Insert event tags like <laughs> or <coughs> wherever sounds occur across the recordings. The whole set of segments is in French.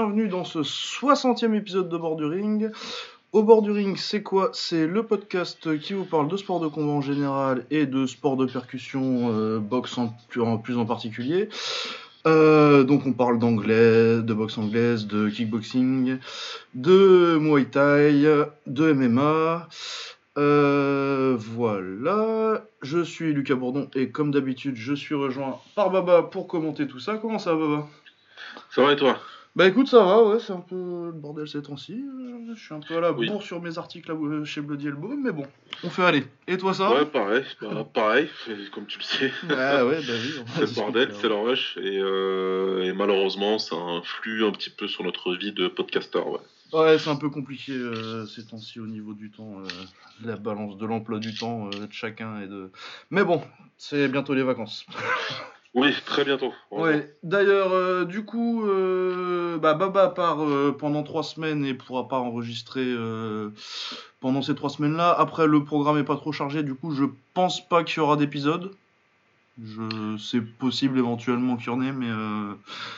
Bienvenue dans ce 60e épisode de Bord Ring. Au bord ring, c'est quoi? C'est le podcast qui vous parle de sport de combat en général et de sport de percussion, euh, boxe en, plus en particulier. Euh, donc on parle d'anglais, de boxe anglaise, de kickboxing, de muay thai, de MMA. Euh, voilà, je suis Lucas Bourdon et comme d'habitude, je suis rejoint par Baba pour commenter tout ça. Comment ça va, Baba? Ça va et toi? Bah écoute, ça va, ouais, c'est un peu le bordel ces temps-ci. Je suis un peu à la bourre sur mes articles chez Bloody Elbow, mais bon, on fait aller. Et toi, ça Ouais, pareil, bah, pareil, comme tu le sais. <laughs> Ah ouais, bah oui. C'est le bordel, c'est le rush, et, euh, et malheureusement, ça influe un petit peu sur notre vie de podcaster, ouais. Ouais, c'est un peu compliqué euh, ces temps-ci au niveau du temps, euh, la balance de l'emploi du temps euh, de chacun et de. Mais bon, c'est bientôt les vacances. <laughs> oui, très bientôt. Ouais. D'ailleurs, du coup, bah, Baba part pendant trois semaines et pourra pas enregistrer pendant ces trois semaines-là. Après, le programme est pas trop chargé, du coup, je pense pas qu'il y aura d'épisode. Je, c'est possible éventuellement qu'il y en ait, mais euh,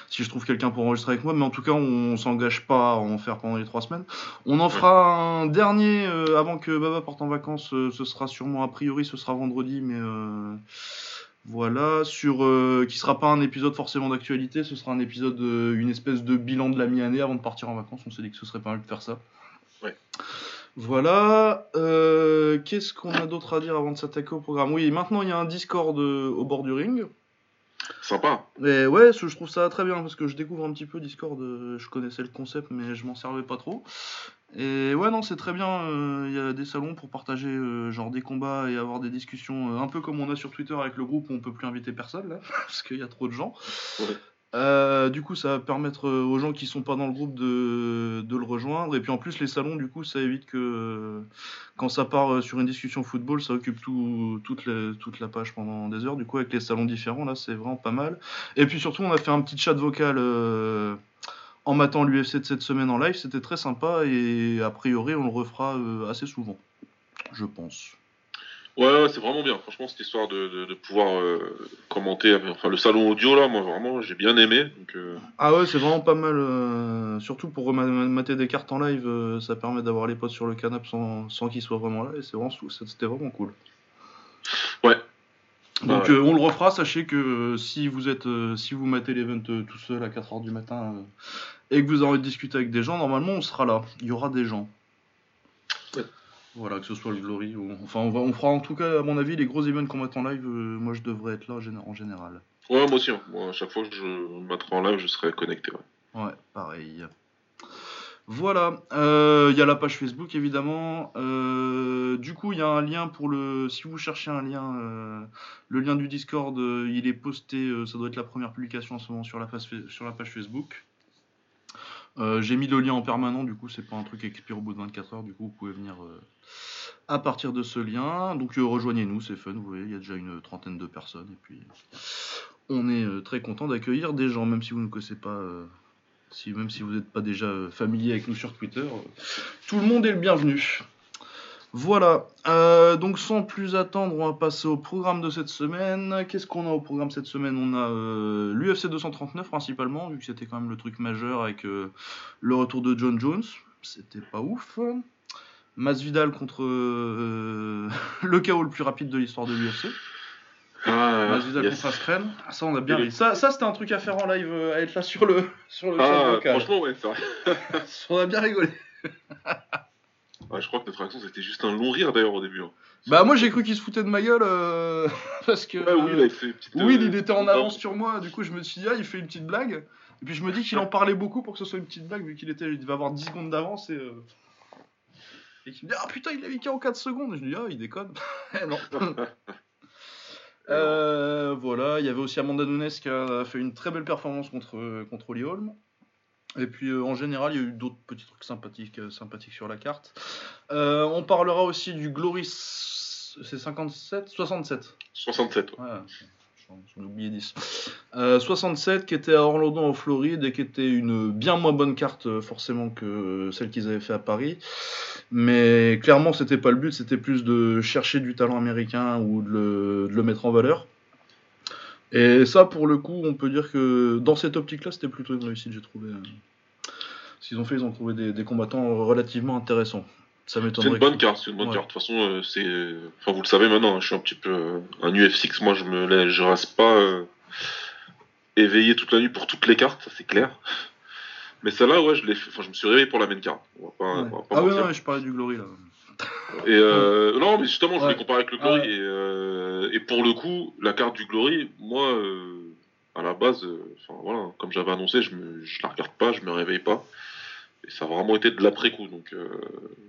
si je trouve quelqu'un pour enregistrer avec moi, mais en tout cas, on, s'engage pas à en faire pendant les trois semaines. On en fera un dernier euh, avant que Baba parte en vacances. Euh, ce sera sûrement a priori, ce sera vendredi, mais voilà, sur qui sera pas un épisode forcément d'actualité, ce sera un épisode, une espèce de bilan de la mi-année avant de partir en vacances. On s'est dit que ce serait pas mal de faire ça. Ouais. Voilà. Euh, qu'est-ce qu'on a d'autre à dire avant de s'attaquer au programme? Oui, maintenant il y a un Discord euh, au bord du ring. Sympa. Et ouais, je trouve ça très bien parce que je découvre un petit peu Discord. Euh, je connaissais le concept, mais je m'en servais pas trop. Et ouais, non, c'est très bien. Il y a des salons pour partager genre des combats et avoir des discussions un peu comme on a sur Twitter avec le groupe où on peut plus inviter personne là <laughs> parce qu'il y a trop de gens. Euh, du coup, ça va permettre euh, aux gens qui sont pas dans le groupe de, de, le rejoindre. Et puis en plus, les salons, du coup, ça évite que quand ça part euh, sur une discussion football, ça occupe tout, toute, la, toute la page pendant des heures. Du coup, avec les salons différents, là, c'est vraiment pas mal. Et puis surtout, on a fait un petit chat vocal en matant l'UFC de cette semaine en live. C'était très sympa et a priori, on le refera assez souvent, je pense. Ouais, c'est vraiment bien. Franchement, cette histoire de, de, pouvoir euh, commenter, enfin le salon audio là, moi vraiment, j'ai bien aimé. Donc, euh. Ah ouais, c'est vraiment pas mal. Euh, surtout pour mater des cartes en live, ça permet d'avoir les potes sur le canapé sans, sans qu'ils soient vraiment là, et c'est vraiment, c'était vraiment cool. Ouais. Donc on le refera. Sachez que si vous êtes, si vous matez l'event tout seul à 4h du matin et que vous avez envie de discuter avec des gens, normalement on sera là. Il y aura des gens. Voilà, que ce soit le Glory ou. Enfin, on, va, on fera en tout cas, à mon avis, les gros events qu'on met en live, euh, moi je devrais être là en général. Ouais, moi aussi. Hein. Moi, à chaque fois que je mettrai en live, je serai connecté. Ouais, ouais pareil. Voilà, euh, il y a la page Facebook évidemment. Euh, du coup, il y a un lien pour le. Si vous cherchez un lien, le lien du Discord, il est posté. ça doit être la première publication en ce moment sur la, page Facebook. Euh, j'ai mis le lien en permanent, du coup, c'est pas un truc qui expire au bout de 24 heures, du coup, vous pouvez venir euh, à partir de ce lien. Donc, euh, rejoignez-nous, c'est fun, vous voyez, il y a déjà une trentaine de personnes, et puis on est très content d'accueillir des gens, même si vous ne connaissez pas, même si vous n'êtes pas déjà familier avec nous sur Twitter, tout le monde est le bienvenu. Voilà, euh, donc sans plus attendre, on va passer au programme de cette semaine. Qu'est-ce qu'on a au programme cette semaine? On a euh, l'UFC 239 principalement, vu que c'était quand même le truc majeur avec euh, le retour de John Jones. C'était pas ouf. Masvidal contre <laughs> le chaos le plus rapide de l'histoire de l'UFC. Ah, Askren. Ah, ça, on a bien ri. Ça, ça c'était un truc à faire en live, à être là sur le, sur le ah, Franchement, ouais, ça. <laughs> on a bien rigolé. je crois que notre réaction c'était juste un long rire d'ailleurs au début. Hein. Bah moi j'ai cru qu'il se foutait de ma gueule euh, <laughs> parce que oui, il, fait euh, il était en avance sur moi, du coup je me suis dit ah il fait une petite blague et puis je me dis qu'il en parlait beaucoup pour que ce soit une petite blague vu qu'il était il devait avoir 10 secondes d'avance et euh... et qu'il me dit ah putain il a mis en 4 secondes et je me dis ah il déconne <laughs> eh, non euh, voilà il y avait aussi Amanda Nunes qui a fait une très belle performance contre contre Oli Holm et puis euh, en général, il y a eu d'autres petits trucs sympathiques, euh, sympathiques sur la carte. On parlera aussi du Glory. C'est 57 67 67, ouais. J'en ai oublié 10. 67 qui était à Orlando en Floride et qui était une bien moins bonne carte forcément que celle qu'ils avaient fait à Paris. Mais clairement, c'était pas le but, c'était plus de chercher du talent américain ou de le, mettre en valeur. Et ça, pour le coup, on peut dire que dans cette optique-là, c'était plutôt une réussite, j'ai trouvé. euh. Ce qu'ils ont fait, ils ont trouvé des combattants relativement intéressants. Ça C'est une bonne que- carte, c'est une bonne Ouais. carte. De toute façon, euh, c'est, enfin, vous le savez maintenant, hein, je suis un petit peu euh, un UF6. Moi, je me, je reste pas euh, éveillé toute la nuit pour toutes les cartes, ça c'est clair. Mais celle-là, ouais, je l'ai, fait- enfin, je me suis réveillé pour la main carte. On va pas, Ouais. on va pas Ah oui, mentir. mais je parlais du Glory là. Et euh, non, mais justement, je Ouais. l'ai comparé avec le Glory. Ah ouais. et, euh, et pour le coup, la carte du Glory, moi, euh, à la base, enfin voilà, comme j'avais annoncé, je me, je la regarde pas, je me réveille pas. Et ça a vraiment été de l'après-coup. Donc, euh,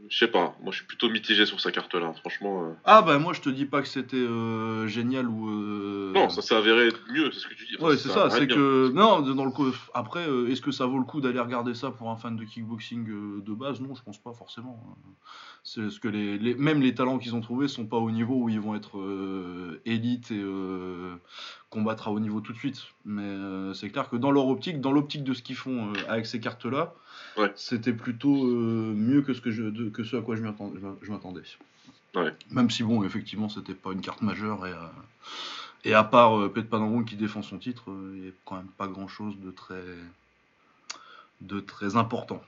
je sais pas. Moi, je suis plutôt mitigé sur sa carte-là. Franchement. euh, Ah bah moi je te dis pas que c'était euh, génial ou. euh, Non, ça s'est avéré mieux, c'est ce que tu dis. Enfin, Ouais, c'est ça, c'est que. Non, dans le coup. Après, est-ce que ça vaut le coup d'aller regarder ça pour un fan de kickboxing de base? Non, je pense pas forcément. C'est ce que les, les- même les talents qu'ils ont trouvés sont pas au niveau où ils vont être euh, élite et euh, combattre à haut niveau tout de suite. Mais euh, c'est clair que dans leur optique, dans l'optique de ce qu'ils font euh, avec ces cartes-là, Ouais. c'était plutôt euh, mieux que ce, que, je, de- que ce à quoi je m'attendais. Ouais. Même si bon, effectivement, c'était pas une carte majeure et, et à part euh, Pet Panangon qui défend son titre, il n'y a quand même pas grand chose de très de très important.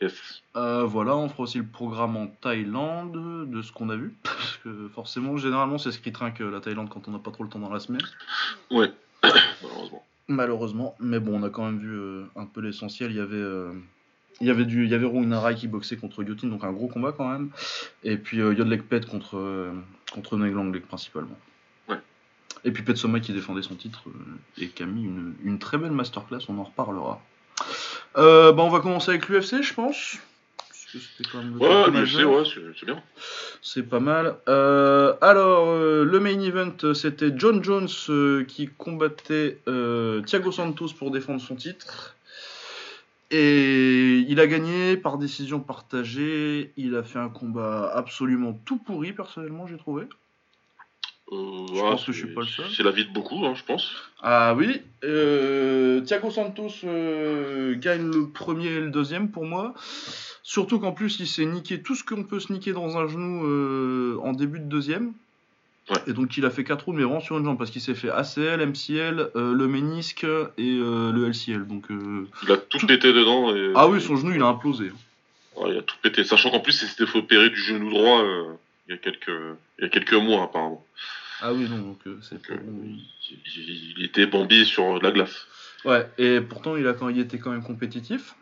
Yes. Euh, voilà, on fera aussi le programme en Thaïlande de ce qu'on a vu. <laughs> Parce que forcément, généralement, c'est ce qui trinque euh, la Thaïlande quand on n'a pas trop le temps dans la semaine. Ouais, <coughs> malheureusement. Malheureusement, mais bon, on a quand même vu euh, un peu l'essentiel. Il y avait, euh, il y avait du, il y avait Rung Narai qui boxait contre Yotin, donc un gros combat quand même. Et puis euh, Yodlek Pet contre contre Neng Langlek principalement. Ouais. Et puis Pet Soma qui défendait son titre et qui a mis une, une très belle masterclass. On en reparlera. Euh, bah, on va commencer avec l'UFC, je pense. Quand même Ouais, l'UFC, ouais, c'est c'est bien. C'est pas mal. Euh, alors, euh, le main event, c'était John Jones qui combattait Thiago Santos pour défendre son titre. Et il a gagné par décision partagée. Il a fait un combat absolument tout pourri, personnellement, j'ai trouvé. Euh, Je pense que je suis pas le seul. C'est la vie de beaucoup, hein, je pense. Ah oui, euh, Thiago Santos euh, gagne le premier et le deuxième pour moi. Surtout qu'en plus il s'est niqué tout ce qu'on peut se niquer dans un genou euh, en début de deuxième. Ouais. Et donc il a fait 4 rounds mais vraiment sur une jambe parce qu'il s'est fait ACL, MCL, le ménisque et le LCL. Donc, Il a tout pété dedans. Et, Ah oui, son genou il a implosé. Ouais, il a tout pété. Sachant qu'en plus, il s'était fait opérer du genou droit il, y a quelques, il y a quelques mois, apparemment. Ah oui, non, donc euh, c'est Donc, pas euh, bon. il, était Bambi sur la glace. Ouais, et pourtant il a quand il était quand même compétitif.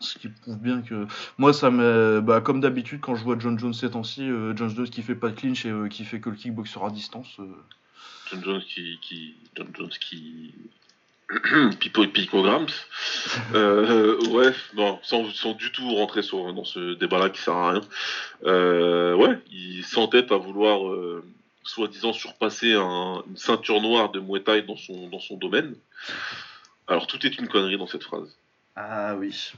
Ce qui prouve bien que moi ça me bah, comme d'habitude quand je vois John Jones ces temps-ci, euh, John Jones qui fait pas de clinch et euh, qui fait que le kickboxer à distance. euh, John Jones qui. qui John Jones qui. <clears throat> Pipo et Picograms. Euh, ouais, non, sans, sans du tout rentrer sur, dans ce débat-là qui sert à rien. Euh, ouais, il s'entête à vouloir, euh, soi-disant, surpasser un- une ceinture noire de Muay Thai dans son, dans son domaine. Alors, tout est une connerie dans cette phrase. Ah oui.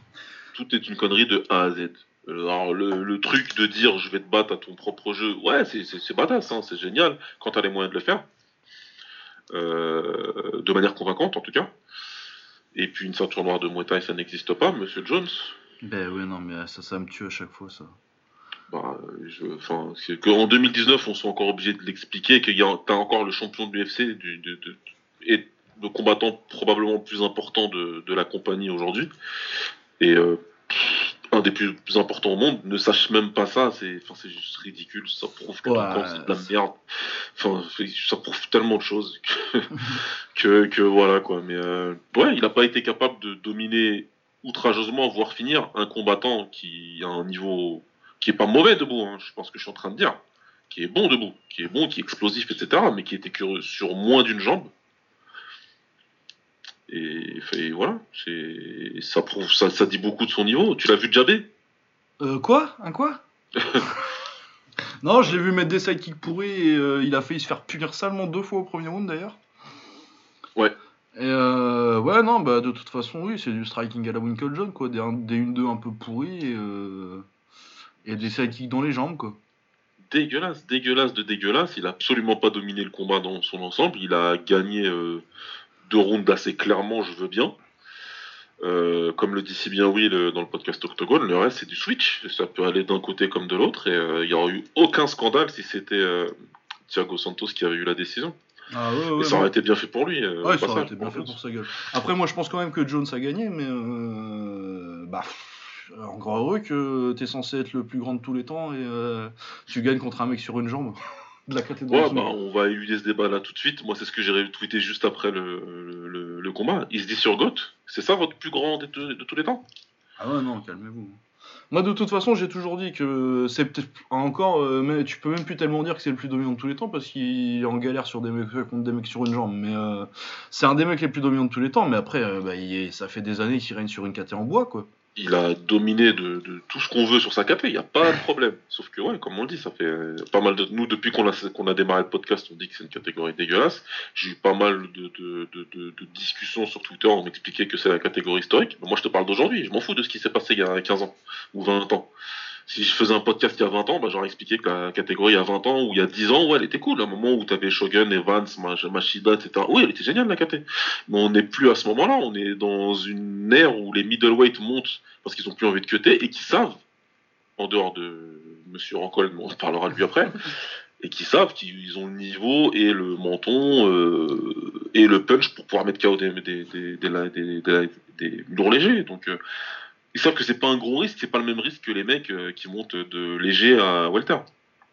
Tout est une connerie de A à Z. Alors, le, le truc de dire je vais te battre à ton propre jeu, ouais, c'est- c'est c'est badass, hein, c'est génial quand t'as les moyens de le faire. Euh, de manière convaincante en tout cas. Et puis une ceinture noire de Muay Thai, ça n'existe pas, Monsieur Jones. Ben ouais non mais ça ça me tue à chaque fois ça. Bah, je, enfin, c'est qu'en 2019, on soit encore obligé de l'expliquer, qu'il y a, t'as encore le champion de du, de, de, et le combattant probablement plus important de, de la compagnie aujourd'hui. Et euh, un des plus, plus importants au monde ne sache même pas ça, c'est, enfin, c'est juste ridicule. Ça prouve que Ouais, c'est de la merde. Enfin, ça prouve tellement de choses que, <laughs> que, que voilà quoi. Mais euh, ouais, il n'a pas été capable de dominer outrageusement, voire finir un combattant qui a un niveau qui est pas mauvais debout, hein, je pense que je suis en train de dire, qui est bon debout, qui est bon, qui est explosif, etc., mais qui était que sur moins d'une jambe. Et, et voilà, ça prouve, ça, ça dit beaucoup de son niveau. Tu l'as vu jabber Euh, quoi? Un quoi? <laughs> Non, je l'ai vu mettre des sidekicks pourris et euh, il a failli se faire punir salement deux fois au premier round d'ailleurs. Ouais. Et euh, ouais, non, bah de toute façon, oui, c'est du striking à la Winkle John, quoi. Des, des 1-2 un peu pourris et, euh, et des sidekicks dans les jambes, quoi. Dégueulasse, dégueulasse de dégueulasse. Il a absolument pas dominé le combat dans son ensemble. Il a gagné euh, deux rounds assez clairement, je veux bien. Euh, comme le dit si bien Will euh, dans le podcast Octogone, le reste c'est du switch. Ça peut aller d'un côté comme de l'autre et euh, il n'y aurait eu aucun scandale si c'était Thiago Santos qui avait eu la décision. Ah ouais, ouais, Et ça aurait ouais. été bien fait pour lui. au Ouais, ça aurait passage, été bien fait Jones. pour sa gueule. Après, moi, je pense quand même que Jones a gagné, mais euh, bah, encore heureux que t'es censé être le plus grand de tous les temps et euh, tu gagnes contre un mec sur une jambe <laughs> de la. Ouais, bah, on va éluder ce débat là tout de suite. Moi, c'est ce que j'ai retweeté juste après le, le, le- le combat. Il se dit sur GOAT. C'est ça votre plus grand de, de- de tous les temps? Ah ouais, non, calmez-vous. Moi, de toute façon, j'ai toujours dit que c'est peut-être encore, euh, mais tu peux même plus tellement dire que c'est le plus dominant de tous les temps parce qu'il est en galère sur des mecs contre des mecs sur une jambe. Mais euh, c'est un des mecs les plus dominants de tous les temps. Mais après, euh, bah, il est- ça fait des années qu'il règne sur une caté en bois, quoi. Il a dominé de, tout ce qu'on veut sur sa KT, il n'y a pas de problème. Sauf que, ouais, comme on le dit, ça fait euh, pas mal de. Nous, depuis qu'on a, démarré le podcast, on dit que c'est une catégorie dégueulasse. J'ai eu pas mal de, de, discussions sur Twitter, on m'expliquait que c'est la catégorie historique. Moi, je te parle d'aujourd'hui, je m'en fous de ce qui s'est passé il y a 15 ans ou 20 ans. Si je faisais un podcast il y a 20 ans, bah, j'aurais expliqué que la catégorie il y a 20 ans ou il y a 10 ans, ouais, elle était cool. À un moment où tu avais Shogun, Evans, Mach- Machida, etc. Oui, elle était géniale la KT. Mais on n'est plus à ce moment-là. On est dans une ère où les middleweight montent parce qu'ils ont plus envie de cutter et qui savent, en dehors de Monsieur Rancol, mais on parlera de lui après, <laughs> et qui savent qu'ils ont le niveau et le menton euh, et le punch pour pouvoir mettre KO des, des, des, des- des lourds légers. Donc euh, ils savent que c'est pas un gros risque, c'est pas le même risque que les mecs euh, qui montent de léger à welter.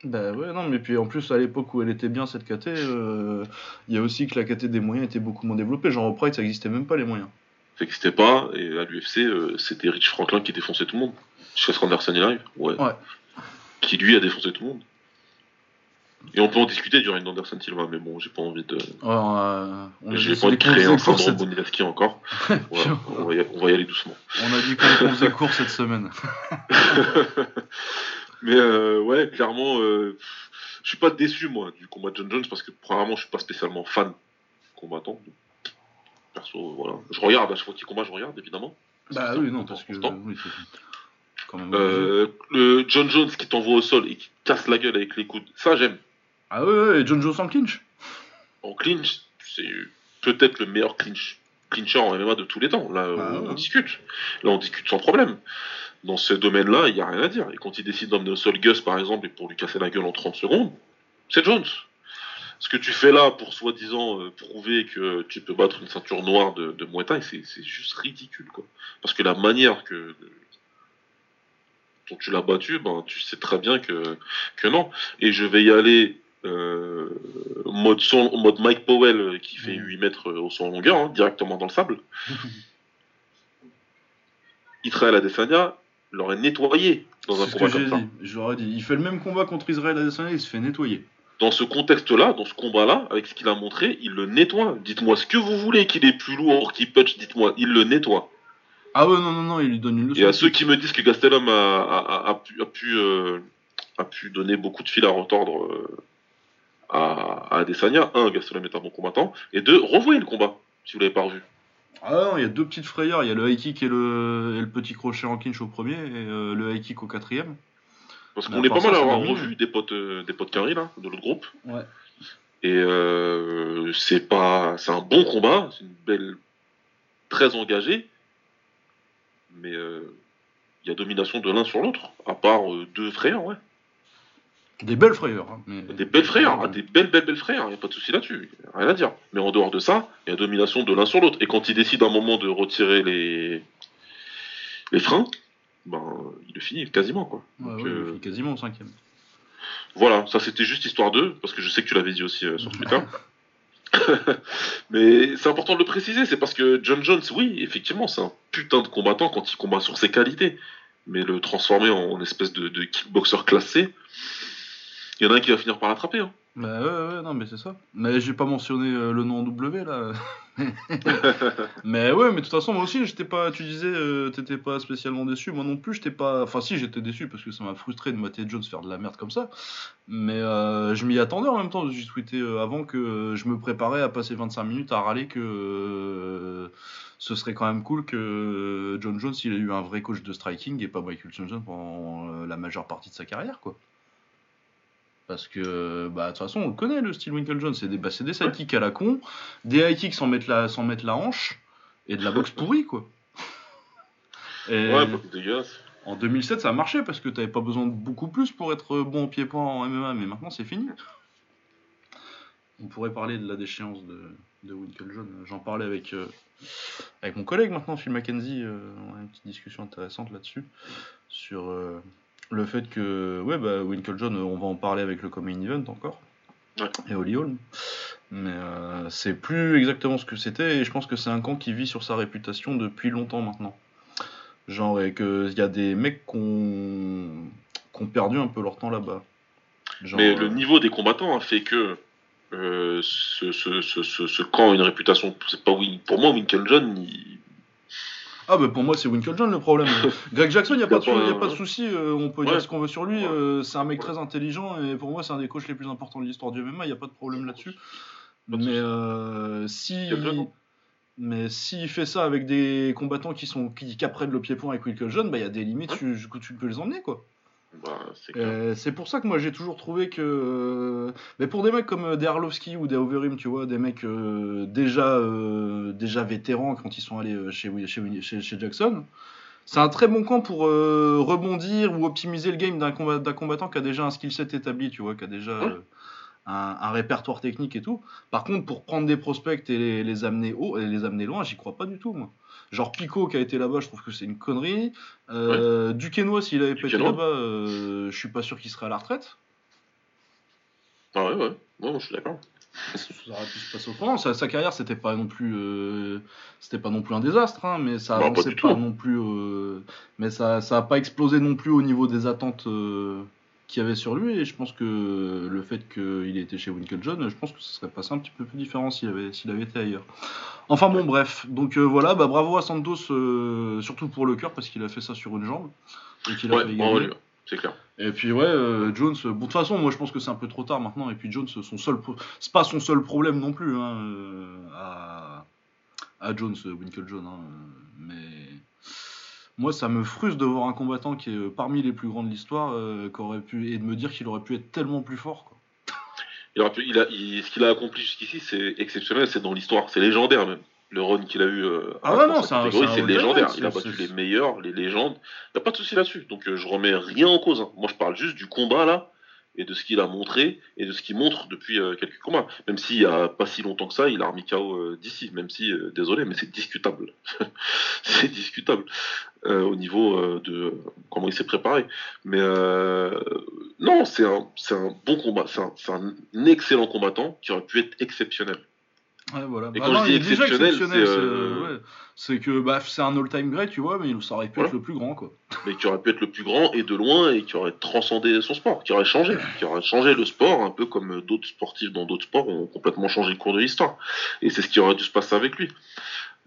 Bah ouais, non, mais puis en plus, à l'époque où elle était bien cette KT, euh, il y a aussi que la KT des moyens était beaucoup moins développée. Genre au Pride, ça existait même pas les moyens. Ça n'existait pas, et à l'UFC, euh, c'était Rich Franklin qui défonçait tout le monde. Jusqu'à ce qu'Anderson y arrive. Ouais. Ouais. Qui lui a défoncé tout le monde. Et on peut en discuter du règne d'Anderson Silva, mais bon, j'ai pas envie de. Alors, euh, on J'ai pas envie de créer un syndrome cette- encore. <laughs> On, va y, on va y aller doucement. on a dit qu'on faisait <laughs> court cette semaine. <laughs> Mais euh, ouais, clairement, euh, je suis pas déçu moi du combat de John Jones parce que premièrement, je suis pas spécialement fan combattant. Perso, voilà. Je regarde à chaque fois qu'il combat, je regarde évidemment. Bah oui, non, parce que. oui, quand même. Euh, le John Jones qui t'envoie au sol et qui te casse la gueule avec les coudes, ça j'aime. Ah ouais, et John Jones en clinch En clinch, c'est peut-être le meilleur clinch clincher en MMA de tous les temps. Là, Ah on ouais. discute. Là, on discute sans problème. Dans ce domaine-là, il n'y a rien à dire. Et quand il décide d'emmener au sol Gus, par exemple, et pour lui casser la gueule en 30 secondes, c'est Jones. Ce que tu fais là pour soi-disant euh, prouver que tu peux battre une ceinture noire de, de Muay Thai, c'est c'est juste ridicule. Quoi. Parce que la manière que dont tu l'as battu, ben, tu sais très bien que, que non. Et je vais y aller euh, mode, son, mode Mike Powell euh, qui fait Mhm. 8 mètres euh, au son en longueur, hein, directement dans le sable. <laughs> Israël Adesanya l'aurait nettoyé dans un combat comme ça. dit. Je dit. Il fait le même combat contre Israël Adesanya, il se fait nettoyer. Dans ce contexte-là, dans ce combat-là, avec ce qu'il a montré, il le nettoie. Dites-moi ce que vous voulez qu'il est plus lourd, qu'il punch, dites-moi, il le nettoie. Ah ouais, non, non, non, il lui donne une leçon. Et à ceux qui me disent que Gastelum a, a- a- a pu, euh, donner beaucoup de fil à retordre euh, à, à Adesanya, un, Gastelum est un bon combattant, et deux, revoyez le combat, si vous l'avez pas revu. Ah non, il y a deux petites frayeurs. Il y a le high kick et le, et le petit crochet en clinch au premier et euh, le high kick au quatrième. Parce qu'on est pas mal à avoir revu des potes, euh, des potes carrés, là, de l'autre groupe. Ouais. Et euh, c'est pas, c'est un bon combat, c'est une belle, très engagé, mais euh, il y a domination de l'un sur l'autre, à part deux frères, ouais. Des belles frayeurs. hein, mais- Des belles frères, hein, des belles, belles, belles frères, il n'y a pas de souci là-dessus, rien à dire. Mais en dehors de ça, il y a domination de l'un sur l'autre. Et quand il décide à un moment de retirer les, les freins, ben, il le finit quasiment, quoi. Ouais, Donc, ouais, il euh, finit quasiment au cinquième. Voilà, ça c'était juste histoire d'eux, parce que je sais que tu l'avais dit aussi euh, sur Twitter. <laughs> <laughs> Mais c'est important de le préciser, c'est parce que John Jones, oui, effectivement, c'est un putain de combattant quand il combat sur ses qualités. Mais le transformer en espèce de, de kickboxer classé, il y en a un qui va finir par l'attraper. Hein. Bah ouais, ouais, non, mais c'est ça. Mais j'ai pas mentionné euh, le nom en W là. <laughs> mais ouais, mais de toute façon, moi aussi, j'étais pas. Tu disais, euh, t'étais pas spécialement déçu. Moi non plus, j'étais pas. Enfin, si, j'étais déçu parce que ça m'a frustré de mater Jones faire de la merde comme ça. Mais euh, je m'y attendais en même temps. J'ai tweeté avant que je me préparais à passer 25 minutes à râler que ce serait quand même cool que John Jones il ait eu un vrai coach de striking et pas Michael Johnson pendant la majeure partie de sa carrière, quoi. Parce que, bah, de toute façon, on le connaît, le style Winkle Jones. C'est des, bah, c'est des sidekicks à la con, des high kicks sans mettre la, sans mettre la hanche, et de la boxe pourrie, quoi. <laughs> Et Ouais, bah, dégueulasse. en 2007, ça a marché parce que t'avais pas besoin de beaucoup plus pour être bon au pied-point en MMA, mais maintenant, c'est fini. on pourrait parler de la déchéance de, de Winklejohn. J'en parlais avec, euh, avec mon collègue maintenant, Phil Mackenzie. Euh, on a une petite discussion intéressante là-dessus. Sur euh, le fait que, ouais, bah, Winklejohn, on va en parler avec le Common Event encore. Et Holly Holm. Mais c'est plus exactement ce que c'était. Et je pense que c'est un camp qui vit sur sa réputation depuis longtemps maintenant. Genre, et qu'il y a des mecs qui ont, perdu un peu leur temps là-bas. Mais le niveau des combattants a fait que euh, ce, ce, ce, ce, camp a une réputation. C'est pas pour moi, Winklejohn. Il... Ah, bah pour moi, c'est Winklejohn le problème. <laughs> Greg Jackson, il n'y a, pas de, a pas de souci. Euh, on peut dire ce qu'on veut sur lui. Euh, c'est un mec très intelligent et pour moi, c'est un des coachs les plus importants de l'histoire du MMA. Il n'y a pas de problème là-dessus. Mais si. Mais s'il fait ça avec des combattants qui sont qui, qui apprennent le pied-point avec Winklejohn, bah il y a des limites tu, tu peux les emmener quoi. Bah, euh, c'est pour ça que moi j'ai toujours trouvé que. Euh, mais pour des mecs comme euh, Derlovski ou Overeem, tu vois, des mecs déjà, déjà vétérans quand ils sont allés chez, chez, chez, Jackson, c'est un très bon camp pour rebondir ou optimiser le game d'un combattant qui a déjà un skill set établi, tu vois, qui a déjà un, un, répertoire technique et tout. Par contre, pour prendre des prospects et les, les amener haut et les amener loin, j'y crois pas du tout, moi. Genre Pico qui a été là-bas, je trouve que c'est une connerie. Euh, Duquesnois, s'il avait pas été là-bas, euh, je suis pas sûr qu'il serait à la retraite. Ah ouais, ouais, je suis d'accord. Ça aurait pu se passer autrement. Sa, sa carrière, c'était pas non plus, euh, c'était pas non plus un désastre, hein, mais ça avançait pas, non plus, euh, mais ça, ça a pas explosé non plus au niveau des attentes euh, qu'il y avait sur lui. Et je pense que le fait qu'il ait été chez Winklejohn, je pense que ça serait passé un petit peu plus différent s'il avait, s'il avait été ailleurs. Enfin bon, bref. Donc euh, voilà, bah, bravo à Santos, euh, surtout pour le cœur, parce qu'il a fait ça sur une jambe. Et qu'il a ouais, fait c'est clair. Et puis ouais, euh, Jones, bon, de toute façon, moi je pense que c'est un peu trop tard maintenant. Et puis Jones, son seul, c'est pas son seul problème non plus hein, à, à Jones, Winkle John. Hein, mais moi, ça me frustre de voir un combattant qui est parmi les plus grands de l'histoire, aurait pu et de me dire qu'il aurait pu être tellement plus fort. Quoi il a, ce qu'il a accompli jusqu'ici, c'est exceptionnel, c'est dans l'histoire, c'est légendaire même. Le run qu'il a eu euh, ah ouais, non, c'est légendaire. Il a battu les meilleurs, les légendes. Il n'y a pas de souci là-dessus. Donc euh, je remets rien en cause. Hein. Moi je parle juste du combat là et de ce qu'il a montré et de ce qu'il montre depuis euh, quelques combats. Même s'il n'y a pas si longtemps que ça, il a remis KO euh, d'ici, même si, euh, désolé, mais c'est discutable. <laughs> c'est discutable au niveau de comment il s'est préparé. Mais non, c'est un, un, bon combat, c'est un, un excellent combattant qui aurait pu être exceptionnel. Ouais, voilà. Et bah quand je dis exceptionnel, euh, c'est que bah, c'est un all-time great, tu vois, mais ça aurait pu être le plus grand, quoi. Mais qui aurait pu être le plus grand et de loin et qui aurait transcendé son sport, qui aurait changé, qui aurait changé le sport, un peu comme d'autres sportifs dans d'autres sports ont complètement changé le cours de l'histoire. Et c'est ce qui aurait dû se passer avec lui.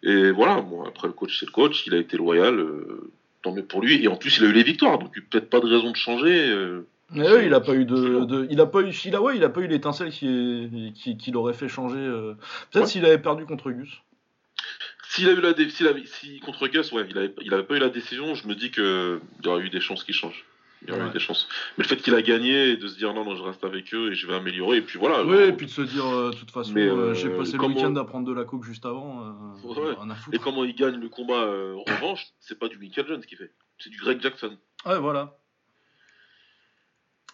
Et voilà, bon, après le coach, c'est le coach, il a été loyal, euh, tant mieux pour lui. Et en plus, il a eu les victoires, donc peut-être pas de raison de changer. Euh, il a pas eu de, il a pas eu, il a, ouais, il a pas eu l'étincelle qui, qui, qui l'aurait fait changer. Euh. Peut-être s'il avait perdu contre Gus. S'il a eu la, si contre Gus, ouais, il avait, il avait pas eu la décision. Je me dis que il y aurait eu des chances qu'il change. Il y aurait eu des chances. Mais le fait qu'il a gagné et de se dire non, non, je reste avec eux et je vais améliorer et puis voilà. Oui, et puis de se dire euh, de toute façon, euh, j'ai passé le week-end à prendre de la coke juste avant. et comment il gagne le combat revanche, c'est pas du Michael Jones qui fait, c'est du Greg Jackson. Ouais, voilà.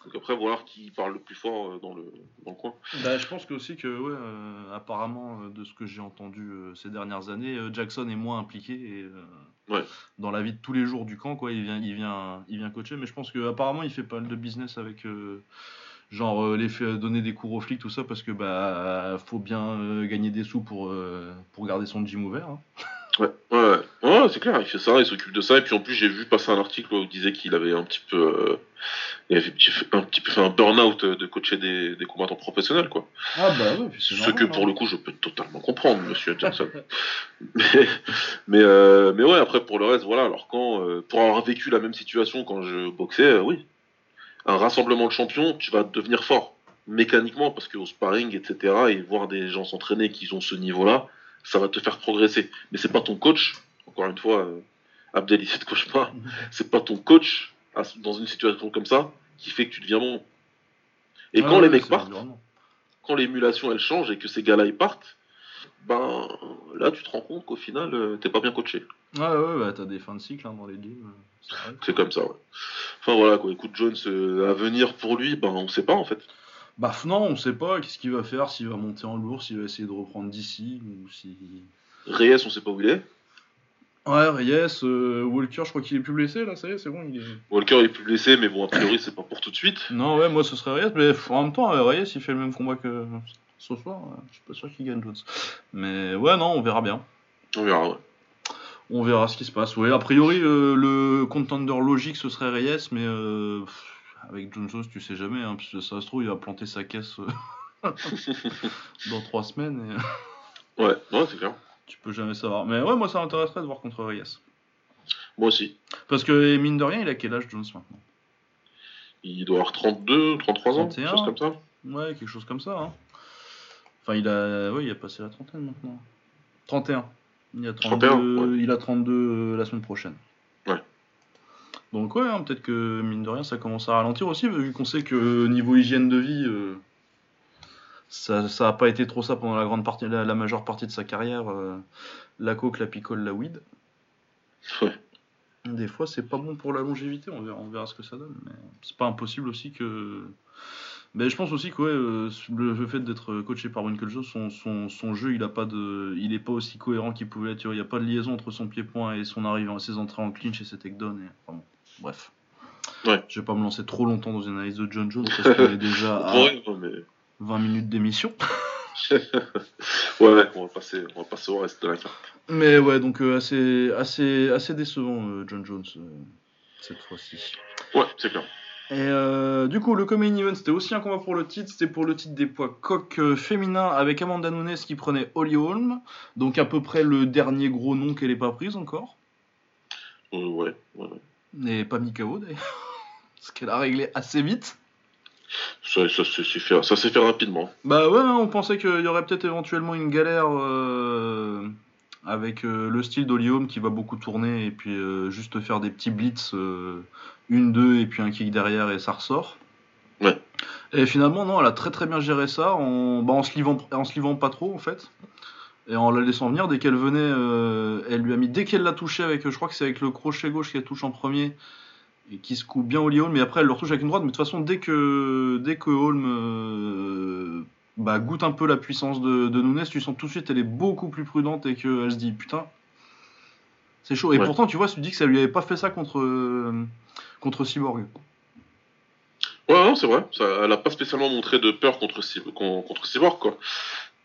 Donc après, voir qui parle le plus fort euh, dans le, dans le coin. Bah, je pense que aussi que, ouais, euh, apparemment, euh, de ce que j'ai entendu ces dernières années, Jackson est moins impliqué et, dans la vie de tous les jours du camp. Quoi. Il, vient, il, vient, il vient coacher, mais je pense qu'apparemment, il fait pas mal de business avec. genre les donner des cours aux flics tout ça parce que bah faut bien gagner des sous pour pour garder son gym ouvert hein. Ouais, ouais, ouais, c'est clair, il fait ça, il s'occupe de ça. Et puis en plus, j'ai vu passer un article où il disait qu'il avait un petit peu, euh, il avait un petit peu fait un burn-out de coacher des, des, combattants professionnels, quoi. Ah bah oui, Ce que pour hein. le coup, je peux totalement comprendre, monsieur Johnson. <laughs> mais, mais, euh, mais, ouais, après pour le reste, voilà. Alors quand, euh, pour avoir vécu la même situation quand je boxais, oui, un rassemblement de champions, tu vas devenir fort mécaniquement parce qu'au sparring, etc. Et voir des gens s'entraîner qui ont ce niveau-là ça va te faire progresser. Mais c'est pas ton coach, encore une fois, euh, Abdel ici ne coach pas, c'est pas ton coach dans une situation comme ça qui fait que tu deviens bon. Et quand les mecs partent, quand l'émulation elle change et que ces gars-là ils partent, ben là tu te rends compte qu'au final euh, t'es pas bien coaché. Ouais, ouais, bah, t'as des fins de cycle hein, dans les games. C'est comme ça, ouais. Enfin voilà, quoi. Écoute, Jones, euh, à venir pour lui, ben on sait pas en fait. Bah non, on sait pas qu'est-ce qu'il va faire, s'il va monter en lourd, s'il va essayer de reprendre d'ici, ou si... Reyes, on sait pas où il est. Ouais, Reyes, euh, Walker, je crois qu'il est plus blessé là, ça y est, c'est bon. Il est... Walker est plus blessé, mais bon, a priori, c'est pas pour tout de suite. Non, ouais, moi ce serait Reyes, mais en même temps, euh, Reyes il fait le même combat que ce soir, euh, je suis pas sûr qu'il gagne Jones. Mais ouais, non, on verra bien. On verra, ouais. On verra ce qui se passe. Ouais, a priori, euh, le contender logique ce serait Reyes, mais euh, avec John Jones, tu sais jamais, hein, parce que ça se trouve, il va planter sa caisse <laughs> dans trois semaines et Ouais, ouais, c'est clair. Tu peux jamais savoir. Mais ouais, moi ça m'intéresserait de voir contre Reyes. Moi aussi. Parce que mine de rien, il a quel âge Jones maintenant? Il doit avoir 32, 33 ans, 31. quelque chose comme ça. Ouais, quelque chose comme ça. hein. Enfin, il a, ouais, il a passé la trentaine maintenant. 31. Il a 32, 31, ouais. il a 32 euh, la semaine prochaine. Ouais. Donc ouais, hein, peut-être que mine de rien, ça commence à ralentir aussi, vu qu'on sait que niveau hygiène de vie, euh, ça, ça a pas été trop ça pendant la grande partie, la, la majeure partie de sa carrière. euh, la coke, la picole, la weed. Ouais. Des fois, c'est pas bon pour la longévité. On verra, on verra ce que ça donne. Mais c'est pas impossible aussi que. Mais je pense aussi que ouais, euh, le, fait d'être coaché par Jones, son, son, son jeu, il a pas de, il est pas aussi cohérent qu'il pouvait être. tu vois. Il n'y a pas de liaison entre son pied-point et son arrivée, ses entrées en clinch et ses takedowns. Et... enfin bon, bref. Ouais. Je vais pas me lancer trop longtemps dans une analyse de John Jones parce <laughs> qu'on est déjà à Ouais, non, mais... 20 minutes d'émission. <laughs> <laughs> ouais, ouais, on va, passer, on va passer au reste de la carte. Mais ouais, donc euh, assez, assez, assez décevant, euh, John Jones, euh, cette fois-ci. Ouais, c'est clair. Et du coup, le Common Event, c'était aussi un combat pour le titre. C'était pour le titre des poids coq féminins avec Amanda Nunes qui prenait Holly Holm. Donc à peu près le dernier gros nom qu'elle n'ait pas prise encore. Ouais, ouais. ouais. Et pas Mikao d'ailleurs. <laughs> Ce qu'elle a réglé assez vite. Ça, ça, s'est fait, ça s'est fait rapidement. Bah ouais, on pensait qu'il y aurait peut-être éventuellement une galère euh, avec euh, le style Holm qui va beaucoup tourner et puis euh, juste faire des petits blitz, une, deux et puis un kick derrière et ça ressort. Ouais. Et finalement, non, elle a très très bien géré ça en, bah, en, se, livrant, en se livrant pas trop en fait. Et en la laissant venir, dès qu'elle venait, elle lui a mis, dès qu'elle l'a touché avec, je crois que c'est avec le crochet gauche qu'elle touche en premier, et qui se coupe bien Holly Holm, mais après elle le retouche avec une droite, mais de toute façon, dès que, dès que Holm euh, bah, goûte un peu la puissance de, de Nunes, tu sens tout de suite elle est beaucoup plus prudente et qu'elle se dit, putain, c'est chaud. Et Ouais. pourtant, tu vois, tu dis que ça lui avait pas fait ça contre, euh, contre Cyborg. Ouais, non, c'est vrai. Ça, elle a pas spécialement montré de peur contre, contre Cyborg, quoi.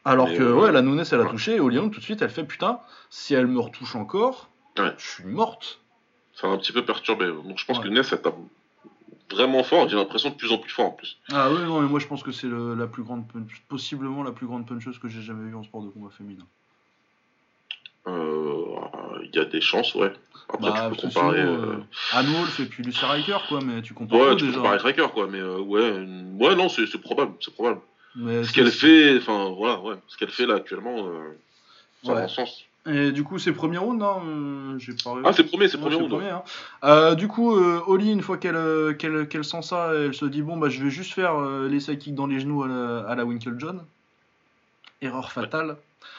Alors Mais, que, euh, ouais, la Nunes, elle a ouais. touché, et Holly Holm, tout de suite, elle fait, putain, si elle me retouche encore, Ouais. je suis morte. Ça a un petit peu perturbé. Donc je pense Ouais. que Ness, elle tape vraiment fort. J'ai l'impression de plus en plus fort en plus. Ah oui, non, mais moi je pense que c'est la plus grande punch, possiblement la plus grande puncheuse que j'ai jamais vue en sport de combat féminin. Euh, Il y a des chances, ouais. Après, Bah, tu peux comparer. euh, euh, Wolf et puis Lucia Riker, quoi, mais tu compares Ouais, tu déjà. comparer Tracker, quoi. Mais euh, ouais, euh, ouais, non, c'est probable. C'est probable. Mais Ce qu'elle fait, enfin, voilà, ouais. Ce qu'elle fait là actuellement, euh, ça Ouais. a un sens. Et du coup, c'est premier round, non euh, J'ai pas Ah, c'est premier, c'est premier round. hein. Euh, du coup, euh, Holly, une fois qu'elle euh, qu'elle sent ça, elle se dit bon, bah je vais juste faire les sidekicks dans les genoux à la, à la Winkle John. Erreur fatale.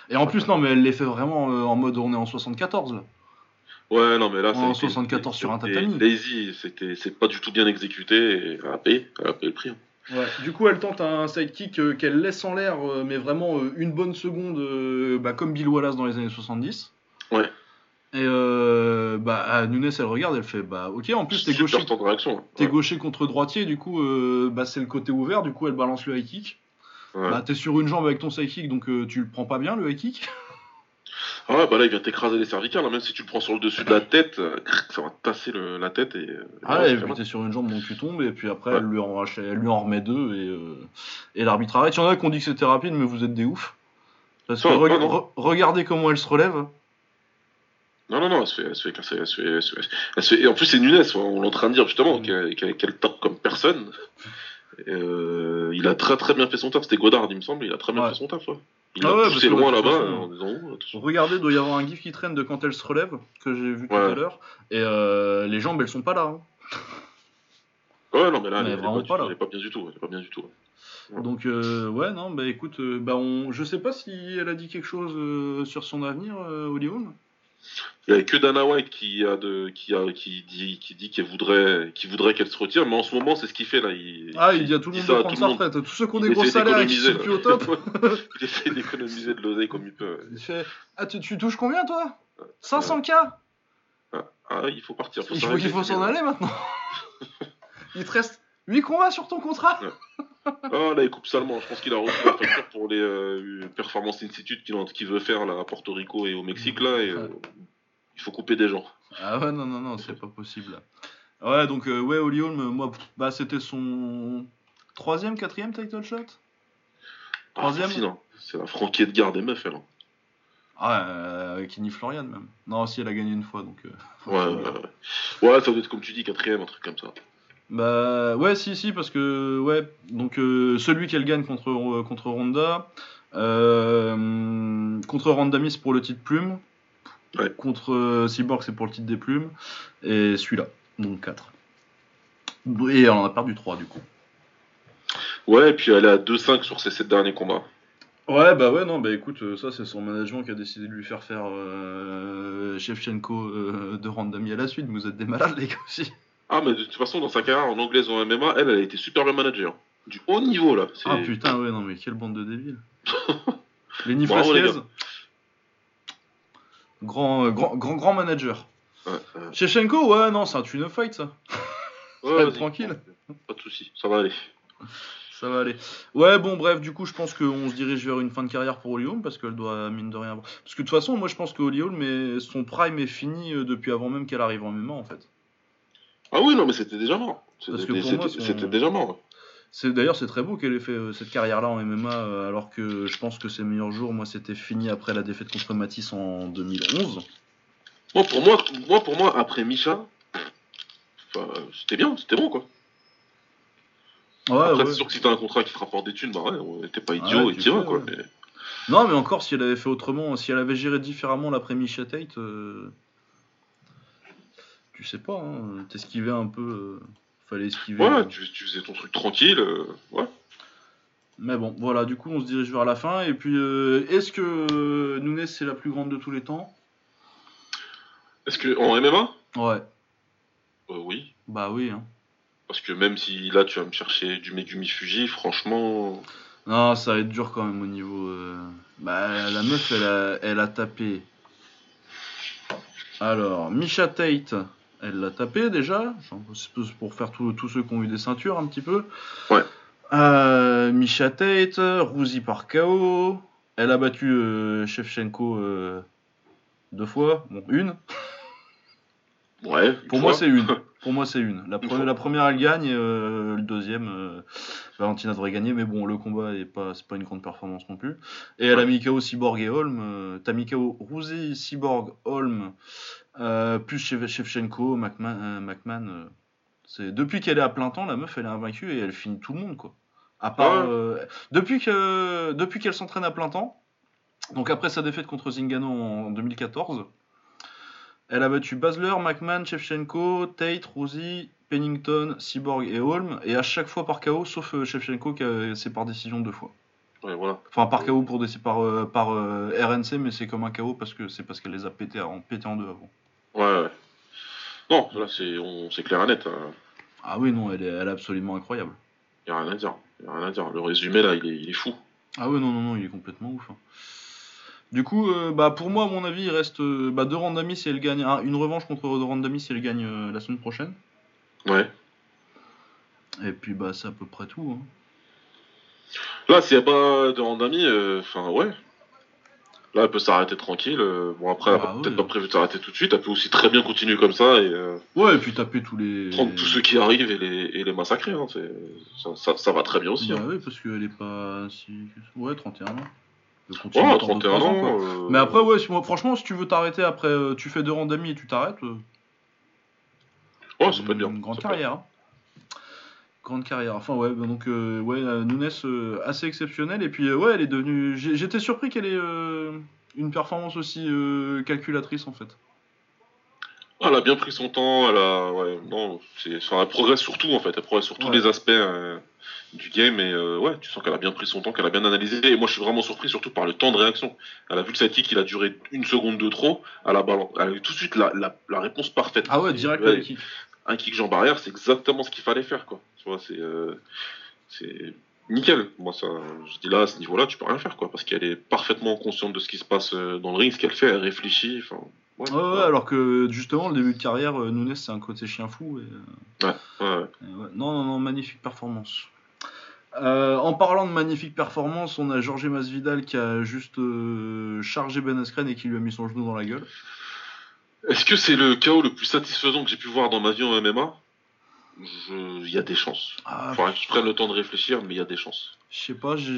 Et en plus, non, mais elle les fait vraiment en mode on est en 74 là. Ouais, non, mais là, En ça a été- 74 sur un tatami. Lazy, c'était, c'est pas du tout bien exécuté et elle a payé, elle a payé le prix. hein. Ouais. Du coup, elle tente un sidekick euh, qu'elle laisse en l'air, euh, mais vraiment euh, une bonne seconde, bah, comme Bill Wallace dans les années 70. Ouais. Et euh, bah, Nunes, elle regarde, elle fait bah ok, en plus t'es gaucher, Ouais. gaucher contre droitier, du coup euh, bah, c'est le côté ouvert, du coup elle balance le high kick. Ouais. Bah, t'es sur une jambe avec ton sidekick, donc euh, tu le prends pas bien le high kick. <laughs> Ah bah là, il vient t'écraser les cervicales, hein, même si tu le prends sur le dessus de la tête, euh, ça va te tasser le- la tête et. euh, Ah ouais, et puis t'es sur une jambe, donc tu tombes, et puis après Ouais. elle, lui en, elle lui en remet deux, et, euh, et l'arbitre arrête. Il y en a qui ont dit que c'était rapide, mais vous êtes des oufs. Parce que Non, rega- non, non. re- regardez comment elle se relève. Non, non, non, elle se fait, elle se fait casser, elle se fait, elle se fait- elle se fait- Et en plus, c'est Nunes, ouais, on est en train de dire justement Mm. qu'elle tape comme personne. Euh, il a très très bien fait son taf, c'était Godard, il me semble, il a très bien Ouais. fait son taf. Ouais. Il Ah a ouais, poussé loin là-bas façon, en disant oh. Regardez, il doit y avoir un gif qui traîne de quand elle se relève, que j'ai vu tout à l'heure. Et euh, les jambes, elles sont pas là. hein. <laughs> Ouais, non, mais là, Mais elle, elle est vraiment pas, pas, là. elle est pas bien du tout, elle est pas bien du tout. Ouais. Donc, euh, ouais, non, bah écoute, bah, on... je sais pas si elle a dit quelque chose sur son avenir, Holly Holm. Il n'y a que Dana White qui a de qui a qui dit qui dit qu'elle voudrait qui voudrait qu'elle se retire, mais en ce moment c'est ce qu'il fait là. Il, ah, il dit à tout le monde de prendre sa retraite. Tous ceux qui ont des gros salaires et qui sont plus au top. <laughs> il essaie d'économiser de l'oseille comme il peut. Il fait Ah, tu, tu touches combien toi? 500K ah, ah, il faut partir. Faut il faut, il faut s'en aller maintenant. <laughs> il te reste 8 combats sur ton contrat? Ah là, il coupe salement. Je pense qu'il a reçu la facture pour les euh, Performance Institute qu'il veut faire là, à Porto Rico et au Mexique là. Et, euh, il faut couper des gens. Ah ouais, non, non, non, c'est pas possible. Ouais, donc, euh, ouais, Oli Holm, moi, bah, c'était son troisième, quatrième title shot? Troisième? ah, C'est la franquie de garde des meufs, elle. Hein. Ah, euh, avec Kenny Florian même. Non, si elle a gagné une fois, donc. Euh, <laughs> ouais, ouais, ouais, ouais. ça doit être comme tu dis, quatrième, un truc comme ça. Bah, ouais, si, si, parce que, ouais, donc celui qu'elle gagne contre, contre Ronda, contre Ronda Miss pour le titre plume, Contre euh, Cyborg, c'est pour le titre des plumes. Et celui-là, donc 4. Et elle en a perdu 3 du coup. Ouais, et puis elle est à 2-5 sur ses 7 derniers combats. Ouais, bah ouais, non, bah écoute, euh, ça c'est son management qui a décidé de lui faire faire euh, Shevchenko euh, de Randami à la suite. Vous êtes des malades, les gars aussi. Ah, mais de toute façon, dans sa carrière en anglaise en MMA, elle, elle a été super bien manager. Du haut niveau là. Ah putain, ouais, non, mais quelle bande de débiles. <laughs> les Niflaskez, Grand, euh, grand, grand, grand manager. Ouais, ouais. non, c'est un twin fight, ça. Ouais, tranquille. Pas de soucis, ça va aller. Ça va aller. Ouais, bon, bref, du coup, je pense qu'on se dirige vers une fin de carrière pour Holly parce qu'elle doit, mine de rien. Parce que de toute façon, moi, je pense que Holly mais son prime est fini euh, depuis avant même qu'elle arrive en MMA, en fait. Ah oui, non, mais c'était déjà mort. C'était déjà mort. C'est d'ailleurs c'est très beau qu'elle ait fait euh, cette carrière-là en MMA, euh, alors que je pense que ses meilleurs jours, moi, c'était fini après la défaite contre Matisse en 2011. Moi, pour moi, moi, pour moi, après Micha, c'était bien, c'était bon, quoi. Ouais, après, c'est sûr que si t'as un contrat qui te rapporte des thunes, bah ouais, t'es pas idiot et t'y vas, quoi. Non, mais encore, si elle avait fait autrement, si elle avait géré différemment l'après Micha Tate, euh, tu sais pas, hein, t'esquivais un peu. Fallait esquiver. Ouais, tu, faisais ton truc tranquille. Euh, ouais. Mais bon, voilà, du coup, on se dirige vers la fin. Et puis, euh, est-ce que Nunes, c'est la plus grande de tous les temps? Est-ce que en MMA Ouais. Euh, oui. Bah oui. Hein. Parce que même si là, tu vas me chercher du Megumi Fuji, franchement. Non, ça va être dur quand même au niveau. Bah, la meuf, elle a, elle a tapé. Alors, Misha Tate, elle l'a tapé déjà, pour faire tous ceux qui ont eu des ceintures un petit peu. Ouais. Euh, Misha Tate, Rouzi par KO. Elle a battu euh, Shevchenko euh, deux fois, bon une. Ouais. Pour moi c'est une. Pour moi c'est une. La, la, première elle gagne, euh, le deuxième Valentina devrait gagner, mais bon le combat est pas c'est pas une grande performance non plus. Et elle a mis KO Cyborg et Holm. T'as mis KO Rouzi, Cyborg, Holm. Euh, plus Shevchenko, McMahon. Euh, McMahon euh, c'est depuis qu'elle est à plein temps, la meuf elle est invaincue et elle finit tout le monde quoi. À part depuis que depuis qu'elle s'entraîne à plein temps. Donc après sa défaite contre Zingano en 2014, elle a battu Basler, McMahon, Shevchenko, Tate, Rosie, Pennington, Cyborg et Holm, et à chaque fois par KO, sauf Shevchenko qui c'est par décision deux fois. Ouais, voilà. Enfin par KO pour des, par, par RNC, mais c'est comme un KO parce que c'est parce qu'elle les a pété en, pété en deux avant. Ouais, ouais. Non, là, c'est, on, c'est clair et net. Hein. Ah oui, non, elle est, elle est absolument incroyable. Y a rien à dire. Y a rien à dire. Le résumé, là, il est, il est fou. Ah oui, non, non, non, il est complètement ouf. Hein. Du coup, euh, bah, pour moi, à mon avis, il reste euh, bah, deux Randami si elle gagne. une revanche contre Randami si elle gagne euh, la semaine prochaine. Ouais. Et puis, bah, c'est à peu près tout. Hein. Là, s'il n'y a pas de Randami, enfin, ouais. Là, elle peut s'arrêter tranquille. Euh, bon, après, elle n'a ah peut-être pas prévu de s'arrêter tout de suite. Elle peut aussi très bien continuer comme ça. Et, euh, ouais, et puis taper tous les. Prendre tous ceux qui arrivent et les, et les massacrer. Hein, ça, ça, va très bien aussi. Bah, hein. Oui, parce qu'elle est pas si. Ouais, 31 ans. Ouais, 31 ans. Euh, Mais après, ouais, franchement, si tu veux t'arrêter après, tu fais deux rangs d'amis et tu t'arrêtes. Ouais, ça peut être bien. Une grande carrière. Hein. Grande carrière. Enfin, ouais, bah, donc, euh, ouais, euh, Nunes euh, assez exceptionnelle. Et puis, ouais, elle est devenue. J'étais surpris qu'elle ait une performance aussi calculatrice, en fait. elle a bien pris son temps, elle a, ouais, non, c'est, enfin, elle progresse surtout en fait, elle progresse sur tous Ouais. les aspects euh, du game et euh, ouais, tu sens qu'elle a bien pris son temps, qu'elle a bien analysé. Et moi, je suis vraiment surpris surtout par le temps de réaction. Elle a vu le sidekick, il a duré une seconde de trop, elle a, elle a eu tout de suite la, la, la réponse parfaite. Ah ouais, direct Ouais, kick. un kick jambe arrière, c'est exactement ce qu'il fallait faire, quoi. Tu vois, c'est, euh, c'est nickel. Moi, ça, je dis là, à ce niveau-là, tu peux rien faire, quoi, parce qu'elle est parfaitement consciente de ce qui se passe euh, dans le ring, ce qu'elle fait, elle réfléchit. Enfin, ouais, Ouais, ouais, alors que justement, le début de carrière, euh, Nunes, c'est un côté chien fou. Et, euh, ouais, ouais. et. Non, non, non, magnifique performance. Euh, en parlant de magnifique performance, on a Jorge Masvidal qui a juste euh, chargé Ben Askren et qui lui a mis son genou dans la gueule. Est-ce que c'est le chaos le plus satisfaisant que j'ai pu voir dans ma vie en MMA Il y a des chances. Ah, Il faudra que je prenne le temps de réfléchir, mais il y a des chances. je sais pas, j'ai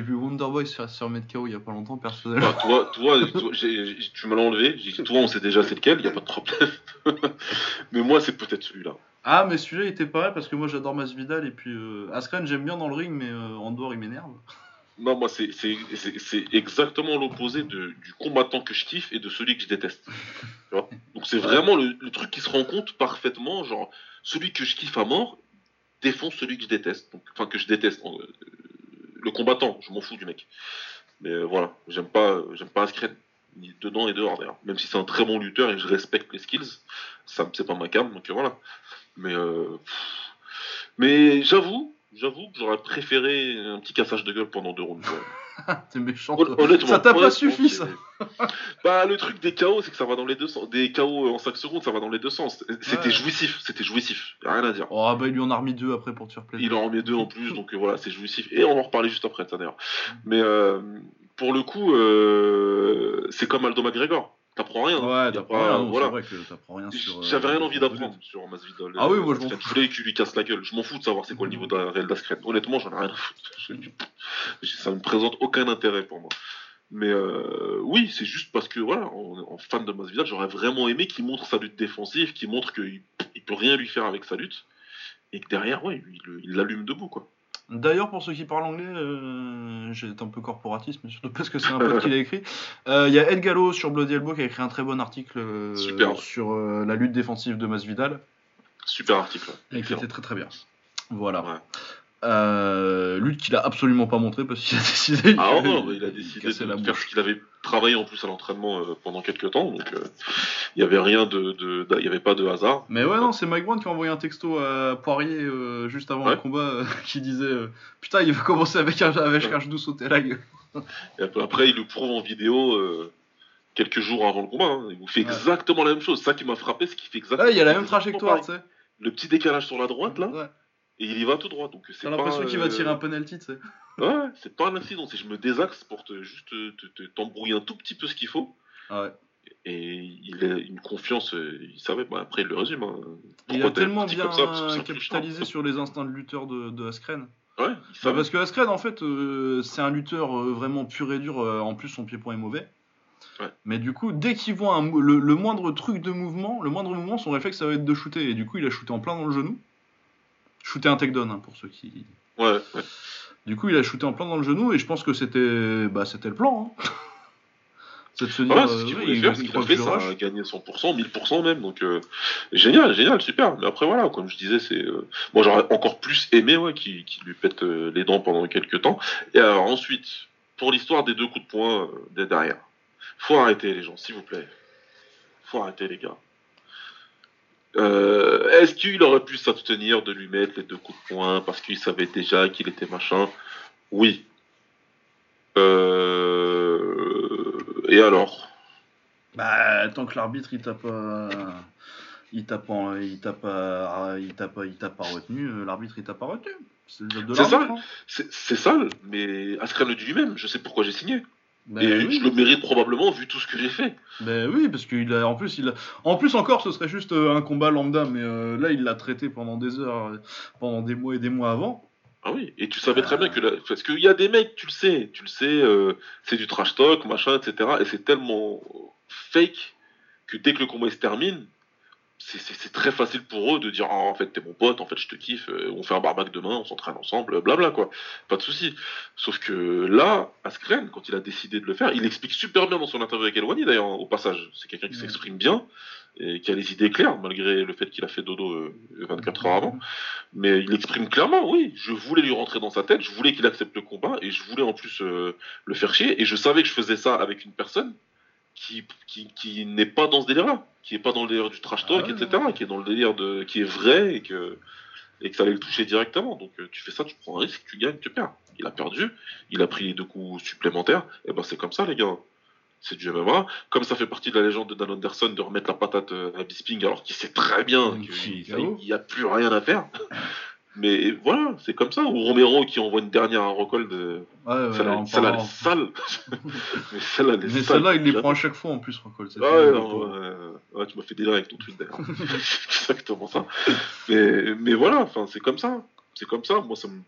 vu Wonderboy se faire, se faire mettre KO il y a pas longtemps, personnellement. Bah, toi, <laughs> tu me l'as enlevé. J'ai dit, toi, on sait déjà c'est lequel, il n'y a pas de problème. <laughs> mais moi, c'est peut-être celui-là. Ah, mais celui-là il était pareil parce que moi j'adore Masvidal et puis euh, Askren j'aime bien dans le ring, mais euh, en dehors il m'énerve. <laughs> Non, moi, c'est- exactement l'opposé du combattant que je kiffe et de celui que je déteste. Tu vois? Donc, c'est vraiment le, le truc qui se rend compte parfaitement. Genre, celui que je kiffe à mort défonce celui que je déteste. Enfin, que je déteste. euh, le combattant, je m'en fous du mec. Mais euh, voilà, j'aime pas, euh, j'aime pas Askren, ni dedans et dehors d'ailleurs. Même si c'est un très bon lutteur et je respecte les skills, ça c'est pas ma cam, donc voilà. Mais mais j'avoue, j'avoue que j'aurais préféré un petit cassage de gueule pendant deux rounds. <laughs> T'es méchant. Honnêtement, Ça t'a pas suffi, ça <laughs> Bah le truc des KO, c'est que ça va dans les deux sens. Des KO en 5 secondes, ça va dans les deux sens. C'était Ouais. jouissif, c'était jouissif. Rien à dire. Oh, bah il lui en a remis deux après pour te faire plaisir. Il en remet deux en plus, donc euh, voilà, c'est jouissif. Et on va en reparler juste après, d'ailleurs. Mais euh, pour le coup, euh, c'est comme Aldo McGregor. T'apprends rien. Ouais, t'apprends rien, voilà. c'est vrai que t'apprends rien sur. euh, J'avais rien envie d'apprendre sur Masvidal. Ah oui, moi, je m'en Je fous. voulais qu'il lui casse la gueule. Je m'en fous de savoir c'est quoi le niveau de réel d'Askren. Honnêtement, j'en ai rien à foutre. <laughs> Je- Ça ne présente aucun intérêt pour moi. Mais euh, oui, c'est juste parce que voilà, en, en fan de Masvidal, j'aurais vraiment aimé qu'il montre sa lutte défensive, qu'il montre qu'il il peut rien lui faire avec sa lutte, et que derrière, ouais, il l'allume debout quoi. D'ailleurs, pour ceux qui parlent anglais, euh, j'ai été un peu corporatiste, mais surtout parce que c'est un pote qui l'a écrit. Euh, Il y a Ed Gallo sur Bloody Elbow qui a écrit un très bon article euh, Super. sur euh, la lutte défensive de Masvidal Super article. et qui était très très bien. Voilà. Ouais. Euh, lutte qu'il a absolument pas montré parce qu'il a <laughs> décidé. Ah que- non, il a décidé casser de la faire qu'il avait travaillé en plus à l'entraînement euh, pendant quelques temps, donc euh, il y avait rien de, de- de- y avait pas de hasard. Mais ouais, non, c'est Mike Brown qui a envoyé un texto à Poirier euh, juste avant Ouais. le combat <laughs> qui disait Putain, il va commencer avec un, avec un genou sauté à la gueule. Et après, il le prouve en vidéo quelques jours avant le combat. hein. Il vous fait Ouais. exactement la même chose. Ça qui m'a frappé, c'est qu'il fait exactement. Ouais, il y a la même trajectoire, tu sais. Le petit décalage sur la droite là, Ouais. Et il y va tout droit. Donc c'est l'impression qu'il va euh, tirer un penalty, tu sais. Ouais, c'est pas un accident. C'est je me désaxe pour te juste te- te- te- t'embrouiller un tout petit peu ce qu'il faut. Ah ouais. Et il a une confiance. euh, Il savait. Bah, après, il le résume. hein. Il a tellement bien ça capitalisé sur les instincts de lutteur de, de Askren. Ouais, il Bah, parce que Askren, en fait, euh, c'est un lutteur vraiment pur et dur. en plus, son pied-point est mauvais. Ouais. Mais du coup, dès qu'il voit un le, le moindre truc de mouvement, le moindre mouvement, son réflexe, ça va être de shooter. Et du coup, il a shooté en plein dans le genou. Shooté un takedown, hein, pour ceux qui. Ouais, ouais. Du coup, il a shooté en plein dans le genou. Et je pense que c'était bah, c'était le plan. Hein. <laughs> c'est de se dire. Voilà, c'est euh, ce qu'il ouais, voulait il- faire, ce il qu'il a fait, ça a gagné 100%, 1000% même, donc euh, génial, génial, super. Mais après voilà, comme je disais, c'est euh, moi j'aurais encore plus aimé ouais, qu'il qu'il lui pète euh, les dents pendant quelques temps. Et alors ensuite, pour l'histoire des deux coups de poing euh, derrière, faut arrêter les gens, s'il vous plaît. Faut arrêter les gars. Euh, Est-ce qu'il aurait pu s'abstenir de lui mettre les deux coups de poing parce qu'il savait déjà qu'il était machin? Oui. Euh... Et alors? Bah, tant que l'arbitre il t'a pas. Il t'a pas, il t'a pas, il t'a pas, il t'a pas retenu, euh, l'arbitre il t'a pas retenu. C'est le job de C'est ça. l'arbitre. hein. C'est sale, mais Askren le dit lui-même, je sais pourquoi j'ai signé. Bah et oui. je le mérite probablement vu tout ce que j'ai fait. Ben oui, parce qu'il a, en plus, il a, en plus encore, ce serait juste euh, un combat lambda, mais euh, là, il l'a traité pendant des heures, euh, pendant des mois et des mois avant. Ah oui, et tu savais très bien que... La... Parce qu'il y a des mecs, tu le sais, tu le sais, euh, c'est du trash talk, machin, etc. Et c'est tellement fake que dès que le combat se termine, c'est très facile pour eux de dire ah, en fait t'es mon pote, en fait je te kiffe, euh, on fait un barbac demain, on s'entraîne ensemble, blabla quoi, pas de souci. Sauf que là, Askren, quand il a décidé de le faire, il explique super bien dans son interview avec Elwani d'ailleurs au passage. C'est quelqu'un qui s'exprime bien et qui a les idées claires malgré le fait qu'il a fait dodo 24 euh, heures avant. Mais il exprime clairement, oui, je voulais lui rentrer dans sa tête, je voulais qu'il accepte le combat et je voulais en plus euh, le faire chier et je savais que je faisais ça avec une personne qui, qui, qui n'est pas dans ce délire-là, qui n'est pas dans le délire du trash talk, ah etc., qui est dans le délire de, qui est vrai et que, et que ça allait le toucher directement. Donc euh, tu fais ça, tu prends un risque, tu gagnes, tu perds. Il a perdu, il a pris les deux coups supplémentaires, et ben c'est comme ça les gars. C'est du MMA. Comme ça fait partie de la légende de Dan Anderson de remettre la patate à Bisping alors qu'il sait très bien qu'il n'y a plus rien à faire. Mais voilà, c'est comme ça. Ou Romero qui envoie une dernière à Rockhold. Ouais, celle-là, elle est sale. <laughs> mais celle-là, Mais celle-là, il les prend à chaque fois en plus, Rockhold. Ouais, ouais, tu m'as fait délire avec ton tweet d'ailleurs. <laughs> <laughs> exactement ça. Mais, mais voilà, c'est comme ça. C'est comme ça. Moi, ça me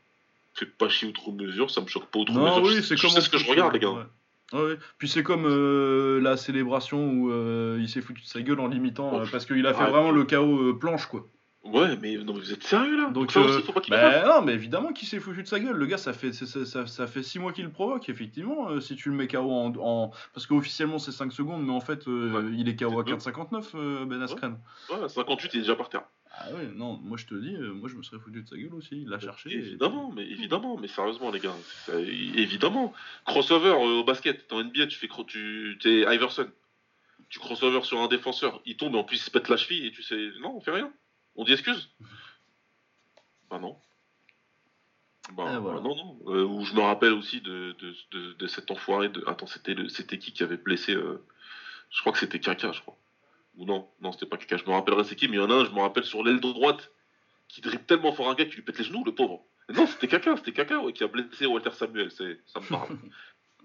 fait pas chier outre mesure, ça me choque pas outre non, mesure. Oui, c'est comme ce que je regarde, les gars. Ouais. Puis c'est comme euh, la célébration où euh, il s'est foutu de sa gueule en limitant, euh, parce qu'il a fait vraiment le chaos planche, quoi. Ouais, mais non, vous êtes sérieux là? Donc, ça aussi, faut pas qu'il bah, Non, mais évidemment qu'il s'est foutu de sa gueule. Le gars, ça fait, ça, ça, fait 6 mois qu'il le provoque, effectivement. Euh, si tu le mets KO en. en... Parce qu'officiellement, c'est 5 secondes, mais en fait, euh, il est KO à 4,59, euh, Ben Askren. Ouais, 58, il est déjà par terre. Ah ouais, non, moi je te dis, moi je me serais foutu de sa gueule aussi. Il l'a cherché. Évidemment, mais évidemment, mais sérieusement, les gars. évidemment. Crossover au basket, en NBA, tu fais. Tu es Iverson. Tu crossover sur un défenseur, il tombe et en plus il se pète la cheville et tu sais. Non, on fait rien. On dit excuse? Bah non. Bah, bah non, non. Euh, ou je me rappelle aussi de, de, cet enfoiré de. Attends, c'était qui qui avait blessé euh, Je crois que c'était Kaka, je crois. Ou non, non, c'était pas Kaka. Je me rappellerai c'est qui, mais il y en a un, je me rappelle sur l'aile de droite, qui dribble tellement fort un gars qui lui pète les genoux, le pauvre. non, c'était Kaka, c'était Kaka qui a blessé Walter Samuel, c'est... ça me parle.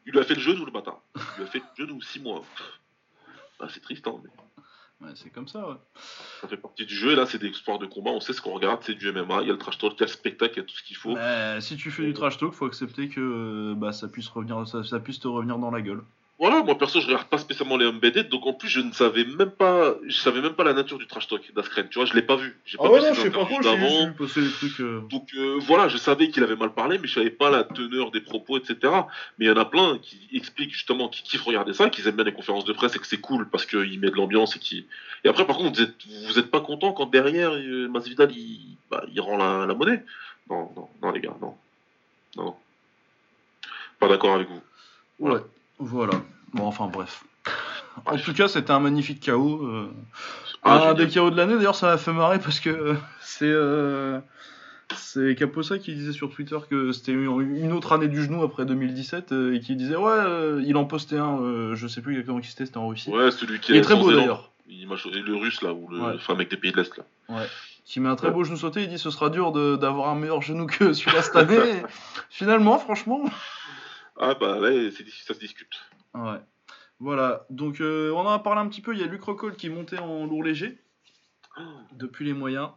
il lui a fait le genou le matin. Il lui a fait le genou six mois. Bah, c'est triste, hein, mais c'est comme ça, ouais. Ça fait partie du jeu, et là, c'est des sports de combat, on sait ce qu'on regarde, c'est du MMA, il y a le trash talk, il y a le spectacle, il y a tout ce qu'il faut. si tu fais du trash talk, faut accepter que bah, ça, puisse revenir, ça puisse te revenir dans la gueule. Voilà, moi perso, je regarde pas spécialement les MBD, donc en plus, je ne savais même pas, je savais même pas la nature du trash talk d'Askren. Tu vois, je l'ai pas vu. J'ai pas ah ouais, non, je sais pas quoi, j'ai vu trucs. Euh. Donc euh, voilà, je savais qu'il avait mal parlé, mais je savais pas la teneur des propos, etc. Mais il y en a plein qui expliquent justement, qui kiffent regarder ça, qui aiment bien les conférences de presse et que c'est cool parce qu'il met de l'ambiance et qui. Et après, par contre, vous êtes, vous êtes pas content quand derrière euh, Masvidal il, bah, il rend la, la monnaie? Non, non, non, les gars, non, non. Pas d'accord avec vous. Voilà. Ouais, voilà. Bon, enfin bref. En tout cas, c'était un magnifique chaos. Euh. Ah, un des chaos de l'année, d'ailleurs, ça m'a fait marrer parce que euh, c'est. Euh, c'est Caposa qui disait sur Twitter que c'était une autre année du genou après 2017 et qui disait ouais il en postait un je sais plus exactement qui c'était c'était en Russie ouais celui qui est, très beau d'ailleurs il m'a le russe là ou le enfin mec des pays de l'est là ouais qui met un très beau genou sauté il dit ce sera dur d'avoir un meilleur genou que celui-là cette année <laughs> finalement franchement ah bah là ça se discute ouais voilà, donc euh, on en a parlé un petit peu. Il y a Luc Rockhold qui montait en lourd léger depuis les moyens.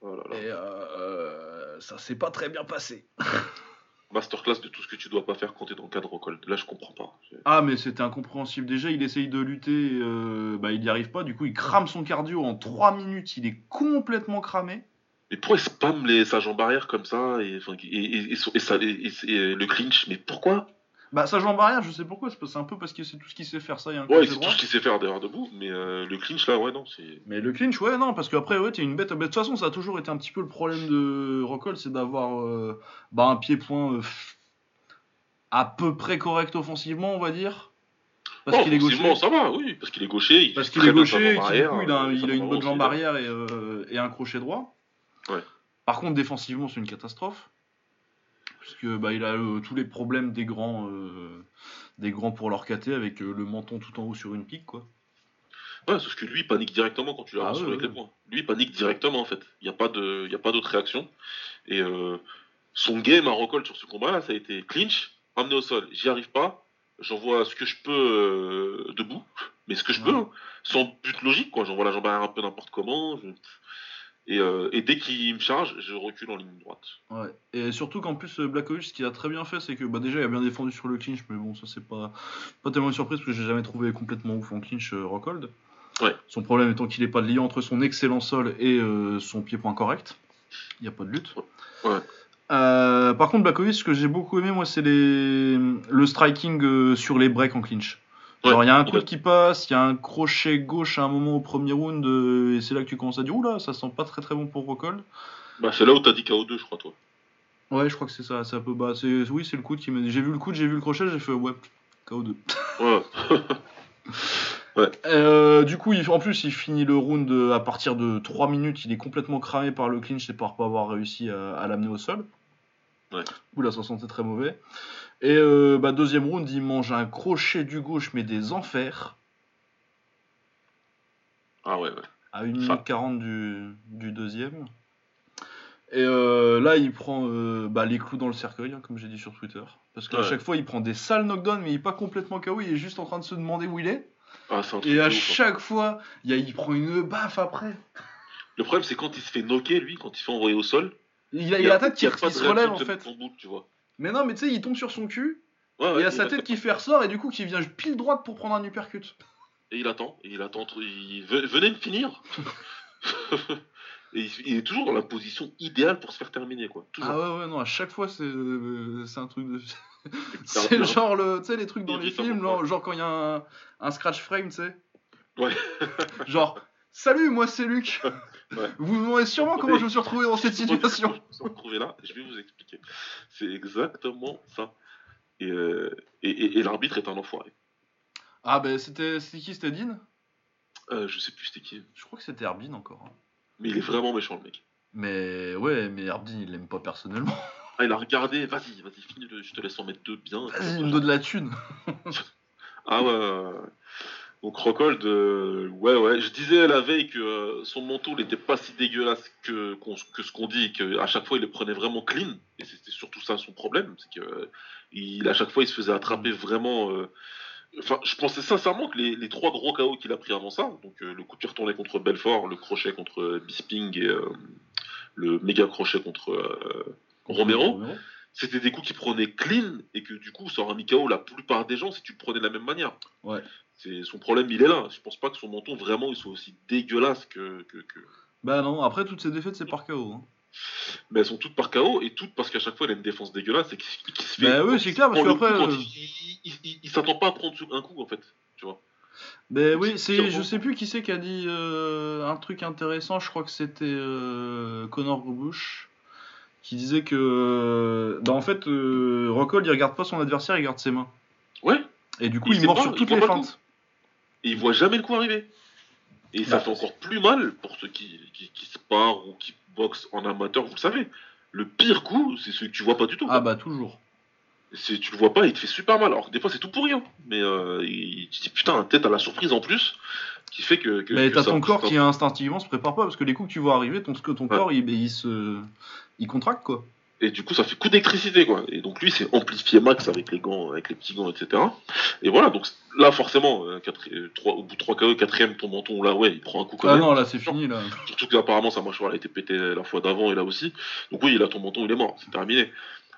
Oh Et euh, ça s'est pas très bien passé. <laughs> Masterclass de tout ce que tu dois pas faire quand tu es dans le cadre Rockhold. Là, je comprends pas. Ah, mais c'était incompréhensible. Déjà, il essaye de lutter, euh, bah, il n'y arrive pas. Du coup, il crame son cardio en 3 minutes. Il est complètement cramé. Mais pourquoi il spam les, sa jambe arrière comme ça et, et, et le clinch Mais pourquoi? Bah, ça joue en barrière, je sais pourquoi. C'est un peu parce que c'est tout ce qu'il sait faire, ça. Y a un ouais, c'est tout ce qu'il sait faire derrière debout, mais euh, le clinch là, ouais, non. c'est... Mais le clinch, ouais, non, parce qu'après, ouais, t'es une bête. de toute façon, ça a toujours été un petit peu le problème de Rockhold, c'est d'avoir euh, bah, un pied-point euh, à peu près correct offensivement, on va dire. Parce qu'il est gaucher. ça va, oui, parce qu'il est gaucher. Il parce qu'il est gaucher, et du coup, il a, il a une bonne jambe arrière et, et un crochet droit. Ouais. Par contre, défensivement, c'est une catastrophe puisque bah, il a euh, tous les problèmes des grands, euh, des grands pour leur KT avec euh, le menton tout en haut sur une pique, quoi. Ouais, sauf que lui, il panique directement quand tu l'as ah, avec les points. Lui, il panique directement, en fait. Il n'y a pas d'autre réaction. Et son game à Rockhold sur ce combat-là, ça a été clinch, amener au sol. J'y arrive pas. J'envoie ce que je peux debout, mais ce que je peux, hein. sans but logique, quoi. J'envoie la jambe arrière un peu n'importe comment. Euh, et, dès qu'il me charge, je recule en ligne droite. Ouais. Et surtout qu'en plus, euh, Blackovich, ce qu'il a très bien fait, c'est que bah, déjà, il a bien défendu sur le clinch, mais bon, ça, c'est pas, pas tellement une surprise parce que j'ai jamais trouvé complètement ouf en clinch euh, Rockhold. Ouais. Son problème étant qu'il n'est pas de lien entre son excellent sol et euh, son pied-point correct. Il n'y a pas de lutte. Ouais. Par contre, Blakovic, ce que j'ai beaucoup aimé, moi, c'est les... le striking sur les breaks en clinch. Il y a un coude a- qui passe, il y a un crochet gauche à un moment au premier round, euh, et c'est là que tu commences à dire, oula, ça sent pas très très bon pour Rockhold. Bah, c'est là où t'as dit KO2, je crois, toi. Ouais, je crois que c'est ça, c'est un peu bas. C'est... Oui, c'est le coude qui m'a J'ai vu le coude, j'ai vu le crochet, j'ai fait, ouais, KO2. <laughs> Ouais. Euh, du coup, il, en plus, il finit le round euh, à partir de 3 minutes. Il est complètement cramé par le clinch et par pas avoir réussi à, à l'amener au sol. Ouais. Ouh là, ça sentait très mauvais. Et euh, bah, deuxième round, il mange un crochet du gauche, mais des enfers, Ah ouais, ouais. à 1 Ça. minute 40 du, du deuxième. Et euh, là, il prend euh, bah, les clous dans le cercueil, hein, comme j'ai dit sur Twitter. Parce qu'à Ouais. chaque fois, il prend des sales knockdowns, mais il est pas complètement KO. Il est juste en train de se demander où il est. Ah, c'est un truc Et à ouf, hein. chaque fois, il, y a- il prend une baffe après. Le problème, c'est quand il se fait knocker, lui, quand il se fait envoyer au sol. Il a, il a la tête qui, se relève en fait. bout, tu vois. Mais non, mais tu sais, il tombe sur son cul, Ouais, et il a sa tête qui fait ressort, et du coup, qui vient pile droite pour prendre un uppercut. Et il attend, et il attend. Il... ve- Venez me finir <laughs> Et il, est toujours dans la position idéale pour se faire terminer, quoi. Toujours. Ah ouais, ouais, non, à chaque fois, c'est euh, un truc de. <laughs> C'est genre, le, tu sais, les trucs dans les films, genre quand il y a un, un scratch frame, tu sais. Ouais. genre, <laughs> salut, moi c'est Luc. Ouais. Vous vous demandez sûrement comment je me suis retrouvé dans cette <laughs> situation. Je me suis retrouvé là, je vais vous expliquer. C'est exactement ça. Et, euh, et, et- et l'arbitre est un enfoiré. Ah, bah, c'était c'était qui C'était Dean? Euh, je sais plus c'était qui, Je crois que c'était Herbin encore. hein. mais il est vraiment méchant, le mec. Mais ouais, mais Herbin, il l'aime pas personnellement. Ah, il a regardé, vas-y, vas-y, finis-le, je te laisse en mettre deux bien. Vas-y, il me donne de la thune. Ah ouais, ouais, ouais. Donc Rockhold, euh, ouais, ouais, je disais la veille que euh, son manteau n'était pas si dégueulasse que, ce qu'on dit, qu'à chaque fois il le prenait vraiment clean, et c'était surtout ça son problème, c'est que il, à chaque fois il se faisait attraper vraiment. euh, Enfin, je pensais sincèrement que les, les trois gros KO qu'il a pris avant ça, donc euh, le coup de pied retourné contre Belfort, le crochet contre Bisping et le méga crochet contre Romero, c'était des coups qui prenaient clean et que du coup ça aurait mis KO la plupart des gens si tu prenais de la même manière. Ouais. C'est son problème, il est là. Je pense pas que son menton vraiment il soit aussi dégueulasse que, que, que- Bah non, après toutes ces défaites, c'est par KO. hein. Mais elles sont toutes par KO et toutes parce qu'à chaque fois il a une défense dégueulasse et qu'il se fait. Bah oui, c'est clair, parce qu'après, euh, Il, il- il- il s'attend pas à prendre un coup en fait. Tu vois. Ben oui, C'est je sais plus qui c'est qui a dit euh, un truc intéressant, je crois que c'était euh, Connor Bush, qui disait que, euh, bah en fait, Rockhold il regarde pas son adversaire, il regarde ses mains. Ouais. Et du coup, Il il, mord pas, sur toutes les feintes. Et il voit jamais le coup arriver. Et ça Bah, fait encore plus mal pour ceux qui, qui, qui se parent ou qui boxent en amateur, vous le savez. Le pire coup, c'est celui que tu vois pas du tout. Ah bah toujours. C'est- tu le vois pas, il te fait super mal. Alors que des fois, c'est tout pour rien. Mais euh, il, tu te dis putain, tête à la surprise en plus, qui fait que. que Mais que t'as ton corps qui instinctivement se prépare pas, parce que les coups que tu vois arriver, ton, ton Ouais. corps il, il se. il contracte quoi. Et du coup, ça fait coup d'électricité, quoi. Et donc lui, c'est amplifié max avec les gants, avec les petits gants, etc. Et voilà, donc là, forcément, euh, euh, au bout de 3 KO, quatrième, ton menton, là, ouais, il prend un coup quand Ah même. non, là c'est fini là. Surtout que apparemment sa mâchoire a été pétée la fois d'avant et là aussi. Donc oui, il a ton menton, il est mort, c'est terminé.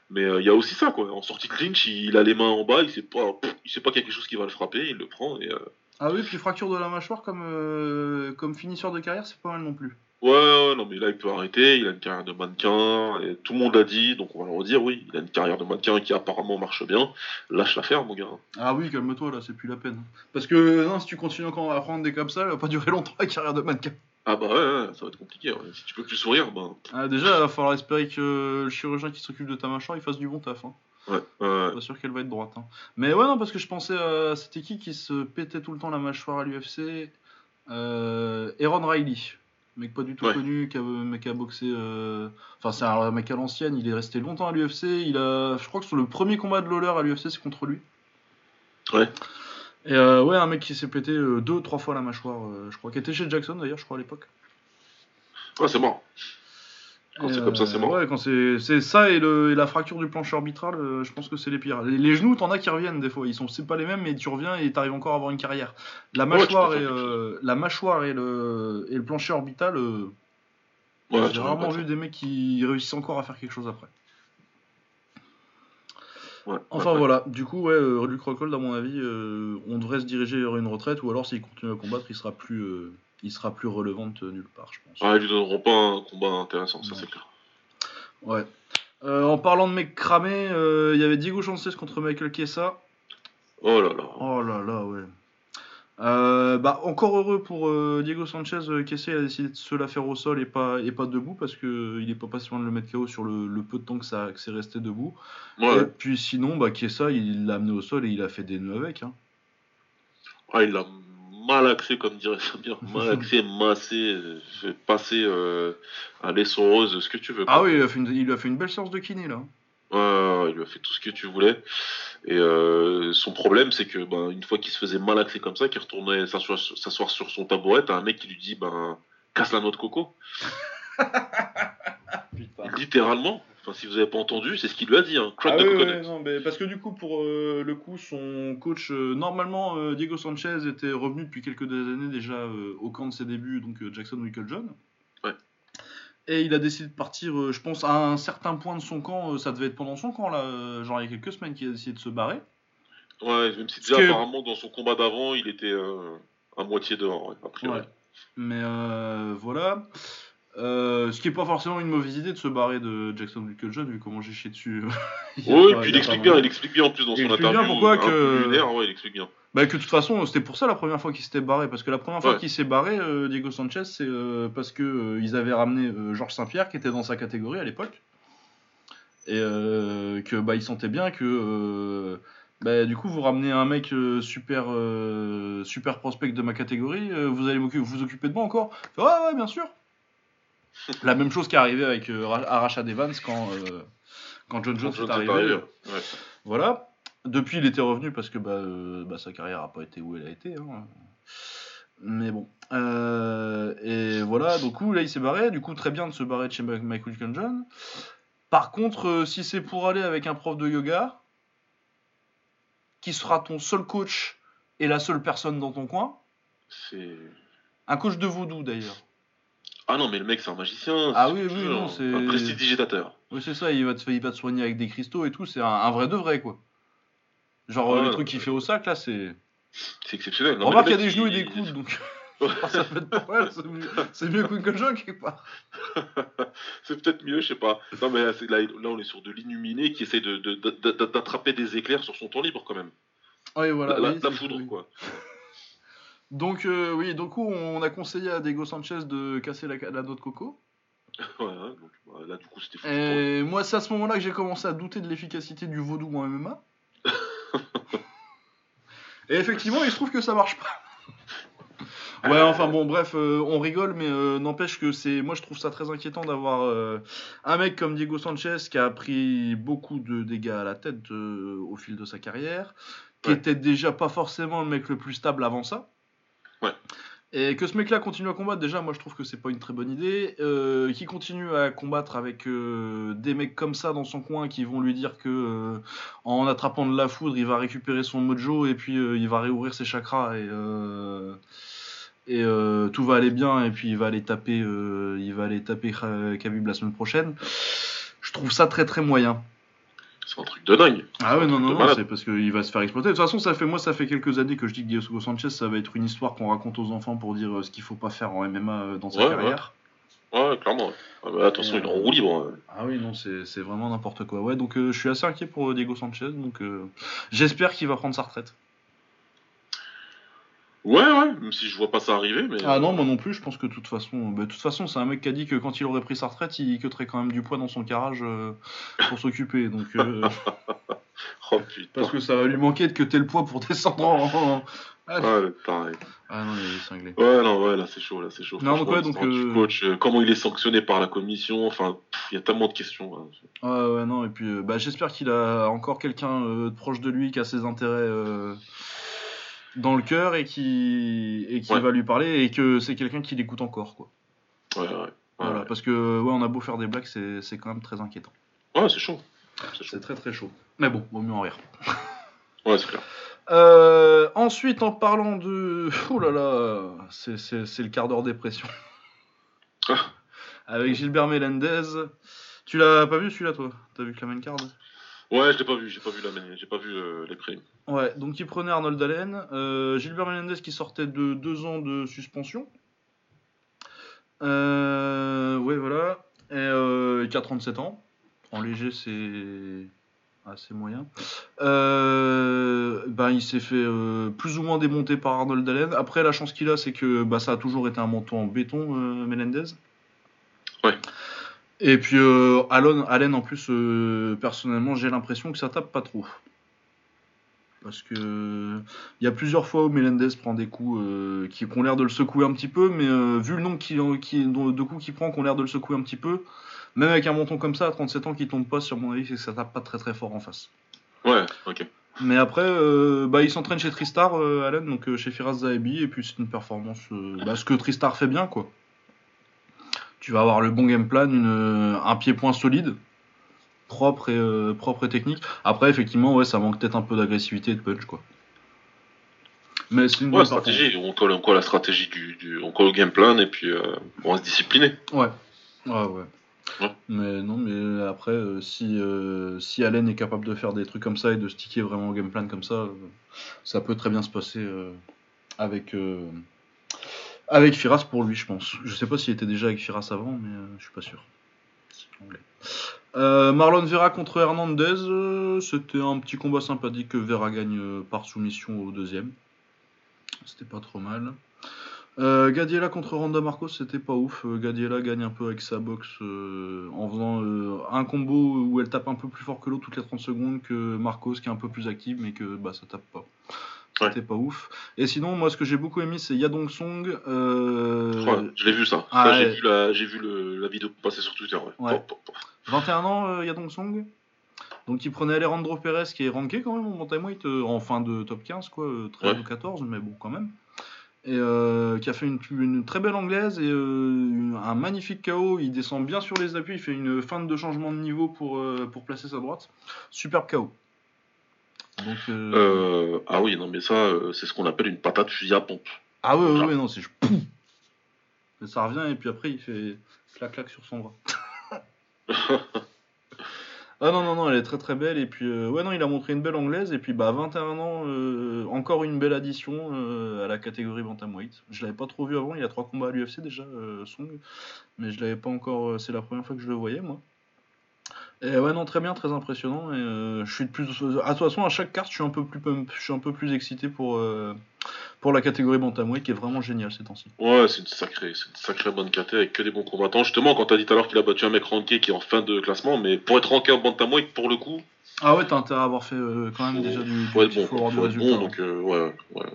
Mais euh, il y a aussi ça quoi. En sortie clinch, il a les mains en bas, il sait pas, pff, il sait pas qu'il y a quelque chose qui va le frapper, il le prend et euh, Ah oui, puis fracture de la mâchoire comme, comme finisseur de carrière, c'est pas mal non plus. Ouais, ouais, non mais là il peut arrêter. Il a une carrière de mannequin et tout le monde l'a dit, donc on va le redire. Oui, il a une carrière de mannequin qui apparemment marche bien. Lâche l'affaire, mon gars. Ah oui, calme-toi là, c'est plus la peine. Parce que non, si tu continues encore à prendre des comme ça, elle va pas durer longtemps la carrière de mannequin. Ah bah ouais, ouais, ça va être compliqué. ouais. Si tu peux plus sourire, ben Ah, déjà, il va falloir espérer que le chirurgien qui s'occupe de ta mâchoire il fasse du bon taf. Hein. ouais, ouais, Pas sûr qu'elle va être droite. hein. Mais ouais, non, parce que je pensais à cette équipe qui se pétait tout le temps la mâchoire à l'UFC. Euh, Aaron Riley, mec pas du tout Ouais. connu, qui a, mec a boxé. euh, Enfin, c'est un mec à l'ancienne, il est resté longtemps à l'UFC. Il a, je crois que sur le premier combat de Lawler à l'UFC, c'est contre lui. Ouais. Et euh, ouais, un mec qui s'est pété euh, deux, trois fois la mâchoire, euh, je crois, qui était chez Jackson d'ailleurs, je crois à l'époque. ouais, c'est mort. Quand c'est comme ça, c'est mort. Ouais, quand c'est ça et, le, et la fracture du plancher arbitral, euh, je pense que c'est les pires. Les, les genoux, t'en as qui reviennent des fois. Ils sont c'est pas les mêmes, mais tu reviens et t'arrives encore à avoir une carrière. La mâchoire et faire quelque euh, la mâchoire et le et le plancher orbital, euh, Ouais, j'ai rarement vu des mecs qui réussissent encore à faire quelque chose après. Ouais, Enfin ouais, voilà, du coup, ouais, euh, Luke Rockhold, à mon avis, euh, on devrait se diriger vers une retraite, ou alors s'il continue à combattre, il sera plus, euh, il sera plus relevant de nulle part, je pense. Ah, ils lui donneront pas un combat intéressant, ça c'est clair. Ouais. Euh, en parlant de mecs cramés, euh, il y avait Diego Sanchez contre Michael Chiesa. Oh là là. Oh là là, ouais. Euh, bah, encore heureux pour euh, Diego Sanchez, euh, Chiesa a décidé de se la faire au sol et pas, et pas debout parce que euh, il est pas passé loin de le mettre KO sur le, le peu de temps que, ça, que c'est resté debout. Ouais. Et puis sinon, bah, Chiesa il l'a amené au sol et il a fait des nœuds avec. Hein. Ah, il l'a mal axé, comme dirait Samir. <laughs> Mal axé, massé, euh, passer euh, à l'essoreuse, ce que tu veux. Ah oui, il a, fait une, il a fait une belle séance de kiné là. Ouais, il lui a fait tout ce que tu voulais. Et euh, son problème, c'est que ben, une fois qu'il se faisait mal axer comme ça, qu'il retournait s'asseoir s'asseoir sur son tabouret, t'as un mec qui lui dit ben casse la noix de coco. <laughs> Littéralement. Enfin, si vous avez pas entendu, c'est ce qu'il lui a dit. Hein. Crack Ah the oui, ouais, non, mais parce que du coup, pour euh, le coup, son coach, euh, normalement, euh, Diego Sanchez était revenu depuis quelques années déjà au camp de ses débuts, donc Jackson Winklejohn. Ouais. Et il a décidé de partir, je pense, à un certain point de son camp, ça devait être pendant son camp, là, genre il y a quelques semaines qu'il a décidé de se barrer. Ouais, même si déjà que- apparemment dans son combat d'avant, il était à moitié dehors. Ouais, a priori. Ouais. Mais voilà. Euh, ce qui est pas forcément une mauvaise idée de se barrer de Jackson Winklejohn, vu comment j'ai chié dessus. <laughs> Oui, puis il explique bien, il explique bien en plus dans Il son explique bien interview. pourquoi que- peu lunaire, ouais, il explique bien. Bah que de toute façon, c'était pour ça la première fois qu'il s'était barré, parce que la première fois qu'il s'est barré, euh, Diego Sanchez, c'est euh, parce que ils avaient ramené Georges Saint-Pierre qui était dans sa catégorie à l'époque, et que bah il sentait bien que bah, du coup vous ramenez un mec euh, super euh, super prospect de ma catégorie, euh, vous allez vous occuper de moi encore Ouais ouais bien sûr. La même chose qui est arrivée avec euh, Evans quand euh, quand John Jones est arrivé. ouais. Voilà. Depuis, il était revenu parce que bah, euh, bah, sa carrière n'a pas été où elle a été. hein. Mais bon. Euh, et voilà, du coup, là, il s'est barré. Du coup, très bien de se barrer de chez Michael John. Par contre, si c'est pour aller avec un prof de yoga, qui sera ton seul coach et la seule personne dans ton coin, C'est. un coach de vaudou d'ailleurs. Ah non, mais le mec, c'est un magicien. Ah oui, que oui, non, un- c'est- Un prestidigitateur. Oui, c'est ça, il va, te, il va te soigner avec des cristaux et tout. C'est un, un vrai de vrai, quoi. Genre, Ouais, euh, le truc qu'il ouais. fait au sac, là, c'est. C'est exceptionnel. Non, Remarque, il y a des genoux et des coudes, donc <laughs> Ouais. <laughs> ça peut être pas mal, c'est mieux, mieux John quelque part. C'est peut-être mieux, je sais pas. Non, mais là, là, là, on est sur de l'illuminé qui essaie de- de- de- de- d'attraper des éclairs sur son temps libre, quand même. Oui, voilà. la, oui, la foudre, oui. quoi. Donc, euh, oui, du coup, on a conseillé à Diego Sanchez de casser la, la noix de coco. <laughs> Ouais, ouais, donc, bah, là, du coup, c'était fou. Et moi, c'est à ce moment-là que j'ai commencé à douter de l'efficacité du vaudou en MMA. <laughs> Et effectivement, il se trouve que ça marche pas. <laughs> Ouais, enfin bon, bref, euh, on rigole, mais euh, n'empêche que c'est. Moi, je trouve ça très inquiétant d'avoir euh, un mec comme Diego Sanchez qui a pris beaucoup de dégâts à la tête au fil de sa carrière, qui Ouais. était déjà pas forcément le mec le plus stable avant ça. Et que ce mec-là continue à combattre, déjà, moi je trouve que c'est pas une très bonne idée. Euh, qui continue à combattre avec euh, des mecs comme ça dans son coin qui vont lui dire que euh, en attrapant de la foudre, il va récupérer son mojo et puis il va réouvrir ses chakras et, tout va aller bien et puis il va aller taper, il va aller taper Kha- Khabib la semaine prochaine. Je trouve ça très très moyen. C'est un truc de dingue. Ah ouais, non, non, non, c'est parce qu'il va se faire exploiter. De toute façon, ça fait, moi, ça fait quelques années que je dis que Diego Sanchez, ça va être une histoire qu'on raconte aux enfants pour dire euh, ce qu'il faut pas faire en MMA euh, dans sa Ouais, carrière. Ouais, clairement. Ah bah, attention, il est en euh, roue libre. hein. Ah oui, non, c'est vraiment n'importe quoi. Ouais, donc euh, je suis assez inquiet pour Diego Sanchez, donc j'espère qu'il va prendre sa retraite. Ouais, ouais, même si je vois pas ça arriver, mais. Ah non, moi non plus, je pense que de toute façon, bah, de toute façon, c'est un mec qui a dit que quand il aurait pris sa retraite, il queuterait quand même du poids dans son garage euh, pour s'occuper. Donc, euh, <laughs> Oh putain. parce que ça va lui manquer de queuter le poids pour descendre en. Ah, Ouais, pareil. ah non, il est cinglé. Ouais, non, ouais, là c'est chaud, là c'est chaud. Non, donc ouais, euh, coach, comment il est sanctionné par la commission, enfin, il y a tellement de questions. hein. Ouais, ouais, non, et puis bah, j'espère qu'il a encore quelqu'un proche de lui qui a ses intérêts dans le cœur et qui, et qui Ouais. va lui parler et que c'est quelqu'un qui l'écoute encore, quoi. Ouais, ouais. Voilà, parce que ouais, on a beau faire des blagues, c'est c'est quand même très inquiétant. ouais c'est chaud. C'est très très chaud. Mais bon, vaut mieux en rire. Ouais, c'est clair. Euh, ensuite, en parlant de. Oh là là, c'est- c'est c'est le quart d'heure dépression. Ah. Avec Gilbert Melendez. Tu l'as pas vu celui-là, toi? T'as vu que la main card? Ouais, je l'ai pas vu, j'ai pas vu la j'ai pas vu euh, les primes. Ouais, donc il prenait Arnold Allen, euh, Gilbert Melendez qui sortait de deux ans de suspension. Euh, ouais, voilà. Et qui a 37 ans. En léger, c'est assez moyen. ben, il s'est fait plus ou moins démonter par Arnold Allen. Après, la chance qu'il a, c'est que bah, ça a toujours été un montant en béton, Melendez. Ouais. Et puis euh, Allen, en plus, euh, personnellement, j'ai l'impression que ça tape pas trop. Parce que il y a plusieurs fois où Melendez prend des coups euh, qui, ont l'air de le secouer un petit peu, mais vu le nombre qui, de coups qu'il prend qui ont l'air de le secouer un petit peu, même avec un monton comme ça à 37 ans qui tombe pas, sur mon avis, c'est que ça tape pas très très fort en face. Ouais, ok. Mais après, bah, il s'entraîne chez Tristar, Allen, donc chez Firas Zaebi, et puis c'est une performance, bah, ce que Tristar fait bien, quoi tu vas avoir le bon game plan, une, un pied-point solide, propre et, euh, propre et technique. Après, effectivement, ouais, ça manque peut-être un peu d'agressivité et de punch, quoi. Mais c'est une ouais, stratégie. On colle, on la stratégie du, on colle le game plan et puis euh, on va se discipliner. Ouais. Ouais, ouais. Mais non, mais après, euh, si, si Allen est capable de faire des trucs comme ça et de sticker vraiment au game plan comme ça, ça peut très bien se passer avec, avec Firas pour lui, je pense. Je sais pas s'il était déjà avec Firas avant, mais euh, je suis pas sûr. Euh, Marlon Vera contre Hernandez, euh, c'était un petit combat sympathique que Vera gagne par soumission au deuxième. C'était pas trop mal. Gadiela contre Ronda Marcos, c'était pas ouf. Gadiela gagne un peu avec sa boxe en faisant un combo où elle tape un peu plus fort que l'autre toutes les 30 secondes que Marcos qui est un peu plus active mais que bah, ça tape pas. C'était pas ouf. Et sinon, moi, ce que j'ai beaucoup aimé, c'est Yadong Song. Euh... je l'ai vu ça. Ah, j'ai vu, la, vu le, la vidéo passer sur Twitter. Ouais. 21 ans, euh, Yadong Song. Donc, il prenait Alejandro Perez, qui est ranké quand même en bantamweight, euh, en fin de top 15, quoi, 13 ou 14, mais bon, quand même. Et euh, qui a fait une, une, très belle anglaise et un magnifique KO. Il descend bien sur les appuis, il fait une fin de changement de niveau pour, pour placer sa droite. Superbe KO. Euh, euh... ah oui, non, mais ça, euh, c'est ce qu'on appelle une patate fusil à pompe. Ah oui, oui, non, c'est ça revient et puis après il fait clac-clac sur son bras. <laughs> ah non, non, non, elle est très très belle. Et puis, ouais, non, il a montré une belle anglaise. Et puis, bah, 21 ans, encore une belle addition à la catégorie Bantamweight. Je l'avais pas trop vu avant, il y a trois combats à l'UFC déjà, Song. Mais je l'avais pas encore, c'est la première fois que je le voyais, moi. Et ouais, non, très bien, très impressionnant. Et euh, je suis de plus. À toute façon, à chaque carte, je suis un peu plus, je suis un peu plus excité pour, euh, pour la catégorie Bantamweight qui est vraiment géniale ces temps-ci. Ouais, c'est une sacrée, c'est une sacrée bonne catégorie avec que des bons combattants. Justement, quand t'as dit tout à l'heure qu'il a battu un mec ranké qui est en fin de classement, mais pour être ranké en Bantamweight, pour le coup. Ah ouais, t'as intérêt à avoir fait euh, quand même déjà du, faut du, bon, faut résultat. Bon, donc ouais, ouais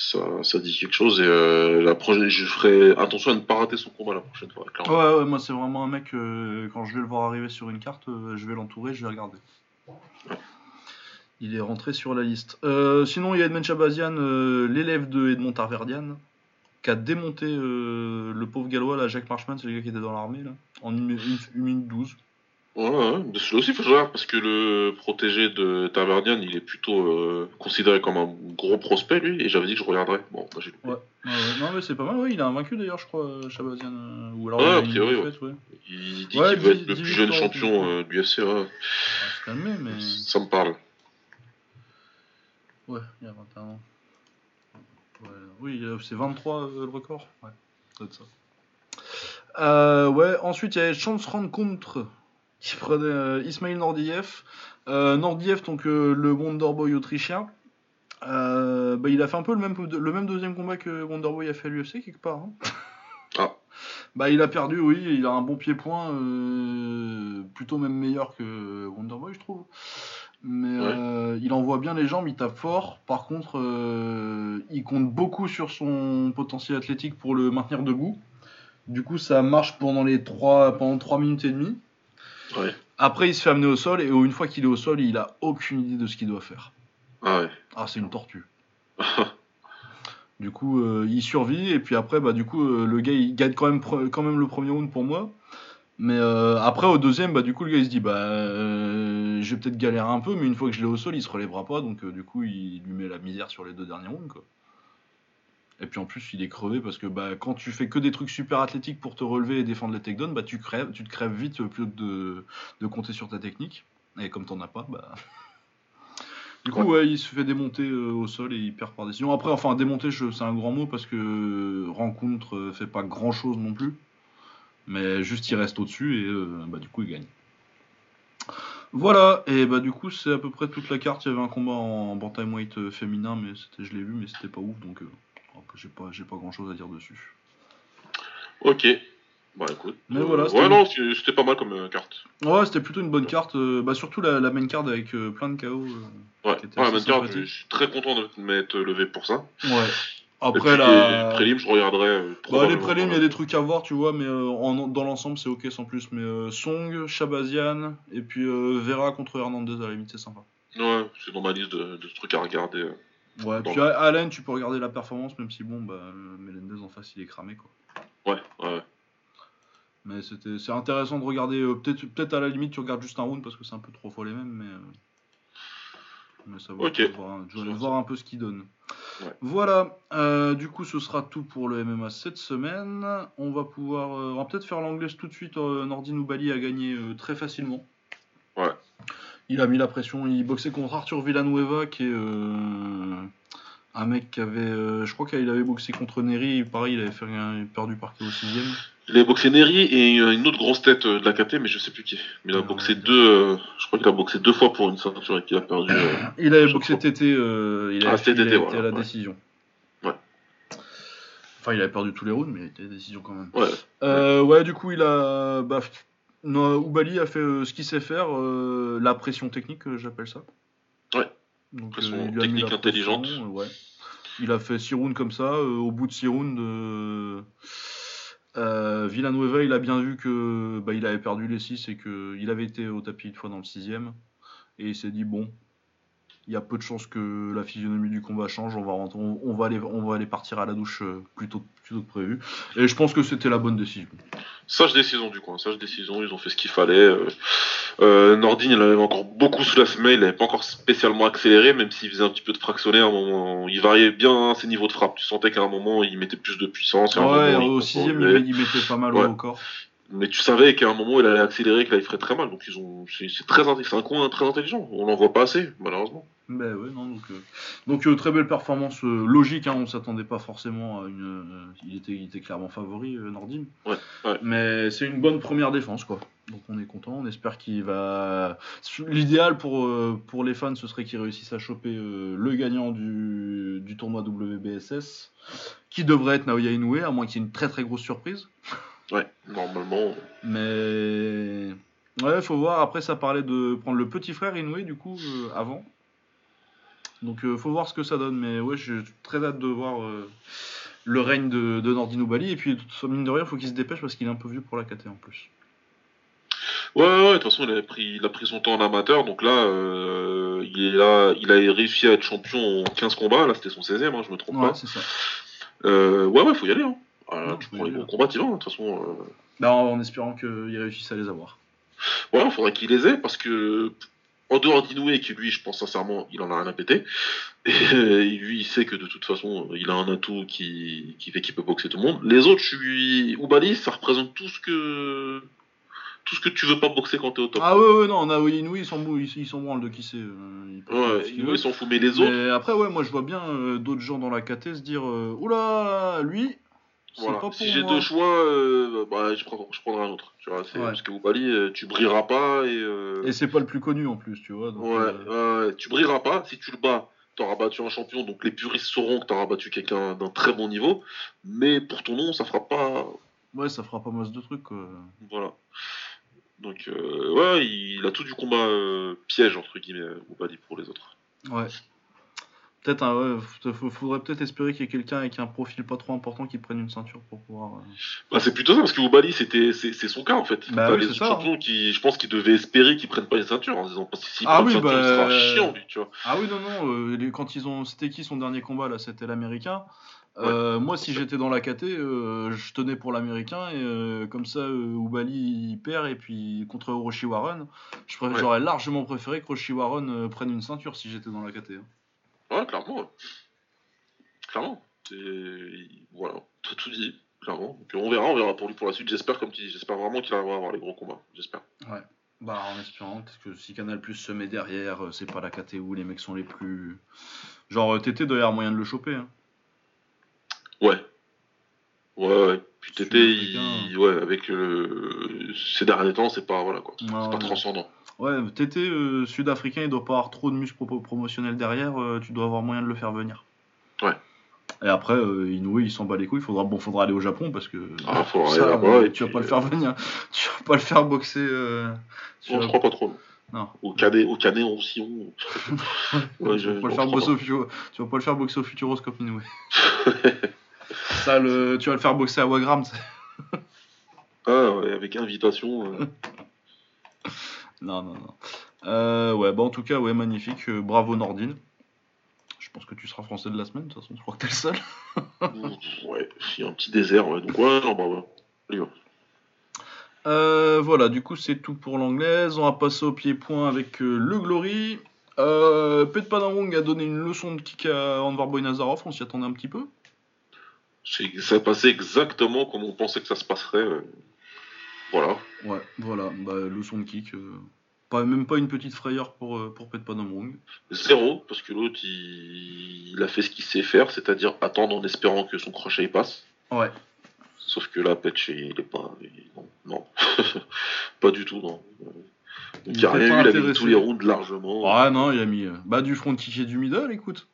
ça, ça dit quelque chose et euh, la prochaine, je ferai attention à ne pas rater son combat la prochaine fois. Ouais, ouais, moi c'est vraiment un mec, euh, quand je vais le voir arriver sur une carte, euh, je vais l'entourer, je vais regarder. Il est rentré sur la liste. sinon, il y a Edmond Chabazian, l'élève de Edmond Tarverdian, qui a démonté le pauvre gallois, là, Jacques le gars qui était dans l'armée, là, en 1 minute 12. Ouais, ouais. celui aussi, il faut parce que le protégé de Tavernian, il est plutôt euh, considéré comme un gros prospect, lui, et j'avais dit que je regarderais. Bon, bah, j'ai ouais. Non, mais c'est pas mal, ouais. Il a vaincu d'ailleurs, je crois, Shabazian. Euh, ou alors, ouais, a priori, ouais. ouais. Il dit qu'il veut être le plus jeune champion euh, du FC, ouais. Ah, mais. Ça me parle. Ouais, il y a 21 ans. Oui, c'est 23 le record. Ouais, ça ouais, ensuite, il y a Chance contre qui prenait euh, Ismail Nordiev. Euh, Nordiev, donc euh, le Wonderboy autrichien. Bah, il a fait un peu le même, le même deuxième combat que Wonderboy a fait à l'UFC quelque part. Hein. Ah. <laughs> Bah, il a perdu, oui, il a un bon pied-point, plutôt même meilleur que Wonderboy, je trouve. Mais il envoie bien les jambes, il tape fort. Par contre, il compte beaucoup sur son potentiel athlétique pour le maintenir debout. Du coup, ça marche pendant les 3, pendant 3 minutes et demie. Après, il se fait amener au sol et une fois qu'il est au sol, il a aucune idée de ce qu'il doit faire. Ah ouais. Ah, c'est une tortue. <laughs> du coup, euh, il survit et puis après, bah du coup, euh, le gars il gagne quand même, quand même le premier round pour moi. Mais euh, après, au deuxième, bah du coup, le gars il se dit, bah je vais peut-être galérer un peu, mais une fois que je l'ai au sol, il se relèvera pas, donc du coup, il lui met la misère sur les deux derniers rounds, quoi. Et puis en plus, il est crevé parce que bah, quand tu fais que des trucs super athlétiques pour te relever et défendre les takedowns, bah, tu, crèves, tu te crèves vite plutôt que de, compter sur ta technique. Et comme t'en as pas, bah. <laughs> Du coup, ouais. il se fait démonter euh, au sol et il perd par décision. Après, enfin, démonter, c'est un grand mot parce que rencontre euh, fait pas grand chose non plus. Mais juste, il reste au-dessus et euh, bah, du coup, il gagne. Voilà, et bah du coup c'est à peu près toute la carte. Il y avait un combat en bantamweight féminin, mais je l'ai vu, mais c'était pas ouf, donc j'ai pas, j'ai pas grand chose à dire dessus. Ok, bah écoute. Mais voilà, ouais, non, c'était pas mal comme euh, carte. Ouais, c'était plutôt une bonne carte. Euh, bah, surtout la, main card avec euh, plein de KO. ouais, la main card, je suis très content de m'être levé pour ça. Ouais. Après, la... les prélims, je regarderai. bah, les prélims, il y a des trucs à voir, tu vois, mais dans l'ensemble, c'est ok sans plus. Mais Song, Shabazian, et puis Vera contre Hernandez, à la limite, c'est sympa. Ouais, c'est dans ma liste de, de trucs à regarder. Ouais, puis Allen, tu peux regarder la performance, même si bon, bah, Melendez en face, il est cramé, quoi. Ouais, ouais. Mais c'était, c'est intéressant de regarder. Euh, peut-être, peut-être à la limite, tu regardes juste un round parce que c'est un peu trop fois les mêmes, mais. Euh, mais ça va. Voir, je vais voir un peu ce qu'il donne. Voilà, euh, du coup ce sera tout pour le MMA cette semaine. On va pouvoir, on va peut-être faire l'anglais tout de suite. Nordin Oubali a gagné très facilement. Il a mis la pression, il boxait contre Arthur Villanueva qui est un mec qui avait, je crois qu'il avait boxé contre Neri, pareil il avait fait rien, perdu par KO 6 il a boxé Neri et une autre grosse tête euh, de la KT, mais je sais plus qui. Mais il a boxé deux. Euh, je crois qu'il a boxé deux fois pour une ceinture et qu'il a perdu. Euh, <clears throat> il avait boxé TT. il a, ah, été à la décision. Ouais. Enfin, il avait perdu tous les rounds, mais il était à la décision quand même. Ouais. ouais. du coup, il a. Bah, Oubali a fait ce qu'il sait faire, la pression technique, j'appelle ça. Ouais. Donc, pression technique intelligente. ouais. Il a fait 6 rounds comme ça. au bout de 6 rounds. Euh, Villanueva, il a bien vu que bah, il avait perdu les 6 et qu'il avait été au tapis une fois dans le 6 Et il s'est dit bon, il y a peu de chances que la physionomie du combat change. On va, on, va, aller, on va aller partir à la douche euh, plutôt, que prévu. Et je pense que c'était la bonne décision. Sage décision du coin, sage décision, ils ont fait ce qu'il fallait. Euh, euh Nordine, il avait encore beaucoup sous la semelle, il n'avait pas encore spécialement accéléré, même s'il faisait un petit peu de fractionnaire, un moment, il variait bien ses niveaux de frappe. Tu sentais qu'à un moment, il mettait plus de puissance. ouais, au sixième, il, il, mettait pas mal au corps mais tu savais qu'à un moment il allait accélérer, que là il ferait très mal. Donc ils ont, c'est, très, c'est un coin très intelligent. On n'en voit pas assez, malheureusement. Ben ouais, non, donc, euh, donc euh, très belle performance euh, logique. Hein, on s'attendait pas forcément à une. il était, il était clairement favori. Ouais, ouais. Mais c'est une bonne première défense, quoi. Donc on est content. On espère qu'il va. L'idéal pour pour les fans, ce serait qu'il réussisse à choper le gagnant du, du tournoi WBSS, qui devrait être Naoya Inoue, à moins qu'il y ait une très très grosse surprise. Ouais, normalement. Mais. Ouais, faut voir. Après, ça parlait de prendre le petit frère Inoue, du coup, avant. Donc, euh, faut voir ce que ça donne. Mais ouais, j'ai très hâte de voir euh, le règne de, de Bali. Et puis, mine de rien, faut qu'il se dépêche parce qu'il est un peu vieux pour la KT en plus. Ouais, ouais, de toute façon, il a, pris, il a pris son temps en amateur, donc là, il, est là, il a réussi à être champion en 15 combats, là c'était son 16ème, hein, je me trompe ouais, pas. ça. ouais, ouais, faut y aller. Hein. Voilà, tu prends les bons combattants, de toute façon. Euh... Bah, en espérant qu'il réussisse à les avoir. Ouais, il faudrait qu'il les ait, parce que en dehors d'Inoué, qui lui, je pense sincèrement, il en a rien à péter. Et lui, il sait que de toute façon, il a un atout qui, qui fait qu'il peut boxer tout le monde. Les autres, je suis. Oubali, ça représente tout ce que. Tout ce que tu veux pas boxer quand t'es au top. Ah ouais, ouais, non, on a Inoué, ils s'en ils, s'en branlent de qui c'est. Euh, ouais, ils s'en fout, mais les autres. Mais après, ouais, moi je vois bien euh, d'autres gens dans la KT se dire euh, Oula, lui, si j'ai deux choix, euh, bah, je, prendrai un autre. Tu vois, Parce que Oubali, euh, tu brilleras pas. Et, euh, et c'est pas le plus connu en plus, tu vois. ouais, tu brilleras pas. Si tu le bats, t'auras battu un champion, donc les puristes sauront que t'auras battu quelqu'un d'un très bon niveau. Mais pour ton nom, ça fera pas. Ouais, ça fera pas masse de trucs. Voilà. Donc, ouais, il a tout du combat piège, entre guillemets, Oubali pour les autres. Ouais. Peut-être, un, ouais, faudrait peut-être espérer qu'il y ait quelqu'un avec un profil pas trop important qui prenne une ceinture pour pouvoir. Euh, bah, c'est plutôt ça, parce que Oubali, c'était, c'est, son cas en fait. Bah, les champions qui, je pense qu'ils devaient espérer qu'ils prennent pas une ceinture en disant parce que s'ils ah, oui, ceinture, bah... sera chiant lui, tu vois. Ah oui, non, non, euh, quand ils ont. C'était qui son dernier combat là? C'était l'américain. Euh, moi, si j'étais dans la KT, je tenais pour l'américain et comme ça, Oubali il perd et puis contre Roshi Warren, j'aurais largement préféré que Roshi Warren prenne une ceinture si j'étais dans la KT. Hein. Ouais, clairement. Clairement. Voilà, tout, tout dit, clairement. Donc, on verra, on verra pour lui pour la suite. J'espère, comme tu dis, j'espère vraiment qu'il va avoir les gros combats. J'espère. Ouais. Bah, en espérant, parce que si Canal Plus se met derrière, euh, c'est pas la KT où les mecs sont les plus. Genre, euh, TT doit y avoir moyen de le choper. Hein. Ouais. Ouais, ouais. Puis TT, Sud-Africain. il... ouais, avec le... ces derniers temps, c'est pas, voilà, quoi. C'est Non, pas transcendant. Ouais, TT euh, sud-africain, il doit pas avoir trop de muscles pro- promotionnels derrière, euh, tu dois avoir moyen de le faire venir. Ouais. Et après, euh, Inoue, il s'en bat les couilles, faudra, bon, faudra aller au Japon parce que Ah, <laughs> ça, euh, et tu vas pas le euh, faire venir, <laughs> tu vas pas le faire boxer. euh, Non, je crois pas trop. non. Au Canet, au Canet, on aussi, <laughs> on... Ouais, je- tu, vas pas le faire bosser au tu vas pas le faire boxer au Futuroscope Inoue. Ça, le, tu vas le faire boxer à Wagram. Ah, ouais, avec invitation. euh. <laughs> Non, non, non. Euh, ouais, bah en tout cas, ouais, magnifique. euh, bravo Nordine. Je pense que tu seras français de la semaine, de toute façon, je crois que t'es le seul. <laughs> ouais, il y a un petit désert, ouais. Donc, ouais, non, ouais. Allez. Euh, voilà, du coup, c'est tout pour l'anglaise. On va passer au pied-point avec euh, le Glory. Euh, Pet Panamong a donné une leçon de kick à Anvar Boy Nazarov, on s'y attendait un petit peu. Ça passait exactement comme on pensait que ça se passerait. euh. Voilà. Ouais, voilà, bah, leçon de kick. euh, pas, même pas une petite frayeur pour, euh, pour Pet Panamong. Zéro, parce que l'autre, il... il a fait ce qu'il sait faire, c'est-à-dire attendre en espérant que son crochet passe. Ouais. Sauf que là, Petch, il est pas. il- Non, non. <laughs> pas du tout, non. Donc, Il n'y a rien eu, il a mis tous les rounds largement. Ah non, il a mis bah, du front kick et du middle, écoute.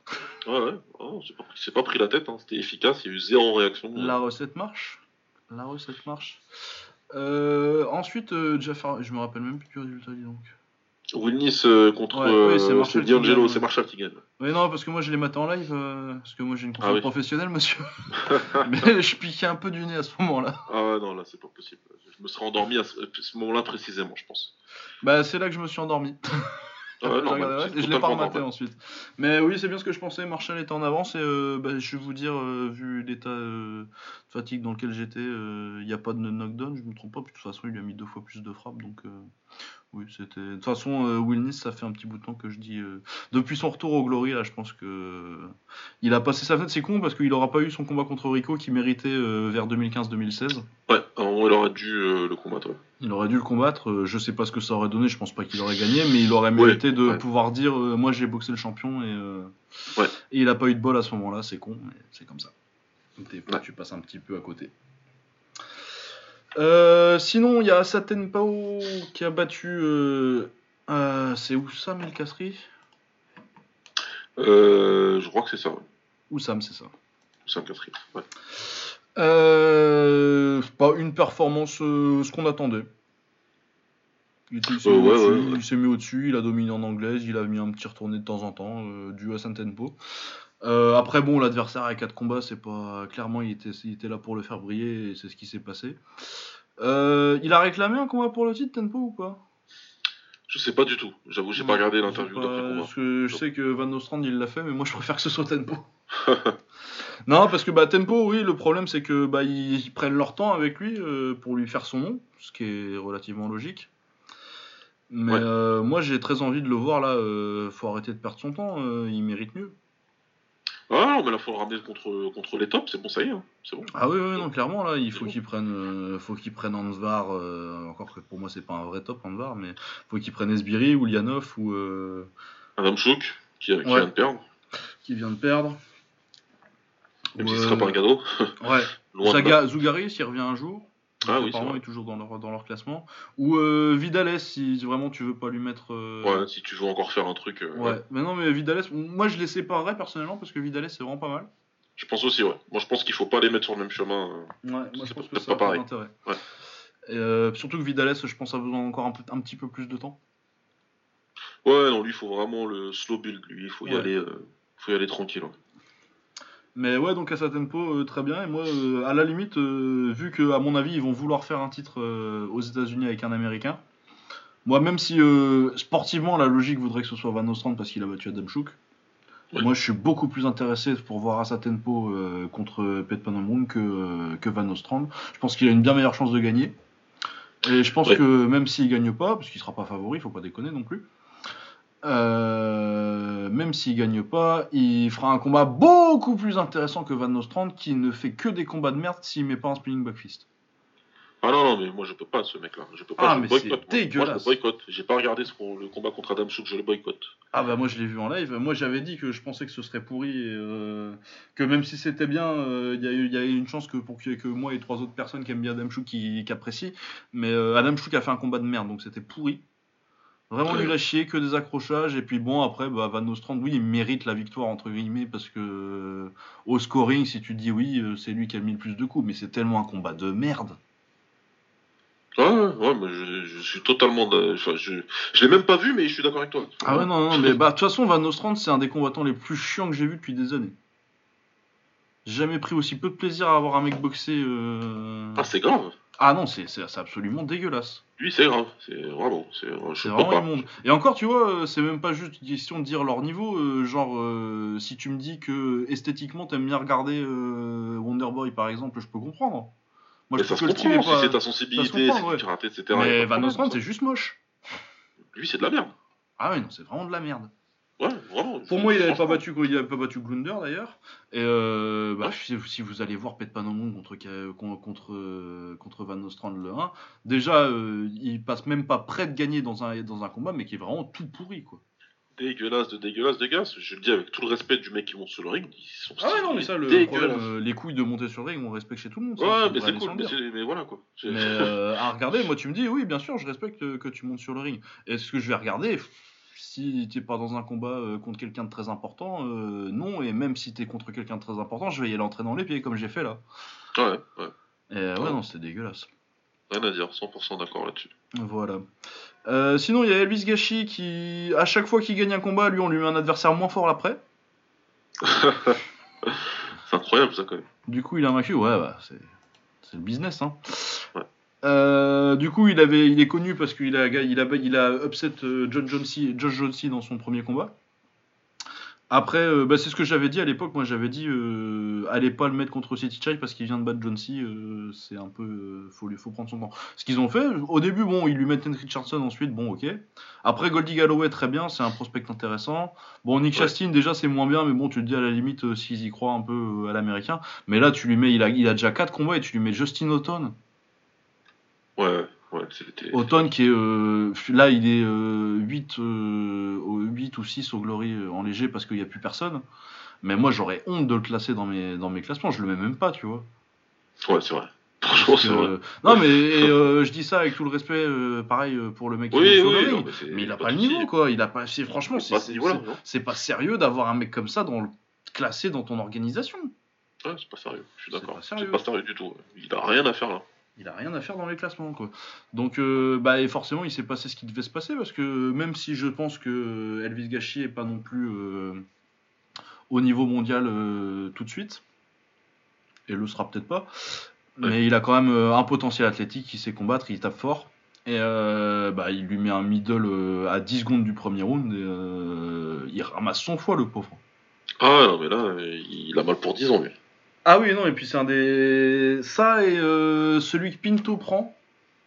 Ouais, ouais. Oh, c'est pas, pris la tête, hein. c'était efficace, il y a eu zéro réaction. La recette marche. La recette marche. Euh, ensuite, euh, Jafar, je me rappelle même plus du résultat, dis donc. Wilnis euh, contre Ouais, euh, oui, c'est c'est D'Angelo, c'est Marshall qui gagne. Mais non, parce que moi je l'ai maté en live, euh, parce que moi j'ai une console Ah oui. professionnelle, monsieur. <laughs> <laughs> Mais je piquais un peu du nez à ce moment-là. Ah ouais, non, là, c'est pas possible. Je me serais endormi à ce, à ce moment-là précisément, je pense. Bah, c'est là que je me suis endormi. <laughs> Je l'ai pas rematé ensuite. Mais oui, c'est bien ce que je pensais. Marshall était en avance et euh, bah, je vais vous dire, euh, vu l'état euh, de fatigue dans lequel j'étais, euh, il n'y a pas de knockdown, je me trompe pas. Puis de toute façon, il lui a mis deux fois plus de frappes. Donc, euh, oui, c'était. De toute façon, euh, Will Nice, ça fait un petit bout de temps que je dis. euh, Depuis son retour au Glory, là, je pense que. euh, Il a passé sa fête, c'est con parce qu'il n'aura pas eu son combat contre Rico qui méritait euh, vers 2015-2016. Ouais, à un moment, il aurait dû euh, le combattre. ouais. Il aurait dû le combattre. euh, Je sais pas ce que ça aurait donné. Je pense pas qu'il aurait gagné, mais il aurait Ouais, mérité de ouais. pouvoir dire euh, moi j'ai boxé le champion et, euh, Ouais. et il a pas eu de bol à ce moment-là. C'est con, mais c'est comme ça. Des fois, Ouais. tu passes un petit peu à côté. Euh, sinon, il y a Saten Pao qui a battu. euh, euh, c'est Oussam El Kasri Euh, je crois que c'est ça, ouais. Oussam, c'est ça. Un quatrième. Ouais. Euh, pas une performance, euh, ce qu'on attendait. Il, s'est mis ouais, au-dessus, ouais, il s'est mis au-dessus, il a dominé en anglaise, il a mis un petit retourné de temps en temps, dû à son tempo. Euh, après, bon, l'adversaire à 4 combats, c'est pas. Clairement, il était, il était là pour le faire briller et c'est ce qui s'est passé. Euh, il a réclamé un combat pour le titre, Tempo, ou pas? Je sais pas du tout. J'avoue, j'ai pas regardé l'interview pas- d'après combat. Parce que je sais que Van Nostrand il l'a fait, mais moi je préfère que ce soit Tempo. <laughs> <laughs> non, parce que bah, Tempo, oui, le problème c'est que bah, ils, prennent leur temps avec lui euh, pour lui faire son nom, ce qui est relativement logique. Mais Ouais. moi j'ai très envie de le voir là, faut arrêter de perdre son temps, il mérite mieux. Ah non, mais là, faut le ramener contre, contre les tops, c'est bon, ça y est, hein. c'est bon. Ah oui, oui, non, clairement là, il faut bon. qu'il prenne, euh, faut qu'il prenne Ansvar, euh, encore que pour moi c'est pas un vrai top Ansvar, mais faut qu'il prenne Esbiri ou Lianov ou. euh, Adam Chouk, qui, qui Ouais. vient de perdre, qui vient de perdre. même si ce euh, serait pas un cadeau. Ouais. <laughs> Saga, Zougaris, il revient un jour. Ah oui, il est toujours dans leur, dans leur classement. Ou euh, Vidales, si vraiment tu veux pas lui mettre. euh, Ouais, si tu veux encore faire un truc. euh, ouais. ouais. Mais non, mais Vidales, moi je les séparerais personnellement parce que Vidales c'est vraiment pas mal. Je pense aussi, ouais. Moi, je pense qu'il faut pas les mettre sur le même chemin. euh. Ouais, moi C'est je pense que ça pas pareil. Ouais. Surtout que Vidales, je pense, a besoin encore un, peu- un petit peu plus de temps. Ouais, non, lui, il faut vraiment le slow build, lui. Il faut y aller. faut y aller tranquille. ouais. Mais ouais, donc à sa tempo, euh, très bien. Et moi, euh, à la limite, euh, vu que à mon avis, ils vont vouloir faire un titre aux États-Unis avec un Américain. Moi, même si euh, sportivement, la logique voudrait que ce soit Van Ostrand parce qu'il a battu Adam Chouk. Ouais. Moi, je suis beaucoup plus intéressé pour voir Asa Tempo euh, contre Pet Panamrung que, que Van Ostrand. Je pense qu'il a une bien meilleure chance de gagner. Et je pense que même s'il gagne pas, parce qu'il sera pas favori, faut pas déconner non plus. Euh, même s'il gagne pas, il fera un combat beaucoup plus intéressant que Van Nostrand qui ne fait que des combats de merde s'il met pas un spinning back fist. Ah non, non, mais moi je peux pas ce mec-là. Je peux pas. Ah, je mais boycotte. c'est moi. Moi, je dégueulasse. le boycotte. J'ai pas regardé ce le combat contre Adam Shook, je le boycotte. Ah bah moi je l'ai vu en live. Moi j'avais dit que je pensais que ce serait pourri et euh, que même si c'était bien, euh, il y, a eu- il y a une chance que pour y ait que moi et trois autres personnes qui aiment bien Adam Chouk qui, qui apprécient. Mais euh, Adam Chouk a fait un combat de merde donc c'était pourri. Vraiment nul à chier, que des accrochages. Et puis bon après bah, Van Nostrand, oui il mérite la victoire entre guillemets parce que euh, au scoring si tu dis oui euh, c'est lui qui a mis le plus de coups mais c'est tellement un combat de merde. Ouais, ouais, ouais, mais je, je suis totalement. de- enfin, je je l'ai même pas vu, mais je suis d'accord avec toi. Ah ouais non non mais bah de toute façon Van Nostrand c'est un des combattants les plus chiants que j'ai vu depuis des années. J'ai jamais pris aussi peu de plaisir à avoir un mec boxer. euh, Ah, c'est grave. Ah non, c'est absolument dégueulasse. Lui, c'est grave. C'est vraiment. C'est je C'est peux vraiment pas. immonde. Et encore, tu vois, euh, c'est même pas juste une question de dire leur niveau. euh, genre, euh, si tu me dis que esthétiquement t'aimes bien regarder euh, Wonderboy par exemple, je peux comprendre. Moi, mais je ça trouve se que le style comprend est si c'est ta sensibilité, comprend, c'est ouais. que tu rates, etc. Mais Van ça. c'est juste moche. Lui, c'est de la merde. Ah ouais, non, c'est vraiment de la merde. Ouais, vraiment. Pour moi, il avait pas battu, il avait pas battu Glunder d'ailleurs. Et euh, bah, Ouais. si, vous allez voir Pet Panomon contre contre contre, euh, contre Van Nostrand le 1, déjà euh, il passe même pas près de gagner dans un dans un combat, mais qui est vraiment tout pourri quoi. Dégueulasse de dégueulasse, dégueulasse. Je le dis avec tout le respect du mec qui monte sur le ring. Ils sont Ah ouais non mais ça le problème, euh, les couilles de monter sur le ring, on respecte chez tout le monde. ça, Ouais, mais c'est cool, mais, mais voilà quoi. Mais à regarder, moi tu me dis oui bien sûr je respecte que tu montes sur le ring. Est-ce que je vais regarder Si t'es pas dans un combat euh, contre quelqu'un de très important, euh, non. Et même si t'es contre quelqu'un de très important, je vais y aller entrer dans les pieds comme j'ai fait là. Ouais, ouais. Et euh, ouais Ouais. non c'était dégueulasse. Rien à dire, 100% d'accord là-dessus. Voilà. Euh, sinon, il y a Elvis Gachi qui, à chaque fois qu'il gagne un combat, lui, on lui met un adversaire moins fort après. <laughs> C'est incroyable ça quand même. Du coup, il a vaincu. Ouais, bah, c'est le business. Hein. Euh, du coup, il, avait, il est connu parce qu'il a, il a, il a upset euh, John Jonesy, Josh Jonesy dans son premier combat. Après, euh, bah, c'est ce que j'avais dit à l'époque. Moi, j'avais dit, euh, allez pas le mettre contre City Chai parce qu'il vient de battre euh, c'est un peu, faut, faut prendre son temps. Ce qu'ils ont fait, au début, bon, ils lui mettent Nate Richardson. Ensuite, bon, ok. Après, Goldie Galloway, très bien, c'est un prospect intéressant. Bon, Nick Ouais. Déjà, c'est moins bien, mais bon, tu te dis à la limite s'ils y croient un peu à l'américain. Mais là, tu lui mets, il a, il a déjà 4 combats et tu lui mets Justin Houghton. Ouais, ouais, c'était. Houghton qui est. euh, là, il est euh, 8, euh, au 8 ou 6 au Glory euh, en léger parce qu'il n'y a plus personne. Mais moi, j'aurais honte de le classer dans mes, dans mes classements. Je le mets même pas, tu vois. Ouais, c'est vrai. <laughs> Franchement, c'est vrai. non, mais et, euh, je dis ça avec tout le respect, pareil pour le mec qui Oui, est oui, non, mais il a pas le niveau, quoi. Il a pas. Franchement, C'est ce pas sérieux d'avoir un mec comme ça dans le classé dans ton organisation. Ouais, c'est pas sérieux. Je suis d'accord. C'est pas sérieux du tout. Il a rien à faire là. Il a rien à faire dans les classements, quoi. Donc, euh, bah, et forcément, il s'est passé ce qui devait se passer parce que même si je pense que Elvis Gachi est pas non plus euh, au niveau mondial euh, tout de suite, et le sera peut-être pas, mais il a quand même un potentiel athlétique, il sait combattre, il tape fort. Et bah, il lui met un middle à 10 secondes du premier round et il ramasse son foie, le pauvre. Ah non, mais là, il a mal pour 10 ans lui. Ah oui, non, et puis c'est un des. Ça et euh, celui que Pinto prend.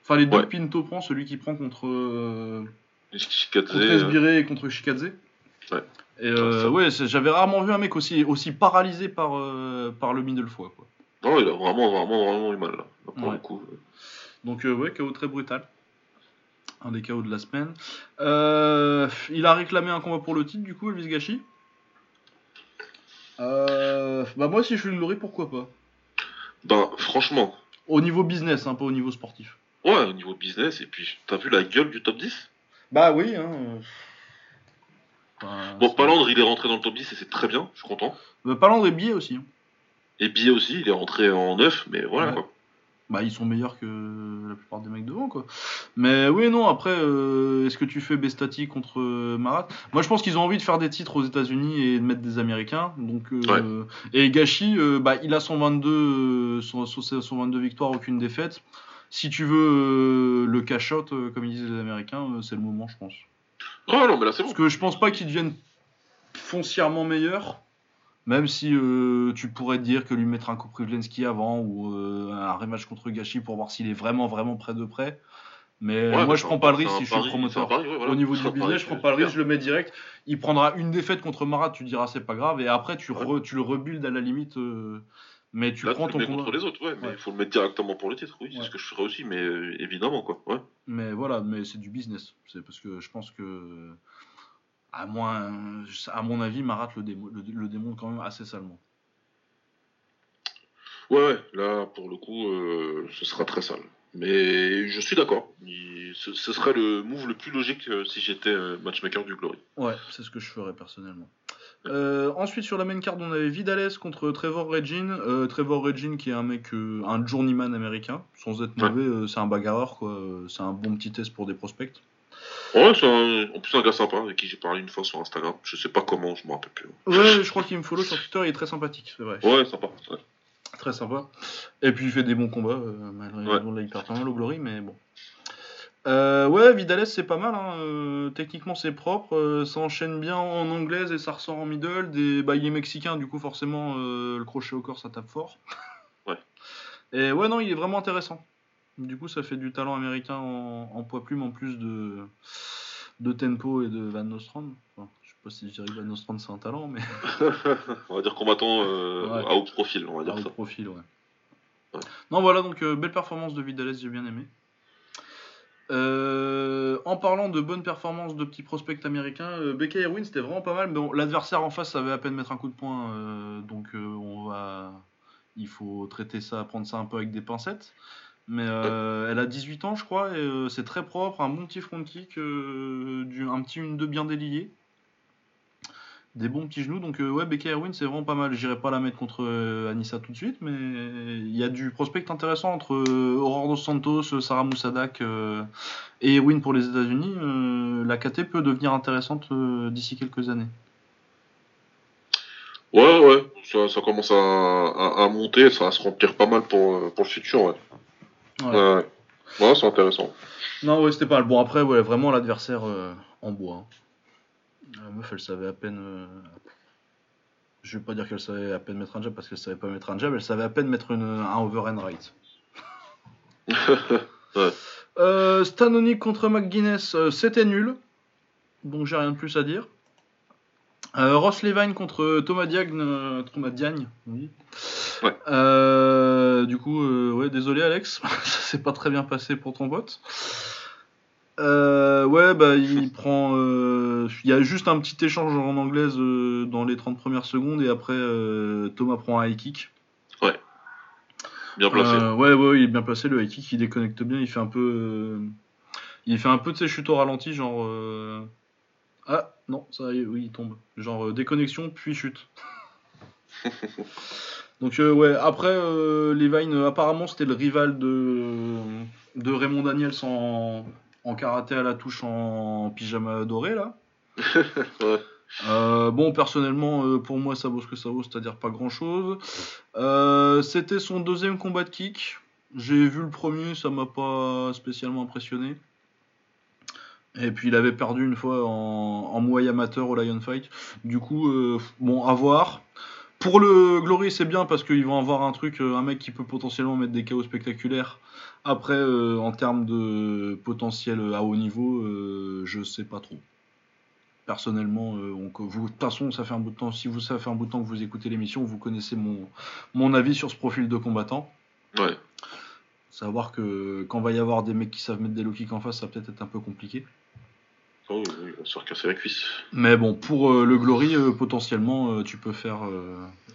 Enfin, les deux Ouais. que Pinto prend, celui qui prend contre, euh, Shikadze, contre euh, Esbiré et contre Shikadze. Ouais. Et euh, Ça. ouais, j'avais rarement vu un mec aussi, aussi paralysé par, euh, par le middle foie. Quoi. Non, il a vraiment, vraiment, vraiment eu mal là. Pour Ouais. le coup. Donc, ouais, KO très brutal. Un des KO de la semaine. Euh, il a réclamé un combat pour le titre, du coup, Elvis Gachi. Euh, bah, moi, si je suis le Glory, pourquoi pas Ben, franchement, Au niveau business, hein, pas au niveau sportif. ouais, au niveau business, et puis, t'as vu la gueule du top 10 Bah oui, hein. Bon, Palandre, il est rentré dans le top 10 et c'est très bien, je suis content. Bah, Palandre est billet aussi. hein. Et Billet aussi, il est rentré en 9, mais voilà Ouais. quoi. Bah ils sont meilleurs que la plupart des mecs devant quoi. Mais oui non après euh, est-ce que tu fais Bestati contre euh, Marat? Moi je pense qu'ils ont envie de faire des titres aux États-Unis et de mettre des Américains. Donc euh, et Gachi euh, bah il a son 22 euh, son, son, son 22 victoires aucune défaite. Si tu veux le cash out comme ils disent les Américains c'est le moment je pense. Oh non, mais là c'est bon. Parce que je pense pas qu'ils deviennent foncièrement meilleurs. Même si euh, tu pourrais dire que lui mettre un coup Privlensky avant ou euh, un rematch contre Gachi pour voir s'il est vraiment vraiment près de près. Mais Ouais, moi je prends pas le risque si je suis promoteur. pari, ouais, voilà. Au niveau du business, je prends pas le risque, je le mets direct. Il prendra une défaite contre Marat, tu diras c'est pas grave, et après tu, Ouais. re- tu le rebuilds à la limite euh, Mais tu Là, prends tu ton le mets contre les autres, ouais, mais il faut le mettre directement pour le titre, oui, c'est ce que je ferais aussi, mais évidemment, quoi. Ouais. Mais voilà, mais c'est du business. C'est parce que je pense que, à, moins, à mon avis, Marat le, démo- le, le démontre quand même assez salement. ouais, ouais, là, pour le coup, euh, ce sera très sale. Mais je suis d'accord. Ce, ce serait le move le plus logique euh, si j'étais euh, matchmaker du Glory. Ouais, c'est ce que je ferais personnellement. Euh, ensuite, sur la main card, on avait Vidales contre Trevor Regin. Euh, Trevor Regin, qui est un mec, euh, un journeyman américain, sans être mauvais, euh, c'est un bagarreur, quoi. Euh, C'est un bon petit test pour des prospects. Ouais, c'est un- en plus un gars sympa avec qui j'ai parlé une fois sur Instagram. Je sais pas comment, je me rappelle plus. Ouais, je crois qu'il me follow sur Twitter, il est très sympathique, c'est vrai. Ouais, sympa. ouais. Très sympa. Et puis il fait des bons combats, euh, malgré Ouais. là, il perd pas mal au Glory, mais bon. Euh, ouais, Vidales c'est pas mal, hein. euh, techniquement c'est propre, euh, ça enchaîne bien en anglaise et ça ressort en middle. Des... Bah, il est mexicain, du coup forcément le crochet au corps ça tape fort. Ouais. Et ouais, non, il est vraiment intéressant. Du coup, ça fait du talent américain en, en poids plume en plus de, de Tempo et de Van Nostrand. Enfin, je sais pas si je dirais que Van Nostrand c'est un talent, mais <laughs> on va dire combattant euh, Ouais. à haut profil, on va à dire haut ça. profil, ouais. Ouais. Non, voilà, donc euh, belle performance de Vidales, j'ai bien aimé. Euh, en parlant de bonne performance de petits prospects américains, euh, Becky Irwin c'était vraiment pas mal, mais bon, l'adversaire en face savait à peine mettre un coup de poing, euh, donc on va, il faut traiter ça, prendre ça un peu avec des pincettes. Mais euh, elle a 18 ans, je crois, et euh, c'est très propre, un bon petit front kick, euh, du, un petit 1-2 bien délié. Des bons petits genoux, donc euh, ouais, Becky Irwin c'est vraiment pas mal. J'irai pas la mettre contre euh, Anissa tout de suite, mais il y a du prospect intéressant entre euh, Aurore dos Santos, Sarah Moussadak euh, et Irwin pour les États-Unis. Euh, la KT peut devenir intéressante euh, d'ici quelques années. Ouais, ouais, ça, ça commence à, à, à monter, ça va se remplir pas mal pour, euh, pour le futur, ouais. Ouais, ouais. Ouais, c'est intéressant. Non, ouais, c'était pas mal. Bon, après, ouais, vraiment l'adversaire euh, en bois. hein. La meuf, elle savait à peine. euh, Je vais pas dire qu'elle savait à peine mettre un jab parce qu'elle savait pas mettre un jab, elle savait à peine mettre une- un overhand right. <laughs> Ouais. Euh, Stanonic contre McGuinness, c'était nul. Donc j'ai rien de plus à dire. Euh, Ross Levine contre Thomas Diagne. euh, Thomas Diagne, oui. Ouais. Euh, du coup, euh, ouais, désolé Alex, <laughs> ça s'est pas très bien passé pour ton. Euh, ouais, bah il <laughs> prend. euh, Il y a juste un petit échange en anglaise euh, dans les 30 premières secondes et après euh, Thomas prend un high kick. Bien placé. Euh, ouais, ouais, il est bien placé. Le high kick, il déconnecte bien. Il fait un peu, euh, il fait un peu de ses chutes au ralenti, genre. euh, Ah non, ça, y est, oui, il tombe. Genre euh, déconnexion puis chute. <laughs> Donc euh, ouais, après euh, Levine, euh, apparemment c'était le rival de de Raymond Daniels en, en karaté à la touche en pyjama doré là. <laughs> Ouais. Bon, personnellement, pour moi, ça vaut ce que ça vaut, c'est-à-dire pas grand-chose. C'était son deuxième combat de kick. J'ai vu le premier, ça m'a pas spécialement impressionné. Et puis il avait perdu une fois en, en Muay amateur au Lion Fight. Du coup, euh, bon, à voir. Pour le Glory, c'est bien parce qu'ils vont avoir un truc, euh, un mec qui peut potentiellement mettre des KO spectaculaires. Après, euh, en termes de potentiel à haut niveau, euh, je sais pas trop personnellement, de toute façon, ça fait un bout de temps. Si vous ça fait un bout de temps que vous écoutez l'émission, vous connaissez mon, mon avis sur ce profil de combattant. Ouais. Savoir que quand va y avoir des mecs qui savent mettre des low kicks en face, ça va peut-être être un peu compliqué. Oh, oui, va se la cuisse. Mais bon, pour euh, le Glory, euh, potentiellement, euh, tu peux faire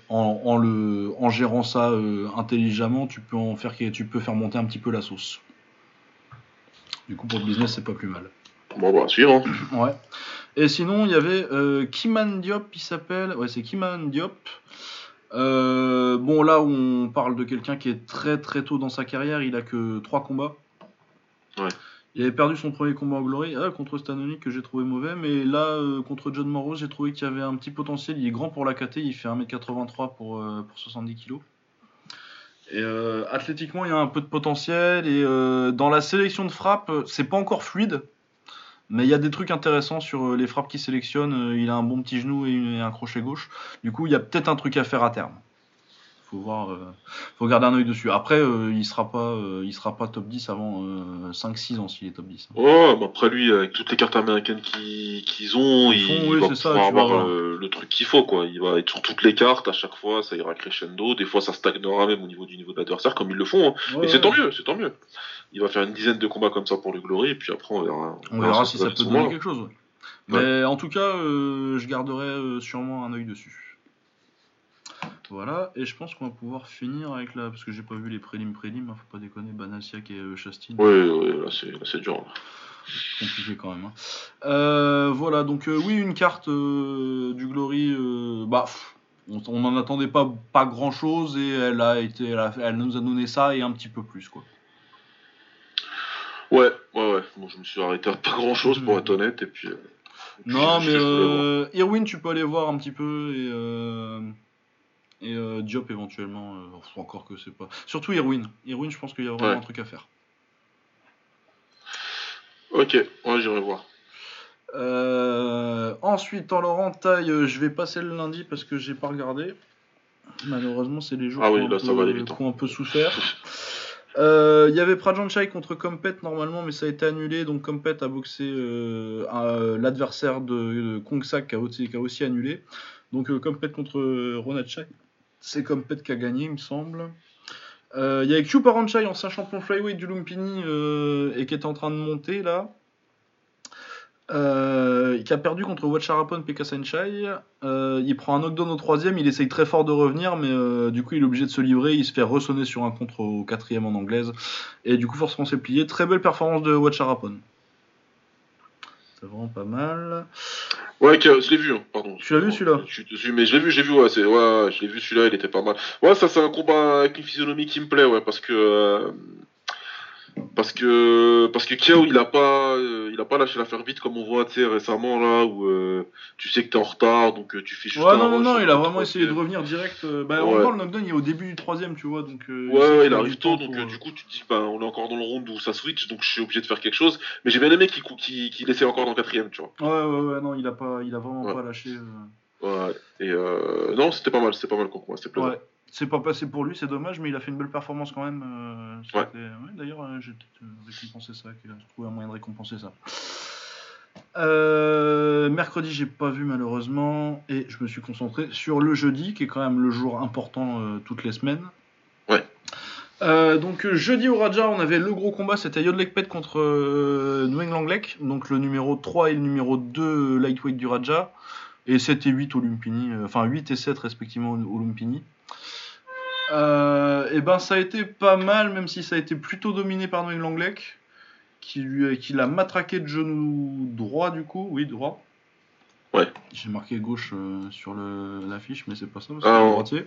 en, en le, en gérant ça intelligemment, tu peux en faire, tu peux faire monter un petit peu la sauce. Du coup, pour le business, c'est pas plus mal. Bon, bah, à suivre. Hein. <coughs> Ouais. Et sinon, il y avait Kiman Diop, il s'appelle. Ouais, c'est Kiman Diop. Bon, là où on parle de quelqu'un qui est très très tôt dans sa carrière, il a que 3 combats. Ouais. Il avait perdu son premier combat en Glory ah, contre Stanoni que j'ai trouvé mauvais, mais là euh, contre John Morrow, j'ai trouvé qu'il y avait un petit potentiel. Il est grand pour la KT, il fait 1m83 pour, euh, pour 70 kg. Et euh, athlétiquement, il y a un peu de potentiel. Et euh, dans la sélection de frappe, c'est pas encore fluide. Mais il y a des trucs intéressants sur euh, les frappes qu'il sélectionne. Euh, Il a un bon petit genou et un crochet gauche. Du coup, il y a peut-être un truc à faire à terme. Faut voir, euh, faut garder un œil dessus. Après, euh, il sera pas, euh, il sera pas top 10 avant 5-6 ans s'il est top 10. hein. Ouais, mais après lui, avec toutes les cartes américaines qu'ils ont, Ils il, oui, va ça, avoir voir. le, le truc qu'il faut, quoi. Il va être sur toutes les cartes à chaque fois, ça ira crescendo. Des fois, ça stagnera même au niveau du niveau de l'adversaire, comme ils le font. hein. Ouais, et c'est ouais. tant mieux, c'est tant mieux. Il va faire une dizaine de combats comme ça pour le Glory, et puis après, on verra. On verra si ça peut donner quelque chose. Mais en tout cas, je garderai sûrement un œil dessus. Voilà, et je pense qu'on va pouvoir finir avec la. Parce que j'ai pas vu les prélims prélims, hein, faut pas déconner, Banasiak et euh, Chastin. Ouais, ouais, là, c'est dur. là. compliqué quand même. hein. Euh, voilà, donc euh, oui, une carte du Glory, bah, on n'en attendait pas, pas grand chose et elle a été, elle, a- elle nous a donné ça et un petit peu plus quoi. Ouais, ouais, ouais. Bon, je me suis arrêté à pas grand chose pour être honnête, et puis. et puis Non, mais Irwin, tu peux aller voir un petit peu et et euh, Diop éventuellement. euh, encore que c'est pas. Surtout Irwin. Irwin, je pense qu'il y a vraiment Ouais. un truc à faire. Ok, ouais, j'irai voir. Euh, ensuite, en leur entaille, euh, je vais passer le lundi parce que j'ai pas regardé. Malheureusement, c'est les jours Ah qui, oui, ont un peu, un souffert. Euh, Il y avait Prajanchai contre Compet normalement, mais ça a été annulé. Donc Compet a boxé euh, l'adversaire de, de Kongsak qui a, aussi, annulé. Donc Compet contre Ronachai. C'est Compet qui a gagné, il me semble. Euh, Il y avait Q Paranchai, ancien champion flyweight du Lumpini euh, et qui est en train de monter là. Euh, qui a perdu contre Watcharapon Pekka Senchai. Il prend un knockdown au troisième, il essaye très fort de revenir, mais du coup il est obligé de se livrer. Il se fait ressonner sur un contre au quatrième en anglaise. Et du coup, forcément, c'est plié. Très belle performance de Watcharapon. C'est vraiment pas mal. Ouais, je l'ai vu, hein, pardon. Tu l'as vu, celui-là Je suis dessus, mais je l'ai vu, j'ai vu, ouais, c'est, ouais, ouais, je l'ai vu celui-là, il était pas mal. Ouais, ça c'est un combat avec une physionomie qui me plaît, ouais, parce que euh, parce que parce que Kiao, il a pas euh, il a pas lâché l'affaire vite comme on voit, récemment là où euh, tu sais que t'es en retard, donc euh, tu fais juste Ouais, non, non, non, il a le vraiment essayé de revenir direct. Bah, Ouais. encore le knockdown, il est au début du troisième, tu vois. Donc, euh, Ouais, il arrive tôt, donc pour, du coup tu te dis, ben, on est encore dans le round où ça switch, donc je suis obligé de faire quelque chose. Mais j'ai bien aimé qu'il qu'il essaie encore dans le quatrième, tu vois. Ouais, ouais, ouais, non, il a, pas, il a vraiment pas lâché. Ouais, et euh, non, c'était pas mal, c'était pas mal comme combat, c'était plaisant. Ouais, c'est pas passé pour lui, c'est dommage, mais il a fait une belle performance quand même. euh, Ouais. ouais, D'ailleurs, euh, j'ai peut-être euh, récompensé ça, qu'il a trouvé un moyen de récompenser ça. Euh, mercredi, j'ai pas vu malheureusement, et je me suis concentré sur le jeudi, qui est quand même le jour important euh, toutes les semaines. Ouais. Euh, donc jeudi au Raja, on avait le gros combat, c'était Yodlek contre euh, Nguyen Langlek, donc le numéro 3 et le numéro 2 lightweight du Raja, et 7 et 8 au Lumpini, enfin 8 et 7 respectivement au Lumpini. Euh, et ben ça a été pas mal, même si ça a été plutôt dominé par Nguyen Langlek, qui lui qui l'a matraqué de genou droit du coup, oui droit. Ouais. J'ai marqué gauche euh, sur l'affiche, mais c'est pas ça, parce que Ah, droitier.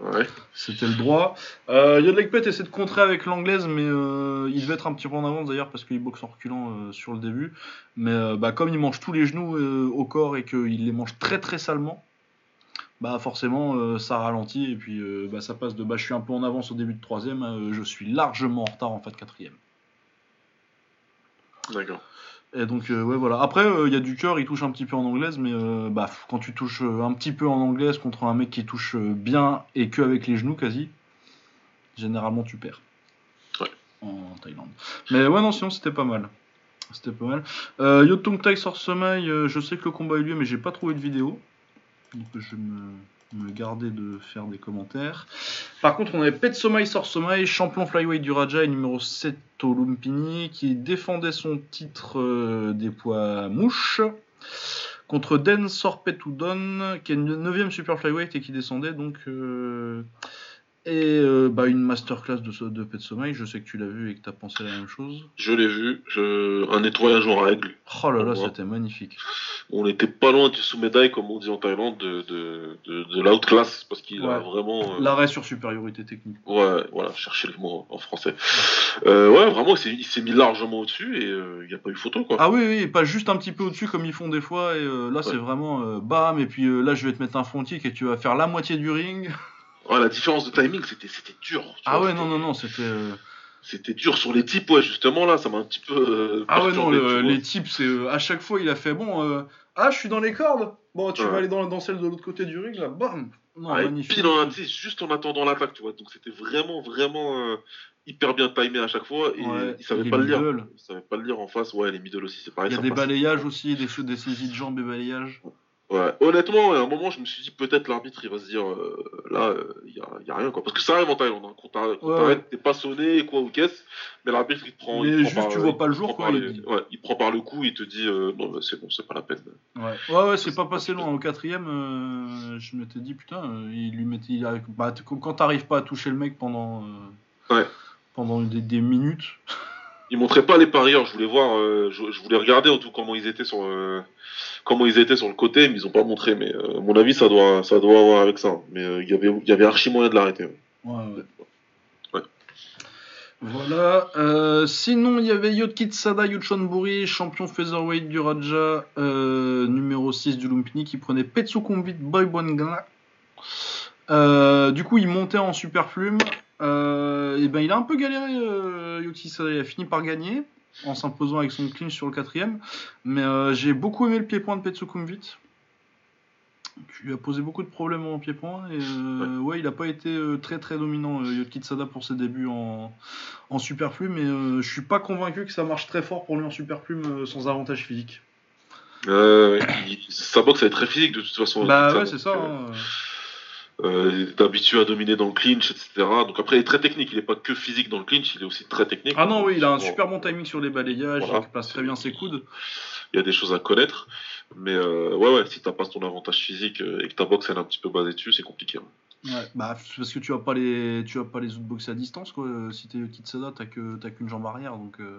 Ouais. C'était le droit. Euh, Yodlek Pet essaie de contrer avec l'anglaise, mais euh, il devait être un petit peu en avance d'ailleurs parce qu'il boxe en reculant euh, sur le début. Mais euh, bah, comme il mange tous les genoux au corps et qu'il les mange très très salement, bah forcément euh, ça ralentit et puis euh, bah, ça passe de bah, je suis un peu en avance au début de troisième, euh, je suis largement en retard en fait quatrième. D'accord. Et donc ouais voilà. Après il y a du cœur, il touche un petit peu en anglaise, mais bah, quand tu touches un petit peu en anglaise contre un mec qui touche bien et que avec les genoux quasi, généralement tu perds. Ouais. En Thaïlande. Mais ouais non sinon c'était pas mal. C'était pas mal. Euh, Yotung Tai sort euh, je sais que le combat a eu lieu mais j'ai pas trouvé de vidéo. Donc je vais me, garder de faire des commentaires. Par contre, on avait Pet Somai sort Somai, champion flyweight du Raja et numéro 7 au Lumpini, qui défendait son titre euh, des poids mouches contre Den Sorpetudon, qui est le 9ème super flyweight et qui descendait donc. euh, et euh, bah, une masterclass de, de Pet Somai, je sais que tu l'as vu et que tu as pensé la même chose. Je l'ai vu, je... un nettoyage en règle. Oh là là, c'était magnifique. On n'était pas loin du sous-médaille, comme on dit en Thaïlande, de, de, de, de l'outclass, parce qu'il a vraiment. euh, L'arrêt sur supériorité technique. Ouais, voilà, chercher le mot en français. Euh, ouais, vraiment, il s'est- mis largement au-dessus et il n'y a pas eu photo, quoi. Ah oui, oui, pas juste un petit peu au-dessus comme ils font des fois. Et là, Ouais. c'est vraiment bam. Et puis là, je vais te mettre un front kick et tu vas faire la moitié du ring. Ouais, la différence de timing, c'était c'était dur. Ah ouais, non, non, non, c'était. euh, C'était dur sur les types, ouais, justement, là, ça m'a un petit peu. euh, Ah ouais, non, le- les types, c'est. euh, à chaque fois, il a fait bon. euh, ah, je suis dans les cordes Bon, tu Ouais. vas aller dans, dans celle de l'autre côté du ring, là, bam Non, Ouais, magnifique. pile en, sais, juste en attendant l'attaque, tu vois. Donc c'était vraiment, vraiment euh, hyper bien timé à chaque fois. Et Ouais, il savait pas le lire. middle. Il savait pas le lire en face. Ouais, les middle aussi, c'est pareil. Il y a des balayages aussi, des, des saisies de jambes et balayages. Ouais, honnêtement, à un moment, je me suis dit peut-être l'arbitre il va se dire euh, là, il y, a, y a rien quoi. Parce que ça arrive en Thaïlande, hein. quand t'arrêtes, Ouais, t'es pas sonné, quoi ou qu'est-ce, mais l'arbitre il te prend. Mais il te prend juste, par, tu euh, vois il pas le jour, quoi, il ouais, il prend par le cou, il te dit euh, non, bah, c'est bon, c'est pas la peine. Ouais, ouais, ouais c'est pas passé loin. Au quatrième, euh, je m'étais dit, putain, euh, il lui mettait. il a- bah, quand t'arrives pas à toucher le mec pendant. euh, Ouais. Pendant des, des minutes. Il montrait pas les parieurs, je voulais voir, euh, je, je voulais regarder en tout comment ils étaient sur, euh, comment ils étaient sur le côté, mais ils ont pas montré. Mais euh, à mon avis, ça doit, ça doit avoir avec ça. Mais euh, il y avait, il y avait archi moyen de l'arrêter. ouais. Ouais, ouais. Ouais. Voilà. euh, sinon, il y avait Yotkitsada Yuchonburi, champion featherweight du Raja, numéro 6 du Lumpini, qui prenait Petsukumbit Boybongla. Euh, du coup, il montait en super plume. Euh, et ben, il a un peu galéré, euh, Yotkitsada. Il a fini par gagner en s'imposant avec son clinch sur le quatrième. Mais euh, j'ai beaucoup aimé le pied-point de Petsukumbit. Tu lui as posé beaucoup de problèmes en pied-point. Et euh, ouais. il n'a pas été euh, très très dominant, Yotkitsada, pour ses débuts en, en super plume. Mais euh, je suis pas convaincu que ça marche très fort pour lui en super plume euh, sans avantage physique. Sa boxe elle est très physique de toute façon. Bah ouais, c'est ça. hein. Euh, est habitué à dominer dans le clinch, etc. Donc après, il est très technique. Il est pas que physique dans le clinch, il est aussi très technique. Ah non, oui, il a un Bon, super bon timing sur les balayages, Voilà. il place très bien ses coudes. Il y a des choses à connaître. Mais euh, ouais, ouais, si t'as pas ton avantage physique euh, et que ta boxe elle est un petit peu basée dessus, c'est compliqué. hein. Ouais, bah, parce que tu as pas les, tu as pas les outbox à distance quoi. Euh, Si t'es Kitsada, t'as que, t'as qu'une jambe arrière, donc. euh,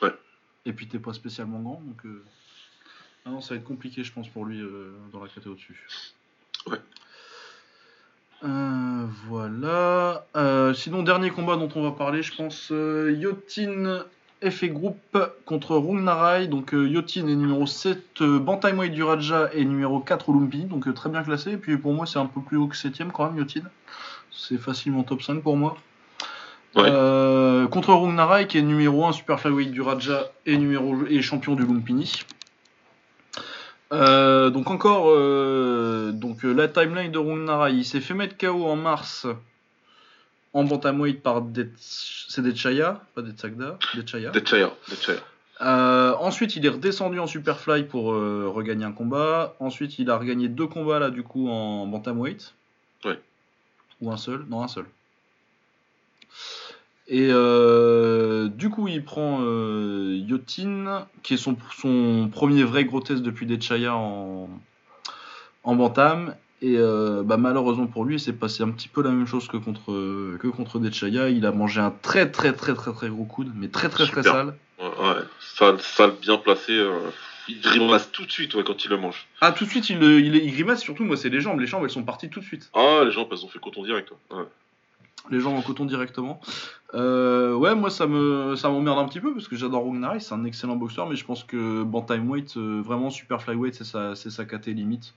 Ouais. Et puis t'es pas spécialement grand, donc. euh, ah non, ça va être compliqué, je pense, pour lui dans la catégorie au-dessus. Ouais. Euh, voilà. Euh, sinon, dernier combat dont on va parler, je pense, euh, Yotin FA Group contre Rungnarai. Donc, Yotin est numéro 7, euh, Bantamweight du Raja est numéro 4 au Lumpini, donc très bien classé. Et puis pour moi, c'est un peu plus haut que 7ème quand même, Yotin. C'est facilement top 5 pour moi. Ouais. Contre Rungnarai qui est numéro 1 Super Flyweight du Raja et, numéro, et champion du Lumpini. Euh, donc encore euh, donc euh, la timeline de Rungnarai, il s'est fait mettre KO en mars en bantamweight par Det... c'est Detchaya, pas Detsagda, Detchaya. Detchaya, Detchaya. Ensuite, il est redescendu en Superfly pour regagner un combat. Ensuite, il a regagné deux combats là du coup en bantamweight. Ouais. Ou un seul? Non, un seul. Et euh, du coup, il prend euh, Yotin, qui est son, son premier vrai gros test depuis Dechaya en, en bantam. Et euh, bah, malheureusement pour lui, c'est passé un petit peu la même chose que contre, que contre Dechaya. Il a mangé un très très très très très gros coude, mais très très très sale. Ouais, ouais. Sale, sale, bien placé. euh, Il grimace tout de suite ouais, quand il le mange. Ah, tout de suite, il, il, il grimace, surtout moi, c'est les jambes. Les jambes, elles sont parties tout de suite. Ah, les gens, elles ont fait coton direct. Ouais. Les jambes en coton directement. Euh, ouais, moi, ça me ça m'emmerde un petit peu parce que j'adore Rungnarai, c'est un excellent boxeur, mais je pense que Bantamweight, euh, vraiment super flyweight, c'est sa, c'est sa KT limite.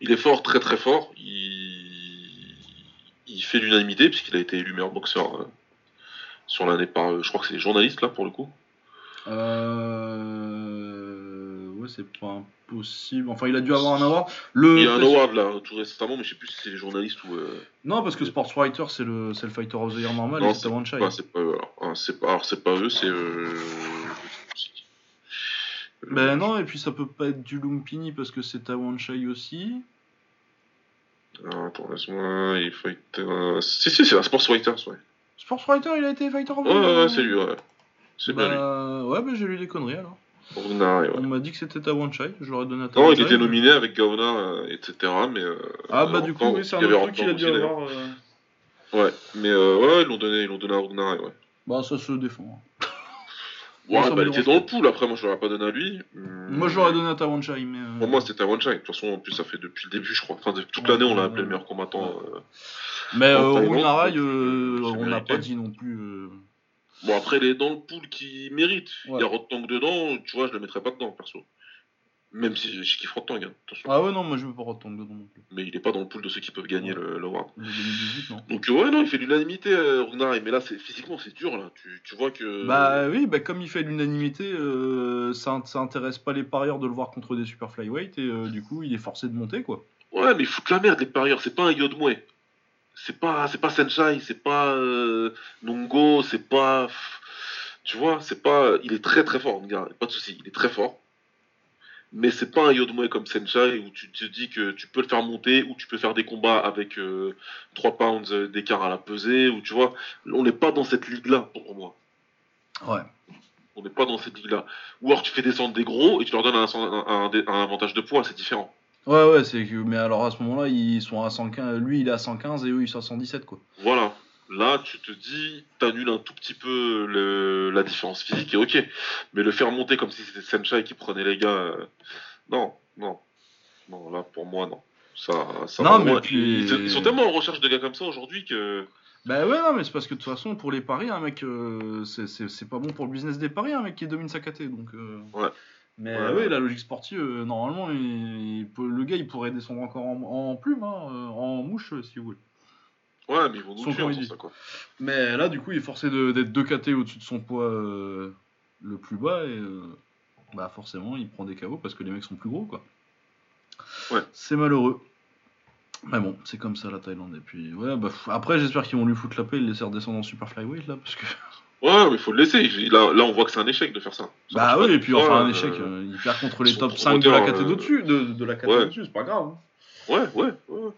Il est fort, très très fort. Il, il fait l'unanimité puisqu'il a été élu meilleur boxeur euh, sur l'année par, euh, je crois que c'est les journalistes là pour le coup. Euh... Ouais, c'est pas impossible. Enfin, il a dû avoir un award. Le Il y a un award là tout récemment, mais je sais plus si c'est les journalistes ou. euh, Non, parce que Sportswriter, c'est le, c'est le Fighter of the Year normal Non, et c'est Tawanchai. Enfin, c'est pas eux alors. Ah, c'est pas, alors c'est pas eux, c'est. Euh... Ben non, et puis ça peut pas être du Lumpini parce que c'est Tawanchai aussi. Ah, attends, laisse-moi. Il faut être. Si, si, c'est la Sports Writers, ouais. Sportswriter, il a été Fighter of the Year ouais, ouais, c'est lui, ouais. C'est bien lui. Bah, ouais, bah j'ai lu des conneries alors. Ouais. On m'a dit que c'était Tawanchai, je l'aurais donné à Non, Tawanchai. il était nominé avec Gaona, euh, etc. Mais. euh, Ah bah euh, du coup, oui, c'est un autre truc qu'il a dû avoir. euh, Ouais, mais euh, ouais, ils l'ont donné, ils l'ont donné à Ragnar, ouais. Bah ça se défend. hein. <laughs> Ouais, bah, il était dans le pool, après, moi je l'aurais pas donné à lui. Moi je l'aurais donné à Tawanchai, mais... euh, Pour moi, c'était à Shot. De toute façon, en plus, ça fait depuis le début, je crois. Enfin, toute Ouais, l'année, on l'a ouais, appelé le ouais. meilleur combattant. euh. Mais euh, euh, euh, c'est on n'a pas dit non plus... Bon, après, il est dans le pool qui mérite. Ouais. Il y a Rotang dedans, tu vois, je le mettrais pas dedans, perso. Même si je kiffe Rotang, hein, attention. Ah ouais, non, moi je veux pas Rotang dedans non plus. Mais il est pas dans le pool de ceux qui peuvent gagner Ouais. le, le World. Le 2018, non. Donc, euh, ouais, non, il fait l'unanimité, euh, Runari. Mais là, c'est, physiquement, c'est dur, là. Tu, tu vois que. Bah oui, bah, comme il fait l'unanimité, euh, ça, ça intéresse pas les parieurs de le voir contre des super flyweight et euh, du coup il est forcé de monter quoi. Ouais, mais ils foutent la merde, les parieurs. C'est pas un Yodmue. C'est pas, c'est pas Senshai, c'est pas euh, Nungo, c'est pas. Tu vois, c'est pas. Il est très très fort, le gars. Pas de souci, il est très fort. Mais c'est pas un Yodmue comme Senshai où tu te dis que tu peux le faire monter, ou tu peux faire des combats avec euh, 3 pounds d'écart à la pesée, ou tu vois. On n'est pas dans cette ligue-là, pour moi. Ouais. On n'est pas dans cette ligue-là. Ou alors tu fais descendre des gros et tu leur donnes un, un- un- un avantage de poids, c'est différent. Ouais, ouais, c'est que. Mais alors à ce moment-là, ils sont à 115. Lui il est à 115 et eux ils sont à 117 quoi. Voilà. Là, tu te dis, t'annules un tout petit peu le- la différence physique et ok. Mais le faire monter comme si c'était Senshai qui prenait les gars, euh, non, non, non. Là, pour moi, non. Ça, ça Non, mais puis- ils, ils sont tellement en recherche de gars comme ça aujourd'hui que. Bah ouais, non, mais c'est parce que de toute façon, pour les paris, un mec, euh, c'est- pas bon pour le business des paris, un mec qui domine sa KT. Donc, euh, Ouais. Mais Ouais, oui, ouais. la logique sportive, euh, normalement, il, il peut- le gars, il pourrait descendre encore en, en plume, hein, euh, en mouche, euh, si vous voulez. Ouais, mais ils vont nous tuer en dit. ça, quoi. Mais là, du coup, il est forcé d'être 2 KT au-dessus de son poids euh, le plus bas, et euh, bah forcément, il prend des KO parce que les mecs sont plus gros, quoi. Ouais. C'est malheureux. Mais bon, c'est comme ça la Thaïlande. Et puis, ouais, bah, après, j'espère qu'ils vont lui foutre la paix et le laisser redescendre en super flyweight, là, parce que. <laughs> Ouais, mais faut le laisser. Il- Là, là, on voit que c'est un échec de faire ça. Ça Bah oui, et puis enfin un euh, échec, euh, il perd contre les top 5 de la euh, d'au-dessus, de, de la ouais. d'au-dessus, c'est pas grave. hein. Ouais, ouais, ouais.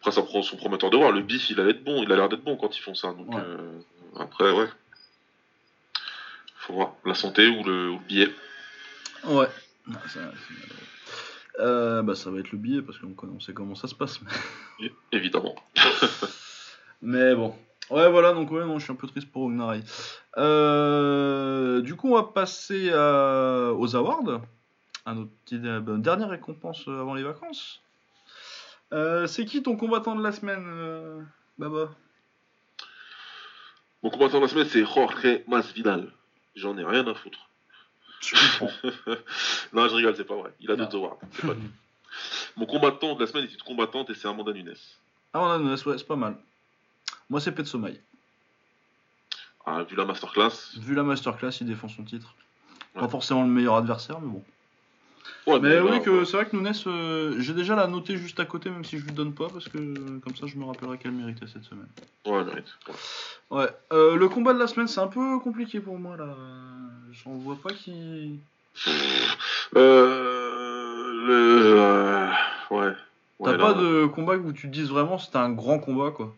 Après, ça prend son prometteur de voir. Le bif, il a l'air bon. Il a l'air d'être bon quand ils font ça. Donc, Ouais. euh, après, ouais. Faut voir. La santé ou le, ou le billet. Ouais. Ça, euh, bah ça va être le billet parce qu'on on sait comment ça se passe. Évidemment. <laughs> mais bon. Ouais voilà donc ouais non je suis un peu triste pour Ognaray. Euh, du coup on va passer à- aux awards. Un autre petit euh, bah, dernière récompense euh, avant les vacances. Euh, c'est qui ton combattant de la semaine, euh, Baba? Mon combattant de la semaine, c'est Jorge Masvidal. J'en ai rien à foutre. Je <laughs> non, je rigole, c'est pas vrai. Il a d'autres awards. C'est pas lui. Mon combattant de la semaine est une combattante et c'est Amanda Nunes. Ah on a une ouais, c'est pas mal. Moi c'est Petsomaï. Ah, vu la masterclass. Vu la masterclass, il défend son titre. Pas forcément le meilleur adversaire, mais bon. Ouais, Mais oui, que c'est vrai que Nunes, euh, j'ai déjà la notée juste à côté, même si je lui donne pas, parce que euh, comme ça je me rappellerai qu'elle méritait cette semaine. Ouais, elle mérite. Ouais. Ouais, euh, le combat de la semaine, c'est un peu compliqué pour moi là. J'en vois pas qui. Euh, le, ouais. T'as pas là, de combat où tu te dises vraiment c'était un grand combat quoi.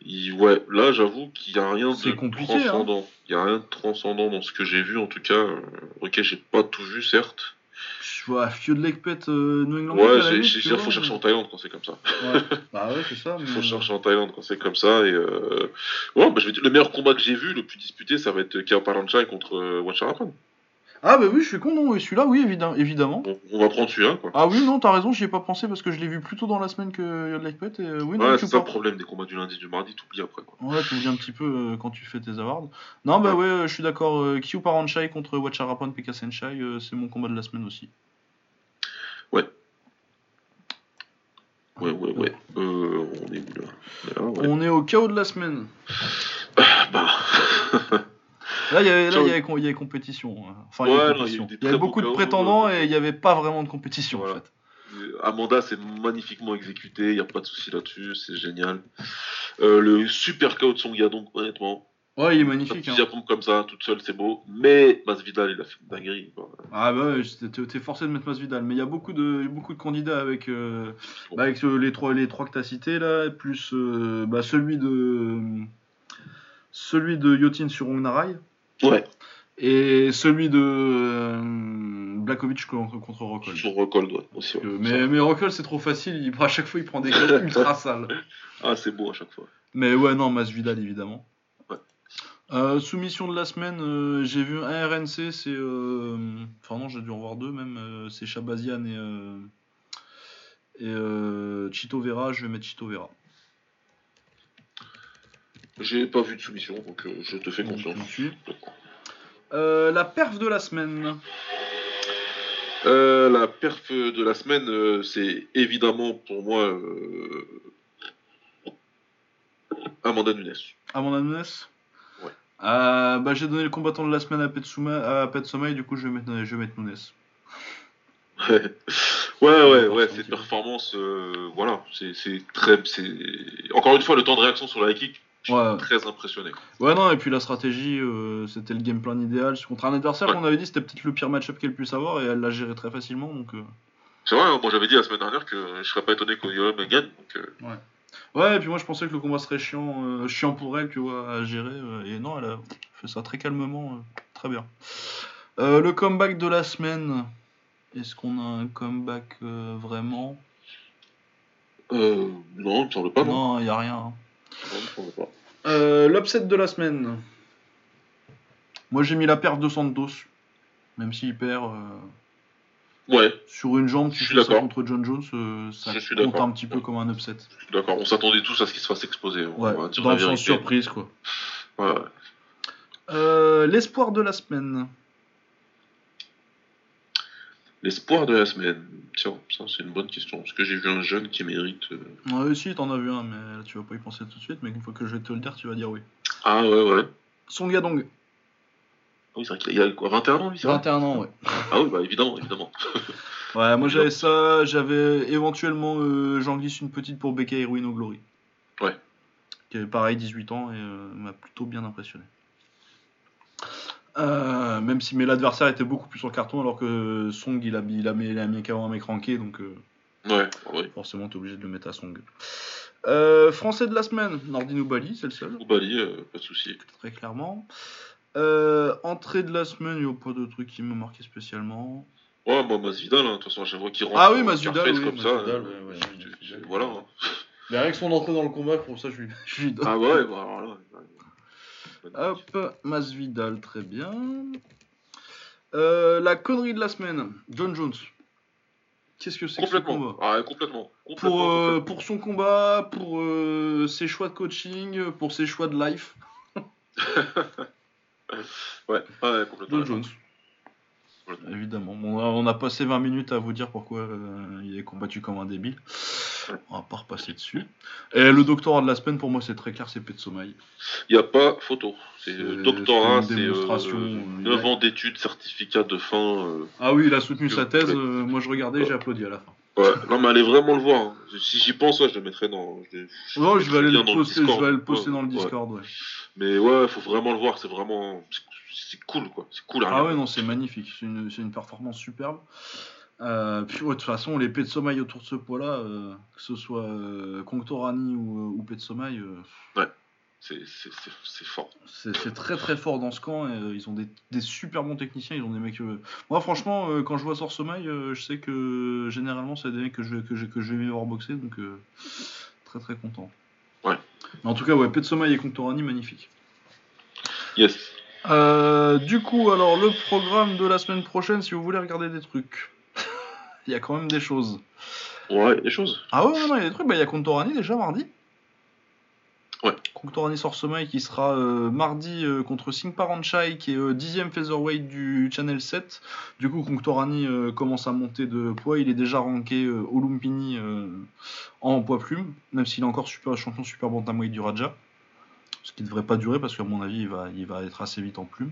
Il- ouais, là, j'avoue qu'il y a rien de compliqué, hein. transcendant. Il y a rien de transcendant dans ce que j'ai vu, en tout cas. Euh, ok, j'ai pas tout vu, certes. Je vois Fieu de Lekpet, euh, New England. Ouais, tu faut chercher en Thaïlande quand c'est comme ça. Ouais. <laughs> Bah ouais, c'est ça. Mais... Faut chercher en Thaïlande quand c'est comme ça. Et euh... ouais, bah, je vais dire, le meilleur combat que j'ai vu, le plus disputé, ça va être Kao Paranchai contre euh, Wacharapan. Ah bah oui, je suis con, non, oui, celui-là, oui, évidemment. évidemment. Bon, on va prendre celui-là, quoi. Ah oui, non, t'as raison, j'y ai pas pensé parce que je l'ai vu plus tôt dans la semaine que Yod Lekpet. Et euh, oui, non, Ouais, c'est ça le problème des combats du lundi, du mardi, t'oublies après, quoi. Ouais, tu oublies un petit peu euh, quand tu fais tes awards. Non, bah ouais, euh, je suis d'accord. Euh, Kyu Paranchai contre Wacharapan Pekka Senshai, euh, c'est mon combat de la semaine aussi. Ouais. Ouais, ouais, ouais. Euh, on est où là? Ouais. On est au chaos de la semaine. Bah. <laughs> Là, il y avait, là, il y avait, il y avait compétition. hein. Enfin, il y avait compétition. Il y beaucoup de prétendants euh, et il n'y avait pas vraiment de compétition Voilà. en fait. Euh, Amanda, c'est magnifiquement exécuté, il n'y a pas de souci là-dessus, c'est génial. Euh, le super KO de Song Yadong, honnêtement, Ouais, il est magnifique. hein. Japon comme ça, toute seule, c'est beau. Mais Masvidal, il a fait une dinguerie. quoi. Ah bah ouais, t'es- forcé de mettre Masvidal, mais il y a beaucoup de, beaucoup de candidats avec, euh, bah, avec euh, les trois, les trois que t'as cités là, plus bah, celui de, celui de Yotin sur Ongnarai Ouais, et celui de euh, Blakovic contre, contre Rockhold. record ouais, aussi. ouais. Mais, mais Rockhold c'est trop facile, il, à chaque fois il prend des gueules <laughs> ultra sales. Ah, c'est beau à chaque fois. Mais ouais, non, Masvidal évidemment. Ouais. Euh, soumission de la semaine, euh, j'ai vu un RNC, c'est. euh, Enfin, non, j'ai dû en voir deux même. euh, c'est Shabazian et. Et Chito Vera, je vais mettre Chito Vera. J'ai pas vu de soumission, donc euh, je te fais confiance. Euh, la perf de la semaine. Euh, la perf de la semaine, c'est évidemment pour moi Amanda Nunes. Amanda Nunes Ouais. Bah, j'ai donné le combattant de la semaine à Petsuma, à Petsuma et du coup je vais mettre, je vais mettre Nunes. ouais, ouais, ouais, cette performance, voilà, c'est très. Encore une fois, le temps de réaction sur la kick, je suis Ouais. très impressionné. Ouais, non, et puis la stratégie, euh, c'était le game plan idéal. Contre un adversaire Ouais. qu'on avait dit c'était peut-être le pire match-up qu'elle puisse avoir et elle l'a géré très facilement. Donc, euh, C'est vrai, moi j'avais dit la semaine dernière que je serais pas étonné qu'Oyola me gagne. Donc, euh, Ouais, et puis moi je pensais que le combat serait chiant, euh, chiant pour elle, tu vois, à gérer. euh, et non, elle a fait ça très calmement, euh, très bien. Le comeback de la semaine. Est-ce qu'on a un comeback vraiment? Euh, non, il me semble pas, non. Non, il n'y a rien. hein. Euh, L'upset de la semaine. Moi j'ai mis la perte de Santos. Même s'il perd euh, Ouais, sur une jambe, Je tu suis fais ça d'accord. contre John Jones, euh, ça Je suis compte un petit peu comme un upset. d'accord, on s'attendait tous à ce qu'il se fasse exploser. on Ouais, va dire dans le sens surprise quoi. Ouais. Euh, L'espoir de la semaine. L'espoir de la semaine. Tiens, ça c'est une bonne question. Est-ce que j'ai vu un jeune qui mérite. euh, Ouais, si, t'en as vu un, mais là, tu vas pas y penser tout de suite, mais une fois que je vais te le dire, tu vas dire oui. Ah ouais, ouais. Son Gadong, Ah oui, c'est vrai qu'il a, il a quoi, 21 ans lui c'est vrai? 21 ans, ouais. Ah oui, bah évidemment, évidemment. <laughs> Ouais, moi j'avais ça, j'avais éventuellement, euh, j'en glisse une petite pour Becca Heroine au Glory. Ouais. Qui avait pareil 18 ans et euh, m'a plutôt bien impressionné. Euh, même si mais l'adversaire était beaucoup plus en carton alors que Song il a, il a mis, il a mis KO un mec ranké donc euh, Ouais, ouais. forcément t'es obligé de le mettre à Song. Euh, français de la semaine, Nordino Bali, c'est le seul. Oubali, euh, pas de souci. très clairement. Euh, entrée de la semaine, il n'y a pas de truc qui me marquait spécialement. Ouais, moi, Masvidal, hein, de toute façon, fois qu'il rentre. Ah oui, en Masvidal, oui, comme ça. Masvidal, ouais, ouais, tu- tu- Masvidal, voilà. hein. Mais avec son entrée dans le combat, pour ça, je lui, je lui donne. Ah ouais, bah alors là. Hop, Masvidal, très bien. Euh, la connerie de la semaine, John Jones. Qu'est-ce que c'est que ce Complètement. combat Ah, complètement. complètement, pour, euh, complètement. pour son combat, pour euh, ses choix de coaching, pour ses choix de life, <laughs> Ouais, ouais, complètement. John Jones. Évidemment. On a, on a passé 20 minutes à vous dire pourquoi euh, il est combattu comme un débile. On va pas repasser dessus. Et le doctorat de la semaine, pour moi, c'est très clair, c'est Petsomaï. Il n'y a pas photo. C'est euh, doctorat, c'est euh, démonstration, 9 euh, ans d'études, certificat de fin. euh, Ah oui, il a soutenu sa thèse. moi, je regardais, j'ai applaudi à la fin. Ouais, non, mais allez vraiment le voir. hein. Si j'y pense, ouais, je le mettrai dans. Je, je- Non, je vais aller le poster, je Discord. vais aller le poster Ouais, dans le. Discord. Mais ouais, faut vraiment le voir. C'est vraiment. C'est- cool, quoi. C'est cool à Ah ouais, non, c'est magnifique. C'est une, c'est une performance superbe. Euh, puis, ouais, de toute façon, les Petsomaï autour de ce poids-là, euh, que ce soit euh, Conctorani ou, ou Petsomaï, euh, C'est c'est- c'est- c'est fort. C'est c'est très très fort dans ce camp. Et, ils ont des, des super bons techniciens. Ils ont des mecs. Moi, franchement, quand je vois Sorsomaï, euh, je sais que généralement, c'est des mecs que je, que je, que je vais voir boxer. Donc, très très content. Ouais. Mais en tout cas, ouais, Petsomaï et Conctorani, magnifique. Yes. Euh, du coup, alors, le programme de la semaine prochaine, si vous voulez regarder des trucs, <laughs> il y a quand même des choses. Ouais, des choses. Ah ouais, non, il y a des trucs. Bah, il y a Conctorani déjà mardi. Ouais. Conctorani Sorsomaï qui sera euh, mardi euh, contre Singh Paranchai qui est euh, 10ème featherweight du Channel 7. Du coup, Conctorani euh, commence à monter de poids. Il est déjà ranké au Lumpini en poids plume, même s'il est encore super, champion super bantamweight du Raja. Ce qui ne devrait pas durer parce qu'à mon avis, il va, il va être assez vite en plume.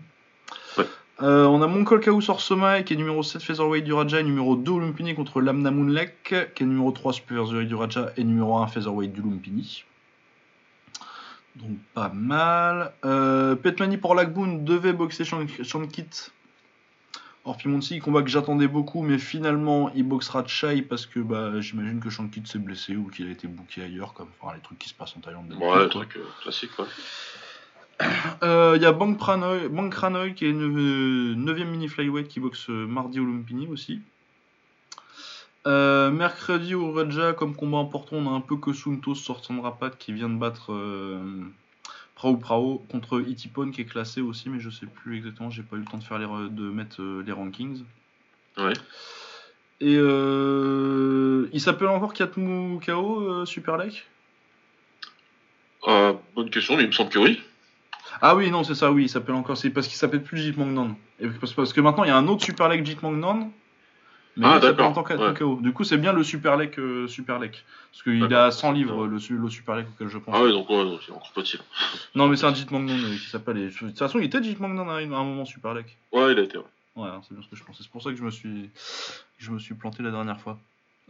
Ouais. Euh, on a Monkol Kao Sorsomaï qui est numéro 7 featherweight du Raja et numéro 2 au Lumpini contre Lamna Moonlek qui est numéro 3 super featherweight du Raja et numéro 1 featherweight du Lumpini. Donc pas mal. Euh, Petmani pour Lagboon devait boxer Shank- Shankit. Or Pimonsi, combat que j'attendais beaucoup, mais finalement il boxera Chai parce que bah, j'imagine que Shankit s'est blessé ou qu'il a été booké ailleurs, comme enfin, les trucs qui se passent en Thaïlande. Ouais, quoi. truc euh, classique, quoi. <coughs> Euh, Il y a Bang Pranoy, Bang Kranoy qui est 9ème mini flyweight qui boxe euh, mardi au Lumpini aussi. Euh, mercredi au Raja, comme combat important, on a un peu que Suntos sortant de Rapat qui vient de battre euh, Prao Prao contre Itipon qui est classé aussi, mais je sais plus exactement, j'ai pas eu le temps de faire les, de mettre euh, les rankings. Ouais. Et euh, il s'appelle encore Katmu Kao euh, Super Lake? Ah, bonne question, mais il me semble que oui. Ah oui, non, c'est ça, oui, il s'appelle encore. C'est parce qu'il s'appelle plus Mangnan. Et parce, parce que maintenant, il y a un autre Super League Jeet Mangnan Mais Ah, d'accord, en tant que ouais. KO. Du coup, c'est bien le Super Lek euh, Super. Parce qu'il à 100 livres, le, le Super Lek auquel je pense. Ah ouais, donc ouais, c'est encore petit. <laughs> Non, mais c'est un Jeet Mangnon euh, qui s'appelle. et- De toute façon, il était Jeet Mangnon à un moment Super Lek. Ouais, il a été. Ouais. Ouais, hein, c'est bien ce que je pensais. C'est pour ça que je me suis, je me suis planté la dernière fois.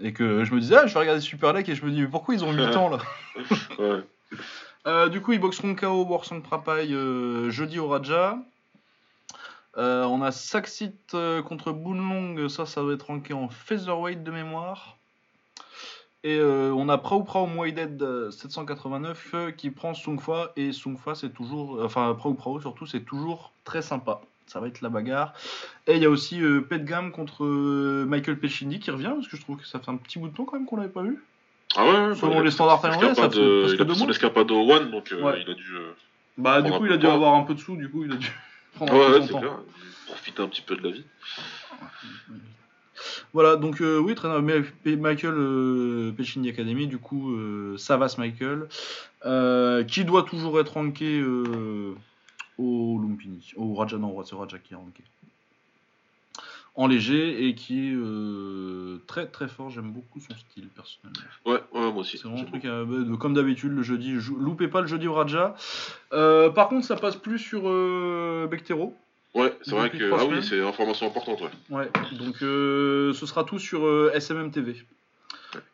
Et que je me disais, ah, je vais regarder Super Lek et je me dis, mais pourquoi ils ont 8 <laughs> ans là ouais. <laughs> Euh, Du coup, ils boxeront KO Warsong Prapai euh, jeudi au Raja. Euh, on a Saxit euh, contre Boonlong, ça, ça va être ranké en featherweight de mémoire. Et euh, on a Prao Prao Muay Dead euh, 789 euh, qui prend Sungfa et Sungfa c'est toujours, enfin Prao Prao surtout c'est toujours très sympa. Ça va être la bagarre. Et il y a aussi euh, Petgam contre Michael Pechini qui revient parce que je trouve que ça fait un petit bout de temps quand même qu'on l'avait pas vu. Ah ouais, ouais, Selon les standards thaïlandais, ça fait euh, presque Il a deux mois. escapade au One, donc Ouais. il a dû. Bah du coup il a dû de avoir un peu de sous, du coup il a dû prendre Ouais, c'est temps. clair. Profiter un petit peu de la vie. <laughs> Voilà, donc euh, oui, très bien. Mais- P- Michael euh, Pechini Academy, du coup, euh, Savas Michael, euh, qui doit toujours être ranké euh, au Lumpini, au Raja, non, c'est Raja qui est ranké. En léger et qui est euh, très très fort, j'aime beaucoup son style personnellement. Ouais, ouais, moi aussi. C'est vraiment un truc, euh, bah, comme d'habitude, le jeudi, loupez pas le jeudi au Raja. Euh, par contre, ça passe plus sur euh, Bectero. Ouais, c'est vrai que. Ah semaines. oui, c'est une information importante, ouais. Ouais, donc ce sera tout sur SMM TV.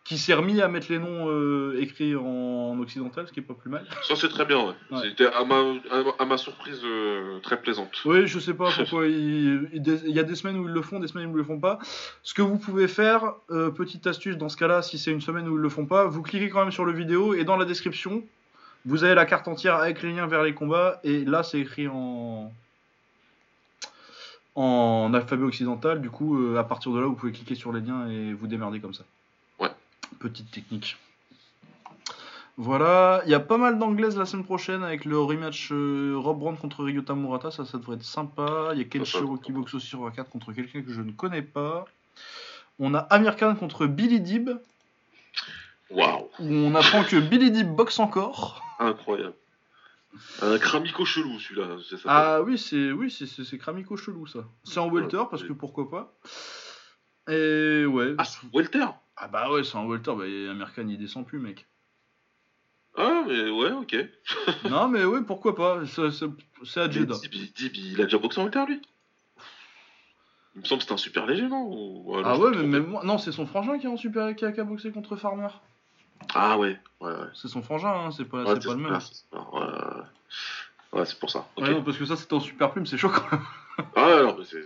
Qui s'est remis à mettre les noms euh, écrits en occidental, ce qui est pas plus mal. Ça, c'est très bien, ouais. Ouais. C'était à ma, à, ma- à ma surprise euh, très plaisante. Oui, je sais pas pourquoi. <laughs> Il, y a des semaines où ils le font, des semaines où ils le font pas. Ce que vous pouvez faire, euh, petite astuce dans ce cas-là, si c'est une semaine où ils le font pas, vous cliquez quand même sur le vidéo et dans la description, vous avez la carte entière avec les liens vers les combats et là c'est écrit en en alphabet occidental. Du coup, à partir de là, vous pouvez cliquer sur les liens et vous démerder comme ça. Petite technique. Voilà, il y a pas mal d'anglaises la semaine prochaine avec le rematch euh, Rob Brown contre Ryota Murata, ça, ça devrait être sympa. Il y a Kenshiro qui boxe aussi sur A4 contre quelqu'un que je ne connais pas. On a Amir Khan contre Billy Dib, Waouh, où on apprend que Billy Dib boxe encore. incroyable. Un cramico chelou, celui-là. c'est ça. Ah oui, c'est oui, c'est Kramiko chelou ça. C'est en welter parce que pourquoi pas. Et ouais. Ah, Welter? Ah bah ouais, c'est en welter, bah, Amir Khan il descend plus mec. Ah, mais ouais, ok. <laughs> non mais ouais, pourquoi pas, c'est c'est- c'est à Mais Jeddah. Il- a déjà boxé en Welter, lui? Il me semble que c'était un super léger, non? Ou- alors, Ah ouais, mais même moi, non, c'est son frangin qui est en super qui a, qui a boxé contre Farmer. Ah ouais, ouais, ouais. C'est son frangin, hein, c'est pas, Ouais, c'est pas le même. ah, c'est ouais, c'est pour ça. Ouais, non, parce que ça c'était en super plume, c'est chaud quand même. Ah non, mais c'est.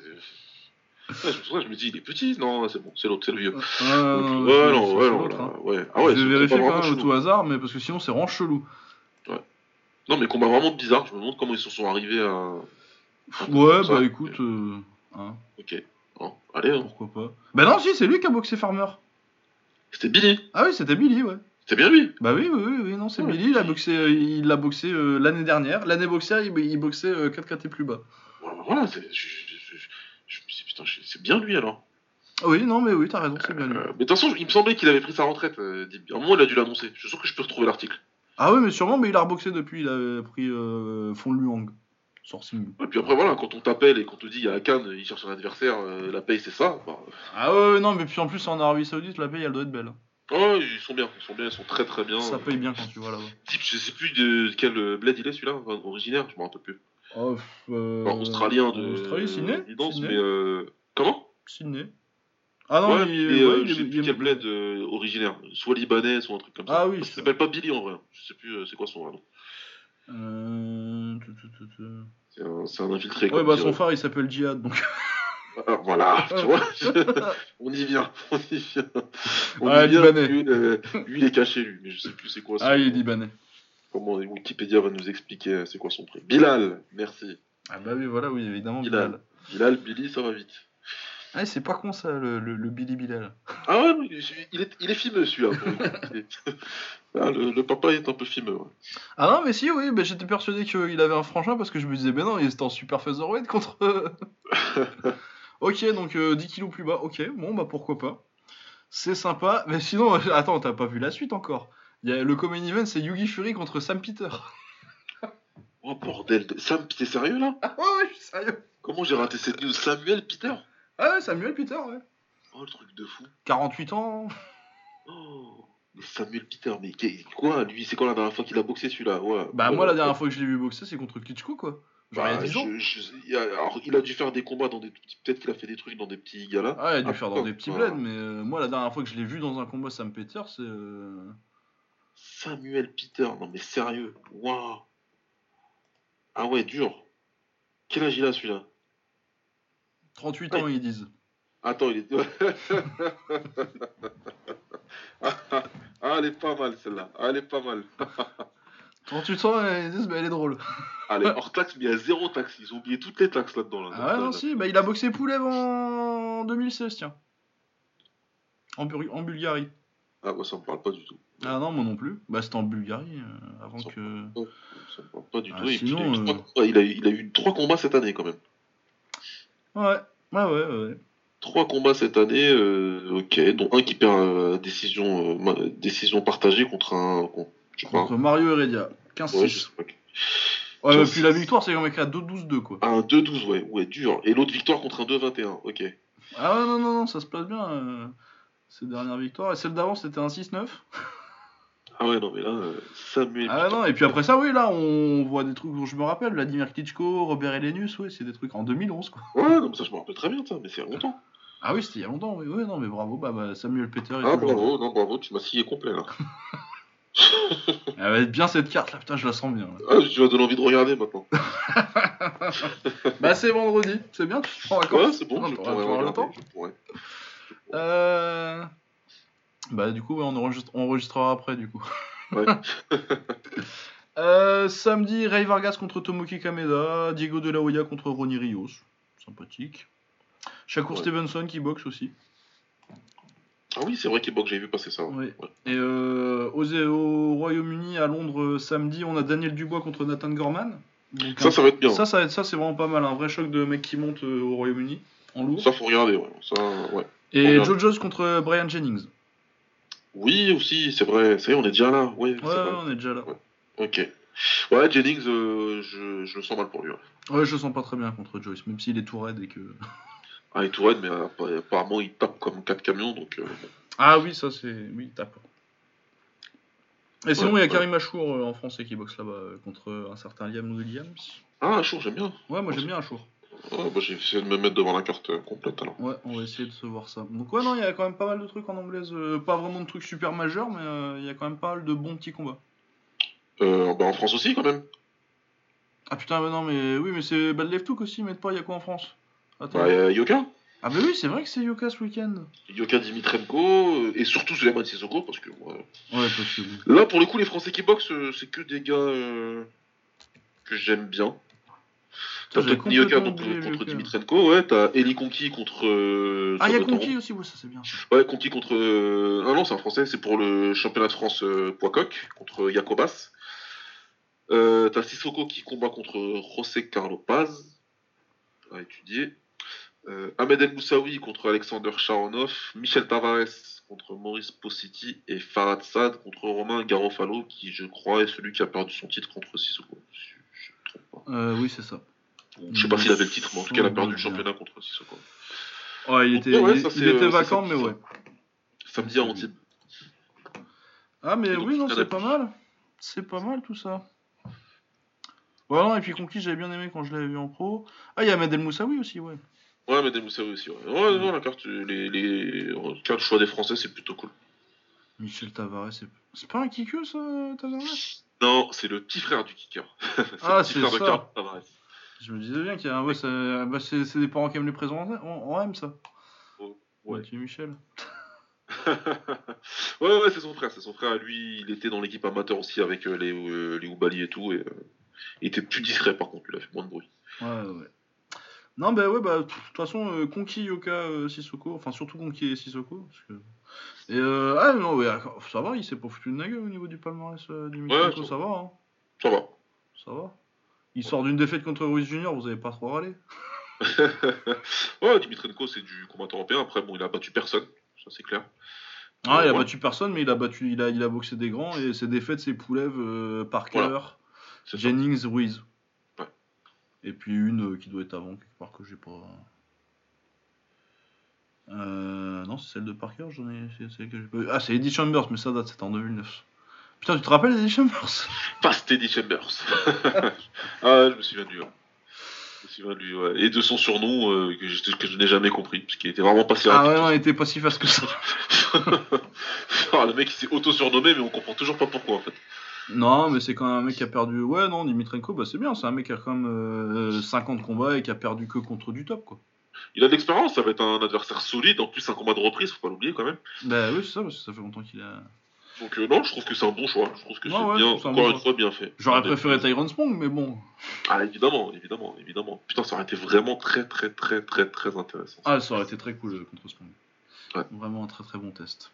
C'est- Ouais, c'est pour ça que je me dis, il est petit. Non, c'est bon, c'est l'autre, c'est le vieux. Euh, Ok. non, ouais, c'est- non, c'est ouais, non, là, hein. ouais. Ah ouais, je c'est vais vérifier combat quand vraiment même au tout hasard, mais parce que sinon c'est vraiment chelou. Non, mais combat vraiment bizarre. Je me demande comment ils se sont arrivés à. Ouais, bah écoute, euh, hein, Ok. Bon, allez, hein. pourquoi pas. Bah non, si, c'est lui qui a boxé Farmer. C'était Billy. Ah oui, c'était Billy, ouais. C'était bien lui. Bah oui, oui, oui, oui, non, c'est Ouais. Billy, il a boxé, euh, il l'a boxé euh, l'année dernière. L'année boxère, il, il boxait euh, 4 KT plus bas. Ouais, bah voilà, c'est. Putain, c'est bien lui alors. Oui, non, mais oui, t'as raison, c'est bien lui. Euh, mais de toute façon, il me semblait qu'il avait pris sa retraite. Euh, à un moment, il a dû l'annoncer. Je suis sûr que je peux retrouver l'article. Ah oui, mais sûrement, mais il a reboxé depuis, il a pris Fond Luang. Sourcing. Et puis après, voilà, quand on t'appelle et qu'on te dit, il y a la il cherche un adversaire, euh, la paye, c'est ça. Bah, Ah ouais, non, mais puis en plus, en Arabie Saoudite, la paye, elle doit être belle. oh, ils sont bien, ils sont bien, ils sont très très bien. Ça paye bien quand tu vas là-bas. Type, je sais plus de quel bled il est celui-là, enfin, originaire, je me rappelle plus. Oh, euh, australien de. Australie, Sydney Sydney mais euh, comment? Sydney. Ah non, Ouais, il, mais, ouais, je est- sais il plus quel bled originaire, soit libanais, soit un truc comme ça. Ah oui, Il s'appelle pas Billy en vrai, je sais plus euh, c'est quoi son vrai nom. Euh. C'est un, un infiltré. Ouais, bah dirait- son phare il s'appelle Jihad donc. Ah, voilà, <laughs> tu vois, <laughs> on y vient, on y vient. On Ah, y vient, Libanais. Lui, euh, lui, il est caché, lui, mais je sais plus c'est quoi son ah, il est libanais. Comment Wikipédia va nous expliquer euh, c'est quoi son prix. Bilal, merci. Ah bah oui, voilà, oui, évidemment, Bilal. Bilal. Bilal, Billy, ça va vite. Ah, c'est pas con ça, le, le, le Billy Bilal. Ah ouais, il est, il est fimeux celui-là. <laughs> Ah, le, le papa est un peu fimeux. ouais. Ah non, mais si, oui, bah, j'étais persuadé qu'il avait un frangin parce que je me disais, ben non, il était en super featherweight contre. <laughs> ok, donc euh, 10 kilos plus bas, ok, bon, bah pourquoi pas. C'est sympa, mais sinon, attends, t'as pas vu la suite encore. Il y a, le common event, c'est Yugi Fury contre Sam Peter. <laughs> Oh bordel, de... Sam, t'es sérieux là? Ah ouais, ouais, je suis sérieux. Comment j'ai raté cette news? Samuel Peter? Ah ouais, Samuel Peter, ouais. Oh, le truc de fou. 48 ans Oh, mais Samuel Peter, mais quoi, lui, c'est quand la dernière fois qu'il a boxé celui-là? Ouais. Bah, Ouais, moi, la dernière fois que je l'ai vu boxer, c'est contre Klitschko, quoi. Genre, il y a Bah, 10 ans. je- je- il, a, alors, il a dû faire des combats dans des petits. Peut-être qu'il a fait des trucs dans des petits galas. Ah, il a dû Ah, faire dans des petits bleds, mais euh, moi, la dernière fois que je l'ai vu dans un combat Sam Peter, c'est. euh, Samuel Peter, non mais sérieux. Waouh. Ah ouais, dur. Quel âge il a celui-là? 38 ans, ils disent. Attends, il est. <laughs> ah, elle est pas mal celle-là. Ah, elle est pas mal. <laughs> 38 ans, ils disent, bah, elle est drôle. Est hors taxe, mais il y a zéro taxe. Ils ont oublié toutes les taxes là-dedans. Là, Ah non, si, bah, il a boxé Poulev en 2016, tiens. En, Bur- en Bulgarie. Ah ouais, ça me parle pas du tout. Ah non, moi non plus. Bah, c'était en Bulgarie, euh, avant Ça que. Ça me parle pas du Ah, tout. Et puis, il, a eu sinon, trois euh, combats. il, a eu, il a eu trois combats cette année quand même. Ouais, ouais, ouais, ouais. Trois combats cette année, euh, ok, dont un qui perd euh, décision, décision partagée contre un. contre- je sais pas. Contre Mario Heredia. 15-6. Ouais, je sais pas. Ouais, mais 15-6. puis la victoire, c'est quand même à 2-12-2, quoi. Un 2-12, ouais, ouais, dur. Et l'autre victoire contre un 2-21, ok. Ah ouais, non, non, non, ça se passe bien, ces dernières victoires. Et celle d'avant, c'était un 6-9. <laughs> Ah ouais, non, mais là, euh, Samuel. Ah non, et puis après ça, oui, là, on voit des trucs dont je me rappelle. Vladimir Klitschko, Robert Elenius, ouais, c'est des trucs en 2011, quoi. Ouais, non, mais ça, je me rappelle très bien, ça, mais c'est longtemps. Ah oui, c'était il y a longtemps, oui, oui, non, mais bravo, bah, bah, Samuel Peter. est Ah, bravo, non, bravo, tu m'as scié complet, là. <laughs> Elle va être bien cette carte, là, putain, je la sens bien. là. Ah, tu vas donner envie de regarder maintenant. <laughs> bah, c'est vendredi, c'est bien, tu te en vacances. Ouais, c'est bon, Non, je pourrais Euh... Bah, du coup, ouais, on, enregistre- on enregistrera après, du coup. Ouais. <laughs> Euh, samedi, Ray Vargas contre Tomoki Kameda, Diego de la Hoya contre Ronnie Rios. Sympathique. Shakur Ouais. Stevenson qui boxe aussi. Ah oui, c'est vrai qu'il que j'ai vu passer ça. Ouais. Et euh, aux- au Royaume-Uni, à Londres, samedi, on a Daniel Dubois contre Nathan Gorman. Donc, Ça, un- ça va être bien. ça, ça, va être- ça, c'est vraiment pas mal. Un vrai choc de mec qui monte euh, au Royaume-Uni en lourd. Ça, faut regarder, ouais. Ça, ouais. Et. Joe Jones contre Brian Jennings. Oui, aussi, c'est vrai. Ça y est, on est déjà là. Ouais, c'est Ouais, vrai. on est déjà là. Ok. Ouais, Jennings, euh, je, je le sens mal pour lui. ouais. Ouais, je le sens pas très bien contre Joyce, même s'il est tout raide et que. <laughs> Ah, il est tout raide, mais euh, apparemment, il tape comme 4 camions, donc... euh. Ah oui, ça c'est. Oui, il tape. Et sinon, il y a. Karim Achour euh, en français qui boxe là-bas contre un certain Liam Williams. Ah, chaud, j'aime bien. Ouais, moi j'aime bien Achour. Bah, j'ai essayé de me mettre devant la carte euh, complète, alors. Ouais, on va essayer de se voir ça. Donc, ouais, non, il y a quand même pas mal de trucs en anglaise. euh, pas vraiment de trucs super majeurs, mais euh, il y a quand même pas mal de bons petits combats. Euh, bah, en France aussi, quand même. Ah putain, mais non, mais oui, mais c'est Bad Leftouk aussi, mais pas, il y a quoi en France Attends. Bah, euh, Yoka. Ah, bah oui, c'est vrai que c'est Yoka ce week-end. Yoka Dimitrenko, euh, et surtout Suleiman Sissoko, parce que... ouais. Ouais, parce que. Là, pour le coup, les Français qui boxent, euh, c'est que des gars que j'aime bien. T'as peut-être Nyoka contre. Dimitrenko, ouais, t'as Eli Conki contre... euh, Ah, il y a. Conki aussi, ouais, ça c'est bien. Ouais, Conti contre. euh, Ah non, c'est un français, c'est pour le championnat de France euh, poids coq contre Jacobas. Euh, T'as Sissoko qui combat contre José Carlos Paz, à étudier. Ahmed El Moussaoui contre Alexander Sharonov. Michel Tavares contre Maurice Positi. Et Farad Sad contre Romain Garofalo, qui je crois est celui qui a perdu son titre contre Sissoko. Si je me trompe pas. Oui, c'est ça. Je sais pas s'il avait le titre, mais en tout cas, il a perdu le championnat contre Sissoko. Ouais, il était, ouais, il, ça, il c'est, était euh, vacant, mais ouais. Samedi à Antibes. Ah, mais donc, oui, non, c'est pas mal. C'est pas mal tout ça. Ouais, non, et puis Conquis, j'avais bien aimé quand je l'avais vu en pro. Ah, il y a Ahmed El Moussaoui aussi, ouais. Ouais, des Moussaoui aussi. Ouais, ouais non, la carte, les, les... choix des Français, c'est plutôt cool. Michel Tavares, c'est c'est pas un kickeux ça, Tavares? Non, c'est le petit frère du kicker. <laughs> c'est Ah, le petit c'est frère de ça. Carl Tavares. Je me disais bien qu'il y a un. Ouais, ça- bah, c'est c'est des parents qui aiment les présenter en, en M, ça. Oh, ouais. Ouais, tu Michel. <laughs> ouais, ouais, c'est son frère, c'est son frère. Lui, il était dans l'équipe amateur aussi avec euh, les, euh, les Oubali et tout. Et, euh, il était plus discret par contre, il a fait moins de bruit. Ouais, ouais. Non, bah ouais, bah, de toute façon, euh, Conquis, Yoka, euh, Sissoko, enfin surtout Conquis et Sissoko. Parce que... Et euh, ah non, ouais, ça va, il s'est pas foutu de la gueule au niveau du palmarès euh, du Mitrenko, ça- ça va, hein. Ça va. Ça va. Il sort d'une défaite contre Ruiz Junior, vous avez pas trop râlé <laughs> ouais, Dimitrenko, c'est du combattant européen. Après, bon, il a battu personne, ça c'est clair. Ah, il a Ouais. battu personne, mais il a battu, il a, il a boxé des grands et ses défaites, c'est Poulev, euh, Parker, Voilà. Jennings, Ruiz. Ouais. Et puis une euh, qui doit être avant quelque part que j'ai pas. Euh, non, c'est celle de Parker, j'en ai. c'est celle que j'ai pas vue. Ah, c'est Eddie Chambers, mais ça date, c'était en 2009. Putain, tu te rappelles Eddie Chambers? Pas Teddy Chambers. <laughs> ah, je me souviens lui. ouais. Je me souviens lui, ouais. Et de son surnom euh, que je, que je n'ai jamais compris, parce qu'il était vraiment pas si Ah ouais, non, il était pas si fast que ça. <laughs> Ah, le mec il s'est auto-surnommé, mais on comprend toujours pas pourquoi en fait. Non, mais c'est quand même un mec qui a perdu. Ouais, non, Dimitrenko, bah c'est bien, c'est un mec qui a quand même euh, 50 combats et qui a perdu que contre du top, quoi. Il a de l'expérience, ça va être un adversaire solide, en plus un combat de reprise, faut pas l'oublier quand même. Bah oui, c'est ça, parce que ça fait longtemps qu'il a. Donc euh, non, je trouve que c'est un bon choix. Je trouve que c'est ouais, bien, encore bon une choix. fois bien fait. J'aurais préféré Tyron Spong, mais bon. Ah évidemment, évidemment, évidemment. Putain, ça aurait été vraiment très très très très très intéressant. Ah, ça aurait été très cool euh, contre Spong. Ouais. Vraiment un très très bon test.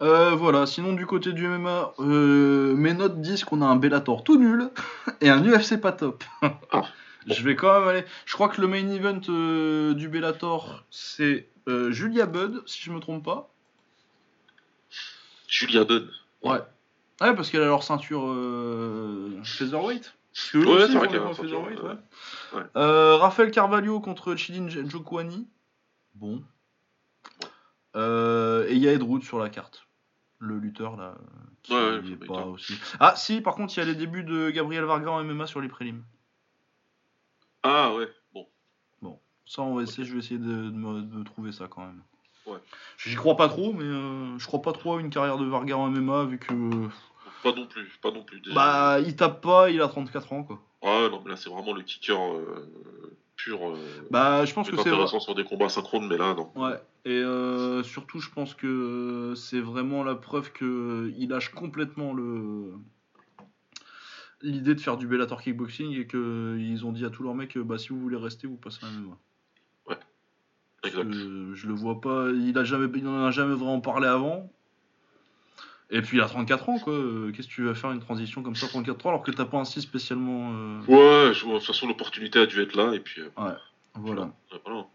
Euh, voilà, sinon du côté du MMA, euh, mes notes disent qu'on a un Bellator tout nul <laughs> et un UFC pas top. <laughs> Ah. Je vais quand même aller. Je crois que le main event du Bellator, c'est Julia Budd, si je me trompe pas. Julia Dunn. Ouais. Ouais, parce qu'elle a leur ceinture euh, featherweight. Que Ouais, c'est vrai qu'elle a featherweight, ouais. ouais. Euh, Rafael Carvalho contre Chilin Jokwani. Bon. Euh, et il y a Ed Wood sur la carte. Le lutteur là. Qui Ouais, est pas lutteur. aussi. Ah si, par contre, il y a les débuts de Gabriel Varga en MMA sur les prélims. Ah ouais, bon. Ça, on va essayer, je vais essayer de, trouver ça quand même. J'y crois pas trop, mais euh, je crois pas trop à une carrière de Varga en MMA vu que. Pas non plus, pas non plus. déjà. Bah, il tape pas, il a 34 ans quoi. Ouais, non, mais là c'est vraiment le kicker euh, pur. Euh, Bah, je pense que c'est. intéressant sur des combats synchrones, mais là non. Ouais, et euh, surtout, je pense que c'est vraiment la preuve que il lâche complètement le l'idée de faire du Bellator kickboxing et que ils ont dit à tous leurs mecs, bah si vous voulez rester, vous passez à la MMA. Exact. je le vois pas, il a jamais, il en a jamais vraiment parlé avant. Et puis il a 34 ans quoi. Euh, Qu'est-ce que tu vas faire une transition comme ça 34 ans alors que t'as pas un style spécialement. euh, Ouais, je- de toute façon l'opportunité a dû être là, et puis. euh, Voilà. ouais, voilà.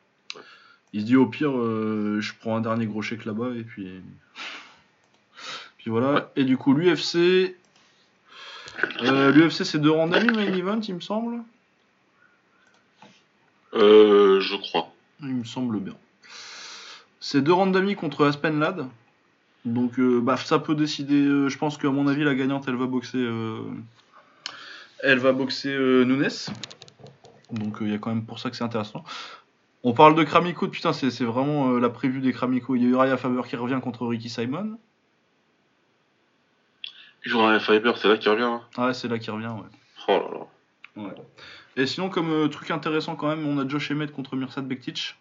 Il se dit au pire, euh, je prends un dernier gros chèque là-bas et puis. <laughs> Puis voilà. Ouais. Et du coup, l'UFC. L'UFC, c'est deux randamis main event, il me semble. Euh, je crois. Il me semble bien. C'est deux randamis contre Aspen Lad. Donc, euh, bah, ça peut décider. euh, je pense qu'à mon avis, la gagnante, elle va boxer. euh, elle va boxer Nunes. Donc, il y a quand même pour ça que c'est intéressant. On parle de Kramiko, putain, c'est vraiment la prévue des Kramiko. Il y a Uriah Faber qui revient contre Ricky Simon. Uriah Fiber, c'est là qu'il revient. hein. Ah ouais, c'est là qu'il revient, ouais. Oh là là. Ouais. Et sinon, comme euh, truc intéressant quand même, on a Josh Emmett contre Mirsad Bektic.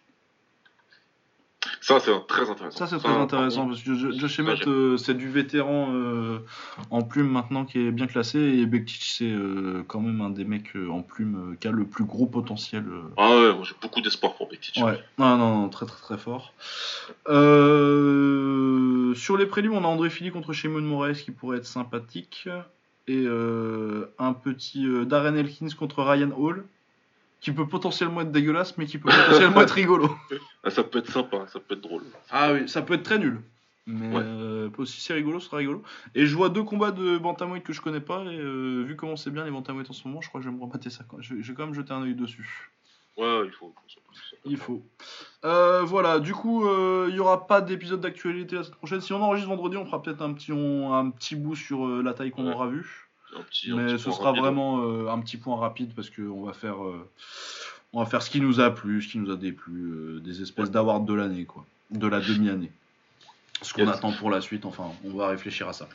Ça, c'est très intéressant. Ça, c'est très intéressant parce que Jo- Josh Emmett, euh, c'est du vétéran euh, en plume maintenant qui est bien classé. Et Bektic, c'est euh, quand même un des mecs en plume qui a le plus gros potentiel. Ah ouais, j'ai beaucoup d'espoir pour Bektic. Ouais, non, non, non, très très très fort. Sur les prélims, on a André Philly contre Shimon Moraes qui pourrait être sympathique. Et euh, un petit euh, Darren Elkins contre Ryan Hall qui peut potentiellement être dégueulasse mais qui peut potentiellement <laughs> être rigolo. Ah, ça peut être sympa, ça peut être drôle. Ah oui, ça peut être très nul. Mais Ouais. euh, si c'est rigolo, ce sera rigolo. Et je vois deux combats de bantamweight que je connais pas. Et euh, vu comment c'est bien les bantamweight en ce moment, je crois que je vais me remater ça. Je vais, je vais quand même jeter un œil dessus. Ouais, il faut. Il faut. Euh, voilà, du coup, euh, il y aura pas d'épisode d'actualité la semaine prochaine. Si on enregistre vendredi, on fera peut-être un petit, on- un petit bout sur euh, la taille qu'on Ouais. aura vue. Mais ce sera rapide. vraiment un petit point rapide parce qu'on va faire, on va faire ce qui nous a plu, ce qui nous a déplu, des espèces d'awards de l'année, quoi, de la demi-année. Ce qu'on Yes. attend pour la suite, enfin, on va réfléchir à ça.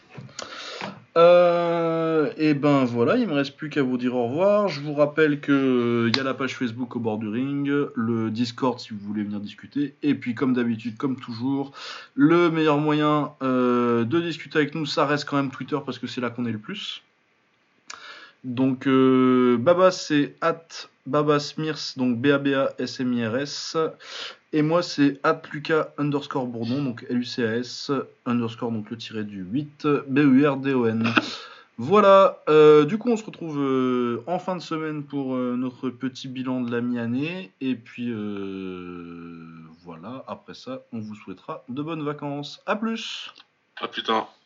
Euh, et ben voilà, il me reste plus qu'à vous dire au revoir. Je vous rappelle que euh, il y a la page Facebook au bord du ring, le Discord si vous voulez venir discuter, et puis comme d'habitude, comme toujours, le meilleur moyen euh, de discuter avec nous, ça reste quand même Twitter parce que c'est là qu'on est le plus. Donc euh, Baba c'est at Babasmirs, donc B-A-B-A-S-M-I-R-S. Et moi c'est at Lucas underscore Bourdon, donc L-U-C-A-S underscore donc le tiré du 8 B-U-R-D-O-N. Voilà, euh, du coup on se retrouve euh, en fin de semaine pour notre petit bilan de la mi-année. Et puis voilà, après ça on vous souhaitera de bonnes vacances. A plus À plus tard.